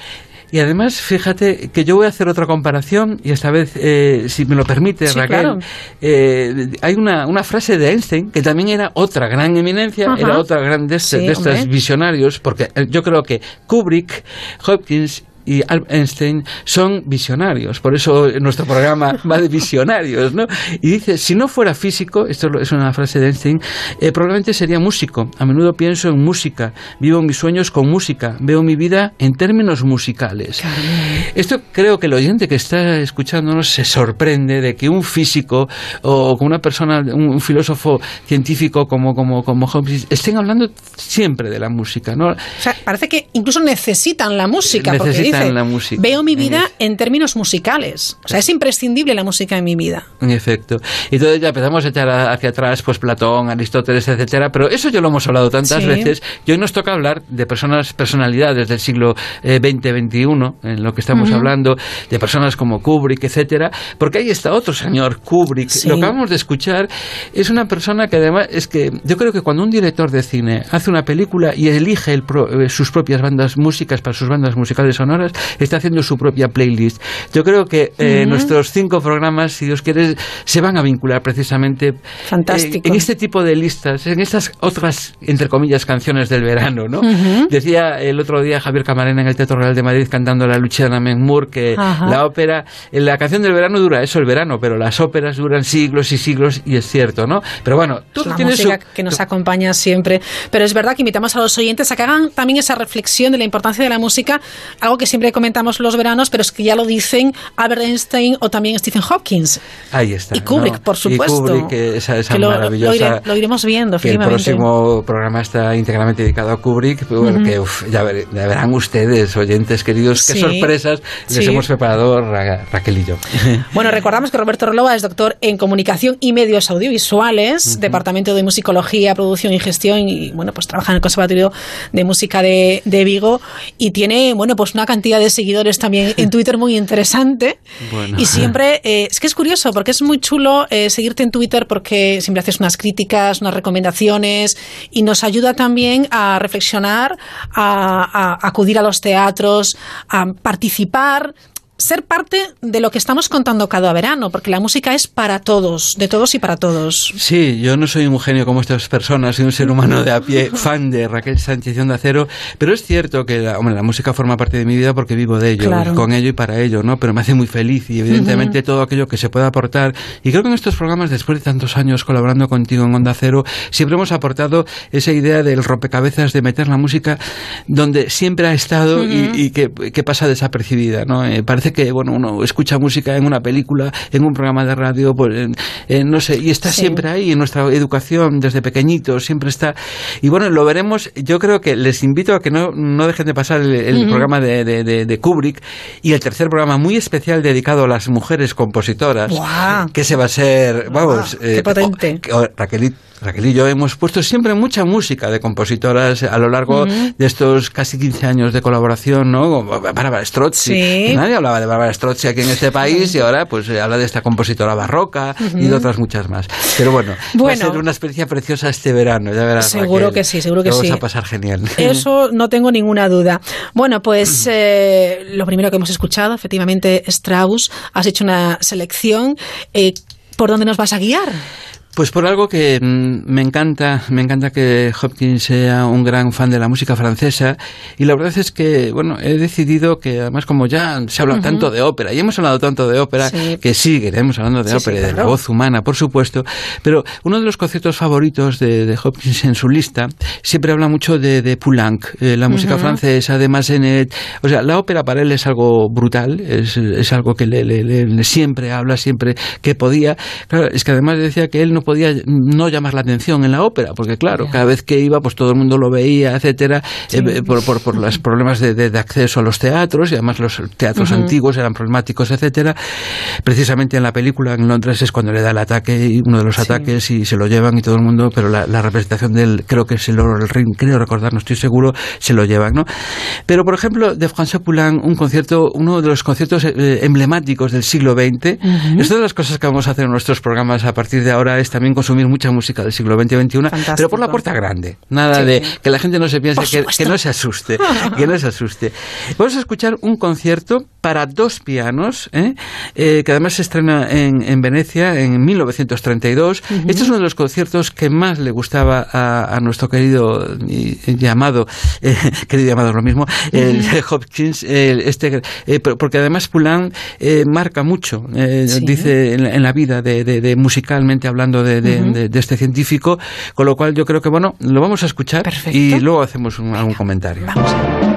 Y además, fíjate que yo voy a hacer otra comparación y esta vez, eh, si me lo permite, Sí, Raquel, claro. eh, hay una, una frase de Einstein que también era otra gran eminencia, Ajá. era otra gran de, este- Sí, de estos visionarios, porque eh, yo creo que Kubrick, Hopkins y Albert Einstein son visionarios, por eso nuestro programa va de visionarios, ¿no? Y dice, si no fuera físico, esto es una frase de Einstein, eh, probablemente sería músico. A menudo pienso en música, vivo mis sueños con música, veo mi vida en términos musicales. Esto creo que el oyente que está escuchándonos se sorprende de que un físico o una persona, un, filósofo científico como, como, como Hopkins estén hablando siempre de la música, ¿no? O sea, parece que incluso necesitan la música. porque dice, la música. Veo mi En vida en términos musicales. O sea, es imprescindible la música en mi vida. En efecto. Y entonces ya empezamos a echar hacia atrás, pues Platón, Aristóteles, etcétera, pero eso ya lo hemos hablado tantas Sí. veces y hoy nos toca hablar de personas, personalidades del siglo eh, XX, XXI, en lo que estamos Ujú. hablando, de personas como Kubrick, etcétera, porque ahí está otro señor, Kubrick. Sí. Lo que acabamos de escuchar es una persona que además es que yo creo que cuando un director de cine hace una película y elige el pro- eh, sus propias bandas músicas para sus bandas musicales sonoras, está haciendo su propia playlist. Yo creo que eh, nuestros cinco programas, si Dios quiere, se van a vincular precisamente Fantástico. eh, en este tipo de listas, en estas otras, entre comillas, canciones del verano, ¿no? Decía el otro día Javier Camarena en el Teatro Real de Madrid cantando la Luciana Menmur que Ajá. la ópera, eh, la canción del verano dura eso el verano, pero las óperas duran siglos y siglos y es cierto, ¿no? Pero bueno, Es todo una tiene su, música que nos acompaña siempre. Pero es verdad que invitamos a los oyentes a que hagan también esa reflexión de la importancia de la música, algo que siempre comentamos los veranos, pero es que ya lo dicen Albert Einstein o también Stephen Hawking. Ahí está. Y Kubrick, ¿no? por supuesto. Y Kubrick, esa, esa Que lo, lo maravillosa. ire- lo iremos viendo, que el próximo programa está íntegramente dedicado a Kubrick. que uf, ya, ver- ya verán ustedes, oyentes queridos, qué sorpresas les Sí. hemos preparado Ra- Raquel y yo. Bueno, recordamos que Roberto Roloa es doctor en comunicación y medios audiovisuales, departamento de musicología, producción y gestión, y bueno, pues trabaja en el Conservatorio de Música de, de Vigo y tiene, bueno, pues una cantidad cantidad de seguidores también en Twitter muy interesante. Bueno. Y siempre, eh, es que es curioso, porque es muy chulo eh, seguirte en Twitter porque siempre haces unas críticas, unas recomendaciones y nos ayuda también a reflexionar, a, a acudir a los teatros, a participar ser parte de lo que estamos contando cada verano, porque la música es para todos, de todos y para todos. Sí, yo no soy un genio como estas personas, soy un ser humano de a pie, fan de Raquel Sánchez de Onda Cero, pero es cierto que la, hombre, la música forma parte de mi vida porque vivo de ello, Claro. con ello y para ello, ¿no? Pero me hace muy feliz y evidentemente todo aquello que se pueda aportar. Y creo que en estos programas, después de tantos años colaborando contigo en Onda Cero, siempre hemos aportado esa idea del rompecabezas de meter la música donde siempre ha estado y- Ujú. y, que, que pasa desapercibida, ¿no? Eh, parece que, bueno, uno escucha música en una película, en un programa de radio, pues, en- en no sé, y está Sí. siempre ahí en nuestra educación desde pequeñitos, siempre está. Y bueno, lo veremos. Yo creo que les invito a que no, no dejen de pasar el, programa de, de- de- de Kubrick y el tercer programa muy especial dedicado a las mujeres compositoras, ¡Guau! que se va a ser, vamos, ¡Qué eh, potente! o- o- Raquel, y- yo hemos puesto siempre mucha música de compositoras a lo largo de estos casi 15 años de colaboración, ¿no? Bárbara Strozzi. Sí. Nadie hablaba de Bárbara Strozzi aquí en este país y ahora pues se habla de esta compositora barroca y de otras muchas más. Pero bueno, va a ser una experiencia preciosa este verano, ya verás. Seguro Raquel. que sí, seguro que sí. Vamos a pasar genial. Eso no tengo ninguna duda. Bueno, pues eh, lo primero que hemos escuchado, efectivamente, Strauss, has hecho una selección. Eh, ¿Por dónde nos vas a guiar? Pues por algo que mm, me encanta, me encanta que Hopkins sea un gran fan de la música francesa y la verdad es que, bueno, he decidido que además como ya se habla tanto de ópera y hemos hablado tanto de ópera, Sí. que seguiremos hablando de Sí, ópera sí, y de la voz humana, por supuesto, pero uno de los conciertos favoritos de, de Hopkins en su lista siempre habla mucho de, de Poulenc, eh, la música francesa, de Massenet, o sea, la ópera para él es algo brutal, es, es algo que le- le siempre habla, siempre que podía. Claro, es que además decía que él no podía no llamar la atención en la ópera, porque claro, cada vez que iba, pues todo el mundo lo veía, etcétera, eh, por, por, por los problemas de, de- de acceso a los teatros, y además los teatros Ujú. antiguos eran problemáticos, etcétera. Precisamente en la película en Londres es cuando le da el ataque, uno de los ataques, y se lo llevan y todo el mundo, pero la, la representación del, creo que es el oro del ring, creo recordar, no estoy seguro, se lo llevan, ¿no? Pero, por ejemplo, de François Poulenc, un concierto, uno de los conciertos eh, emblemáticos del siglo XX, Ujú. es una de las cosas que vamos a hacer en nuestros programas a partir de ahora, es también consumir mucha música del siglo XX y XXI, pero por la puerta grande. Nada Sí. de que la gente no se piense que, no se asuste, que no se asuste. Vamos a escuchar un concierto para dos pianos, ¿eh? Eh, que además se estrena en, en Venecia en 1932. Ujú. Este es uno de los conciertos que más le gustaba a, a nuestro querido llamado, eh, querido llamado lo mismo, el Hopkins, el- este, por- porque además eh, marca mucho, Sí. dice en la, en la vida de, de- de musicalmente hablando de, de- Ujú. de- de este científico, con lo cual yo creo que bueno, lo vamos a escuchar y luego hacemos un- algún comentario. Thank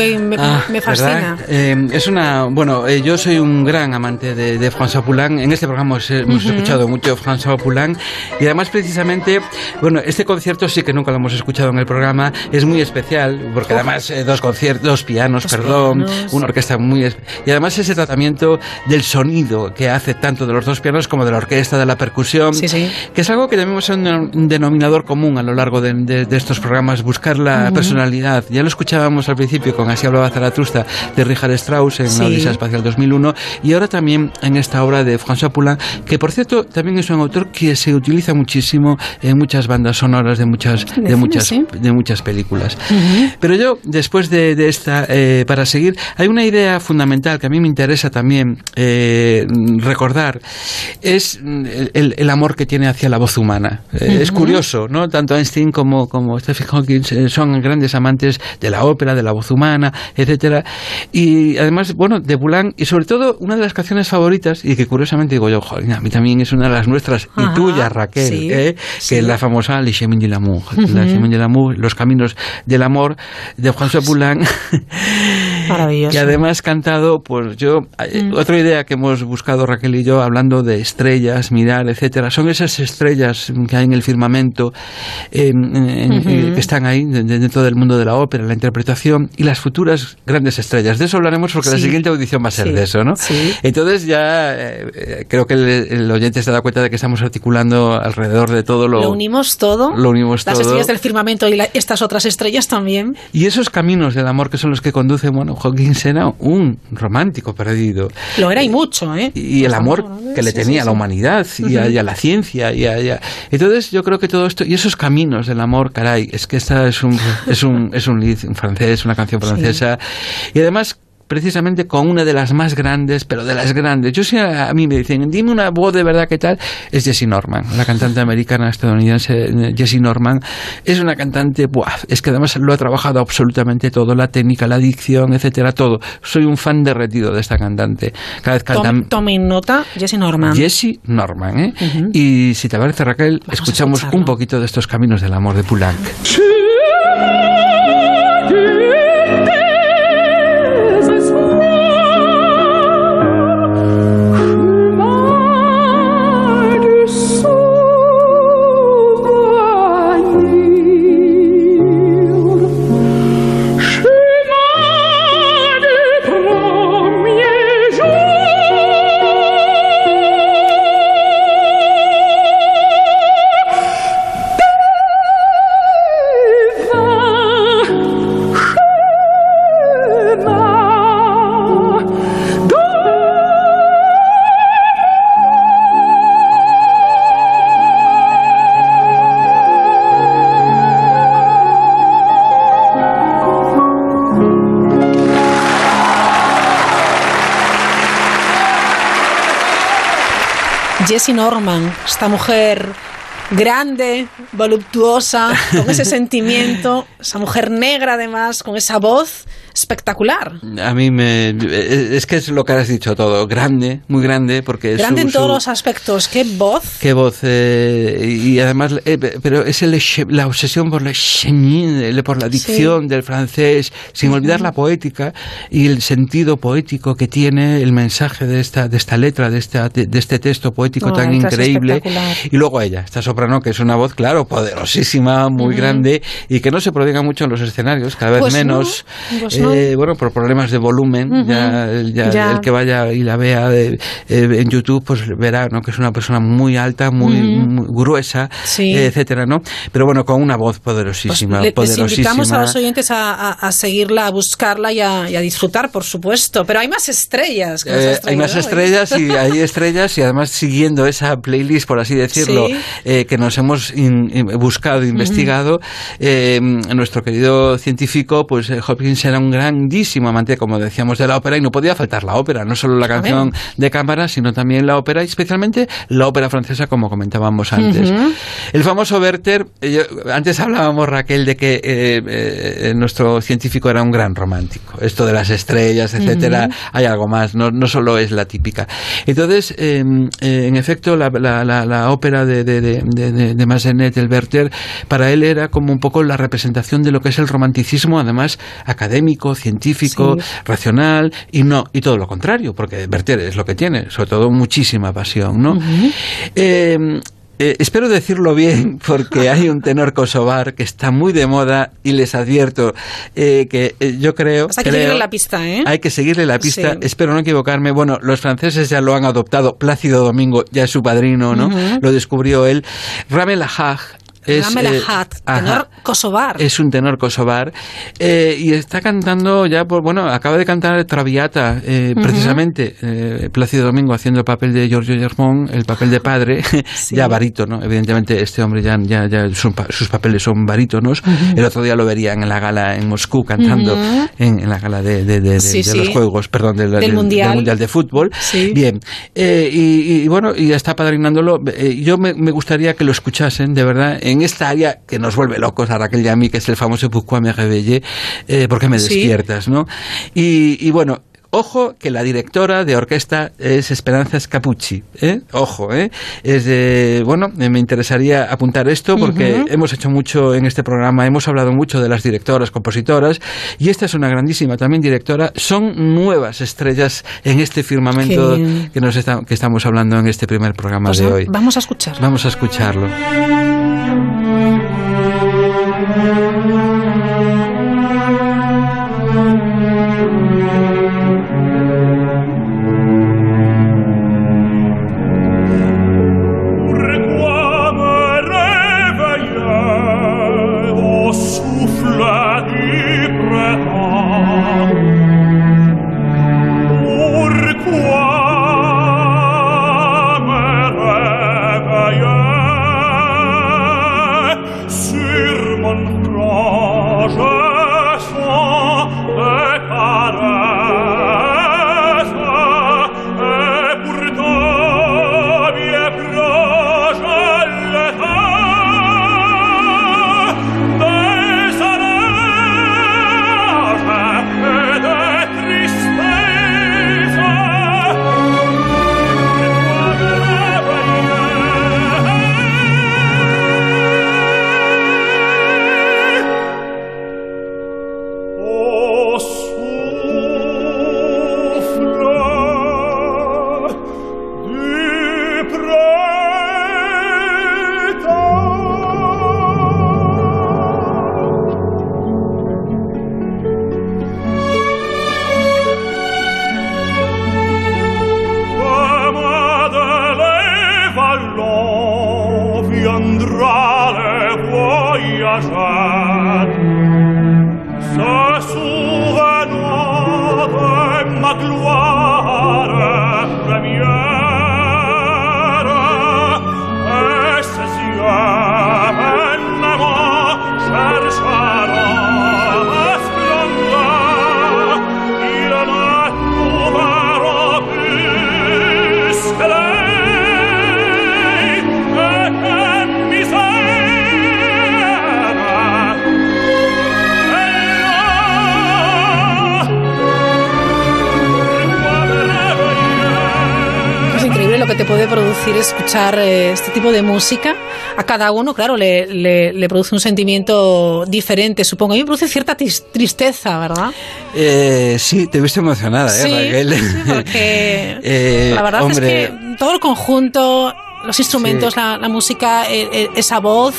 que me, Ah, me fascina. Eh, es una. Bueno, eh, yo soy un gran amante de, de François Poulenc. En este programa hemos, hemos Ujú. escuchado mucho François Poulenc. Y además, precisamente, bueno, este concierto sí que nunca lo hemos escuchado en el programa. Es muy especial, porque además, eh, dos conciertos, dos pianos, perdón, pianos. una orquesta muy. Y además, ese tratamiento del sonido que hace tanto de los dos pianos como de la orquesta, de la percusión. Que es algo que tenemos un denom- un denominador común a lo largo de, de- de estos programas, buscar la Ujú. personalidad. Ya lo escuchábamos al principio con Así hablaba Zaratrusta de Richard Strauss en Sí. la Odisea Espacial 2001 y ahora también en esta obra de François Poulain, que por cierto también es un autor que se utiliza muchísimo en muchas bandas sonoras de muchas, de muchas, sí. de muchas películas. Pero yo, después de, de esta, eh, para seguir, hay una idea fundamental que a mí me interesa también eh, recordar, es mm, el, amor que tiene hacia la voz humana. Eh, Es curioso, ¿no? Tanto Einstein como, como Stephen Hawking son grandes amantes de la ópera, de la voz humana, etcétera. Y además, bueno, de Poulenc, y sobre todo, una de las canciones favoritas, y que curiosamente digo yo, joder, a mí también es una de las nuestras, y tuya, Raquel, sí, ¿eh? sí. que es la famosa Le Chemin de l'amour, de l'amour, Los Caminos del Amor, de François Poulenc. Maravilloso. Y además cantado, pues yo, eh, Mm. otra idea que hemos buscado Raquel y yo, hablando de estrellas, mirar, etcétera, son esas estrellas que hay en el firmamento, eh, en- Ujú. eh, que están ahí de- de- dentro del mundo de la ópera, la interpretación y las futuras grandes estrellas. De eso hablaremos porque la Sí. siguiente audición va a ser Sí. de eso, ¿no? Sí. Entonces ya eh, eh, creo que el, el oyente se da cuenta de que estamos articulando alrededor de todo lo, Lo unimos todo. lo unimos Las todo. estrellas del firmamento y la- estas otras estrellas también. Y esos caminos del amor que son los que conducen, bueno, Hawkins era un romántico perdido. Lo era y mucho, ¿eh? Y el amor que le tenía a la humanidad y a, Ujú. y a la ciencia. Y a- y a- Entonces yo creo que todo esto, y esos caminos del amor, caray, es que esta es un, es un, es un lead en francés, una canción francesa. Y además precisamente con una de las más grandes, pero de las grandes. Yo si a, mí me dicen, dime una voz de verdad que tal, es Jessie Norman, la cantante americana estadounidense eh, Jessie Norman. Es una cantante, buah, es que además lo ha trabajado absolutamente todo, la técnica, la dicción, etcétera, todo. Soy un fan derretido de esta cantante. Cada vez canta Tom- Tomen nota, Jesse Norman. Jessie Norman, ¿eh? Y si te parece, Raquel, escuchamos un poquito de estos caminos del amor de Poulenc. Jessie Norman, esta mujer grande, voluptuosa, con ese sentimiento, esa mujer negra además, con esa voz espectacular. A mí me. Es que es lo que has dicho todo. Grande, muy grande, porque es Grande su- en todos su- los aspectos, qué voz. Qué voz, eh, y además, eh, pero es el, la obsesión por, la el- por la dicción del francés, sin olvidar la poética y el sentido poético que tiene el mensaje de esta, de esta letra, de, esta, de, de este texto poético No, tan increíble. Y luego ella, esta soprano, que es una voz, claro, poderosísima, muy grande y que no se prodiga mucho en los escenarios, cada vez Pues no, menos. pues no. Eh, bueno, por problemas de volumen, ya, ya Ya. el que vaya y la vea eh, eh, en YouTube, pues verá ¿no? que es una persona muy alta, muy, muy gruesa, Sí. eh, etcétera, ¿no? Pero bueno, con una voz poderosísima, Le- les poderosísima. invitamos a los oyentes a, a- a seguirla, a buscarla y a, y a disfrutar, por supuesto. Pero hay más estrellas. que nos hay más hoy. estrellas y hay estrellas y además siguiendo esa playlist, por así decirlo, Sí. que nos hemos in- in- buscado, investigado, nuestro querido científico, pues Hopkins era un un grandísimo amante, como decíamos, de la ópera y no podía faltar la ópera, no solo la canción de cámara, sino también la ópera y especialmente la ópera francesa, como comentábamos antes. El famoso Werther, eh, yo- antes hablábamos, Raquel, de que eh, eh, nuestro científico era un gran romántico. Esto de las estrellas, etcétera, hay algo más, no, no solo es la típica. Entonces, eh, eh, en efecto, la, la- la- la ópera de, de, de, de, de- de Massenet, el Werther, para él era como un poco la representación de lo que es el romanticismo, además académico, científico, Sí. racional, y no, y todo lo contrario, porque Werther es lo que tiene, sobre todo muchísima pasión, ¿no? Eh, eh, espero decirlo bien porque hay un tenor kosovar que está muy de moda y les advierto eh, que eh, yo creo... Hasta que creo- seguirle la pista, ¿eh? Hay que seguirle la pista, Sí. espero no equivocarme. Bueno, los franceses ya lo han adoptado, Plácido Domingo ya es su padrino, ¿no? Lo descubrió él. Ramel Ahaj es... Eh, tenor kosovar. Es un tenor kosovar eh, y está cantando ya, por, bueno, acaba de cantar Traviata, eh, Ujú. precisamente, eh, Plácido Domingo haciendo el papel de Giorgio Germón, el papel de padre, ya barítono, evidentemente este hombre ya, ya, ya son sus papeles son barítonos. El otro día lo verían en la gala en Moscú cantando, en, en la gala de, de- de- de- Sí, de sí. los Juegos, perdón, del, Del Mundial. de Fútbol. Bien, y, y bueno, y está padrinándolo. Yo me, me gustaría que lo escuchasen, de verdad, en esta área que nos vuelve locos a Raquel y a mí, que es el famoso Pourquoi me réveillé, eh, ¿por qué me Sí. despiertas? ¿no? Y, y bueno, Ojo que la directora de orquesta es Esperanza Scapucci, ¿eh? Ojo, ¿eh? Es de, bueno, eh, me interesaría apuntar esto porque hemos hecho mucho en este programa, hemos hablado mucho de las directoras, compositoras, y esta es una grandísima también directora. Son nuevas estrellas en este firmamento que, nos está- que estamos hablando en este primer programa Pues de hoy. Vamos a escuchar. Vamos a escucharlo. Producir escuchar eh, este tipo de música. A cada uno, claro, le, le- le produce un sentimiento diferente, supongo. A mí me produce cierta tristeza, ¿verdad? Eh, sí, te he visto emocionada, ¿eh, Sí, Raquel? sí, porque Eh, la verdad hombre, es que todo el conjunto, los instrumentos, la, la música, eh, eh, esa voz,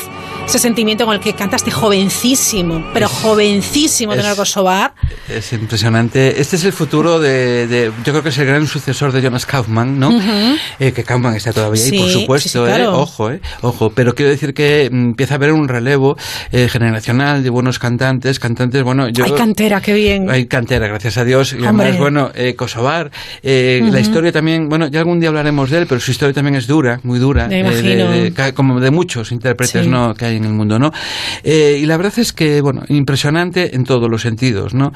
ese sentimiento con el que canta este jovencísimo, pero jovencísimo es- tenor Kosovar. Es impresionante. Este es el futuro de, de- Yo creo que es el gran sucesor de Jonas Kaufmann, ¿no? Ujú. Eh, que Kaufmann está todavía ahí, por Sí, supuesto. sí, sí, claro. ¿eh? Ojo, ¿eh? Ojo. Pero quiero decir que mm, empieza a haber un relevo eh, generacional de buenos cantantes. Cantantes, bueno, yo. Hay cantera, qué bien. Hay cantera, gracias a Dios. Y además, bueno, eh, Kosovar. eh, Ujú. La historia también, bueno, ya algún día hablaremos de él, pero su historia también es dura, muy dura. Eh, de- de- como de muchos intérpretes, Sí. ¿no? Que hay en el mundo, ¿no? Eh, y la verdad es que, bueno, impresionante en todos los sentidos, ¿no?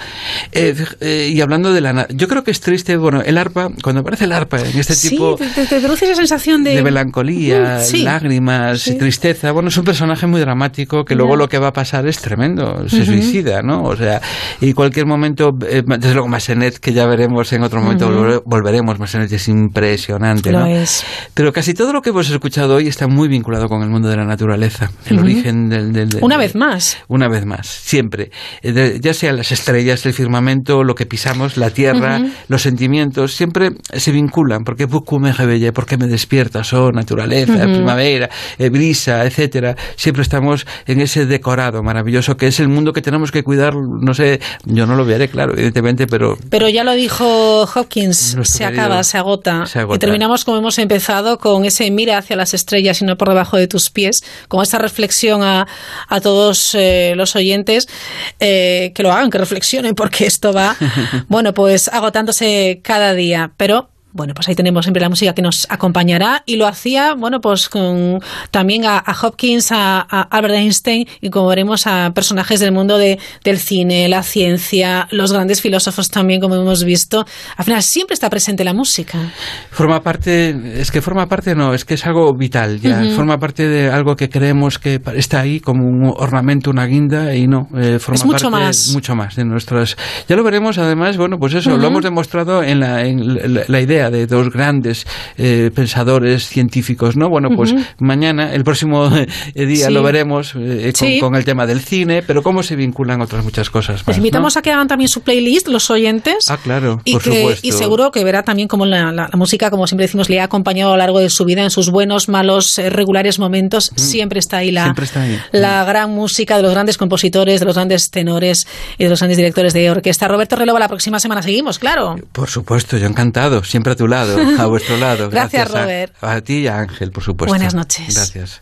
Eh, eh, y hablando de la... Yo creo que es triste, bueno, el arpa, cuando aparece el arpa en este Sí, tipo te, te- te produce esa sensación de... de melancolía, Mm, sí. lágrimas, Sí. tristeza. Bueno, es un personaje muy dramático que luego Ya. lo que va a pasar es tremendo. Se Ujú. suicida, ¿no? O sea, y cualquier momento, eh, desde luego Massenet, que ya veremos en otro momento, Ujú. volve- volveremos, Massenet es impresionante, Lo ¿no? es. Pero casi todo lo que hemos escuchado hoy está muy vinculado con el mundo de la naturaleza, el Ujú. origen del... del- del- Una vez más. una vez más, siempre. Eh, de- ya sea las estrellas, el firmamento, lo que pisamos, la tierra, Ujú. los sentimientos, siempre se vinculan. Porque me réveille, porque me despiertas, oh, naturaleza, Ujú. primavera, eh, brisa, etcétera. Siempre estamos en ese decorado maravilloso que es el mundo que tenemos que cuidar. No sé, yo no lo veré, claro, evidentemente, pero Pero ya lo dijo Hopkins, se querido- acaba, se agota. se agota. Y terminamos como hemos empezado, con ese mira hacia las estrellas y no por debajo de tus pies, con esa reflexión a, a todos eh, los oyentes, eh, que lo hagan, que reflexionen, porque esto va, bueno, pues agotándose cada día. Pero bueno, pues ahí tenemos siempre la música que nos acompañará y lo hacía, bueno, pues con también a, a Hopkins, a, a Albert Einstein y como veremos a personajes del mundo de, del cine, la ciencia, los grandes filósofos también, como hemos visto. Al final siempre está presente la música. Forma parte, es que forma parte, no, es que es algo vital, ya, forma parte de algo que creemos que está ahí como un ornamento, una guinda, y no, eh, forma Es mucho parte más. mucho más de nuestras. Ya lo veremos, además, bueno, pues eso, lo hemos demostrado en la, en la, la idea de dos grandes eh, pensadores científicos, ¿no? Bueno, pues mañana, el próximo eh, día Sí. lo veremos eh, con, Sí. con el tema del cine, pero cómo se vinculan otras muchas cosas más. Les invitamos ¿no? a que hagan también su playlist, los oyentes. Ah, claro, Y, por que, supuesto. y seguro que verá también cómo la, la- la música, como siempre decimos, le ha acompañado a lo largo de su vida en sus buenos, malos, regulares momentos. Siempre está ahí la, Mm. Siempre está ahí. la gran música de los grandes compositores, de los grandes tenores y de los grandes directores de orquesta. Roberto Relova, la próxima semana seguimos, claro. Por supuesto, yo encantado, siempre a tu lado, a vuestro lado. Gracias, a- Robert. A, ti y a Ángel, por supuesto. Buenas noches. Gracias.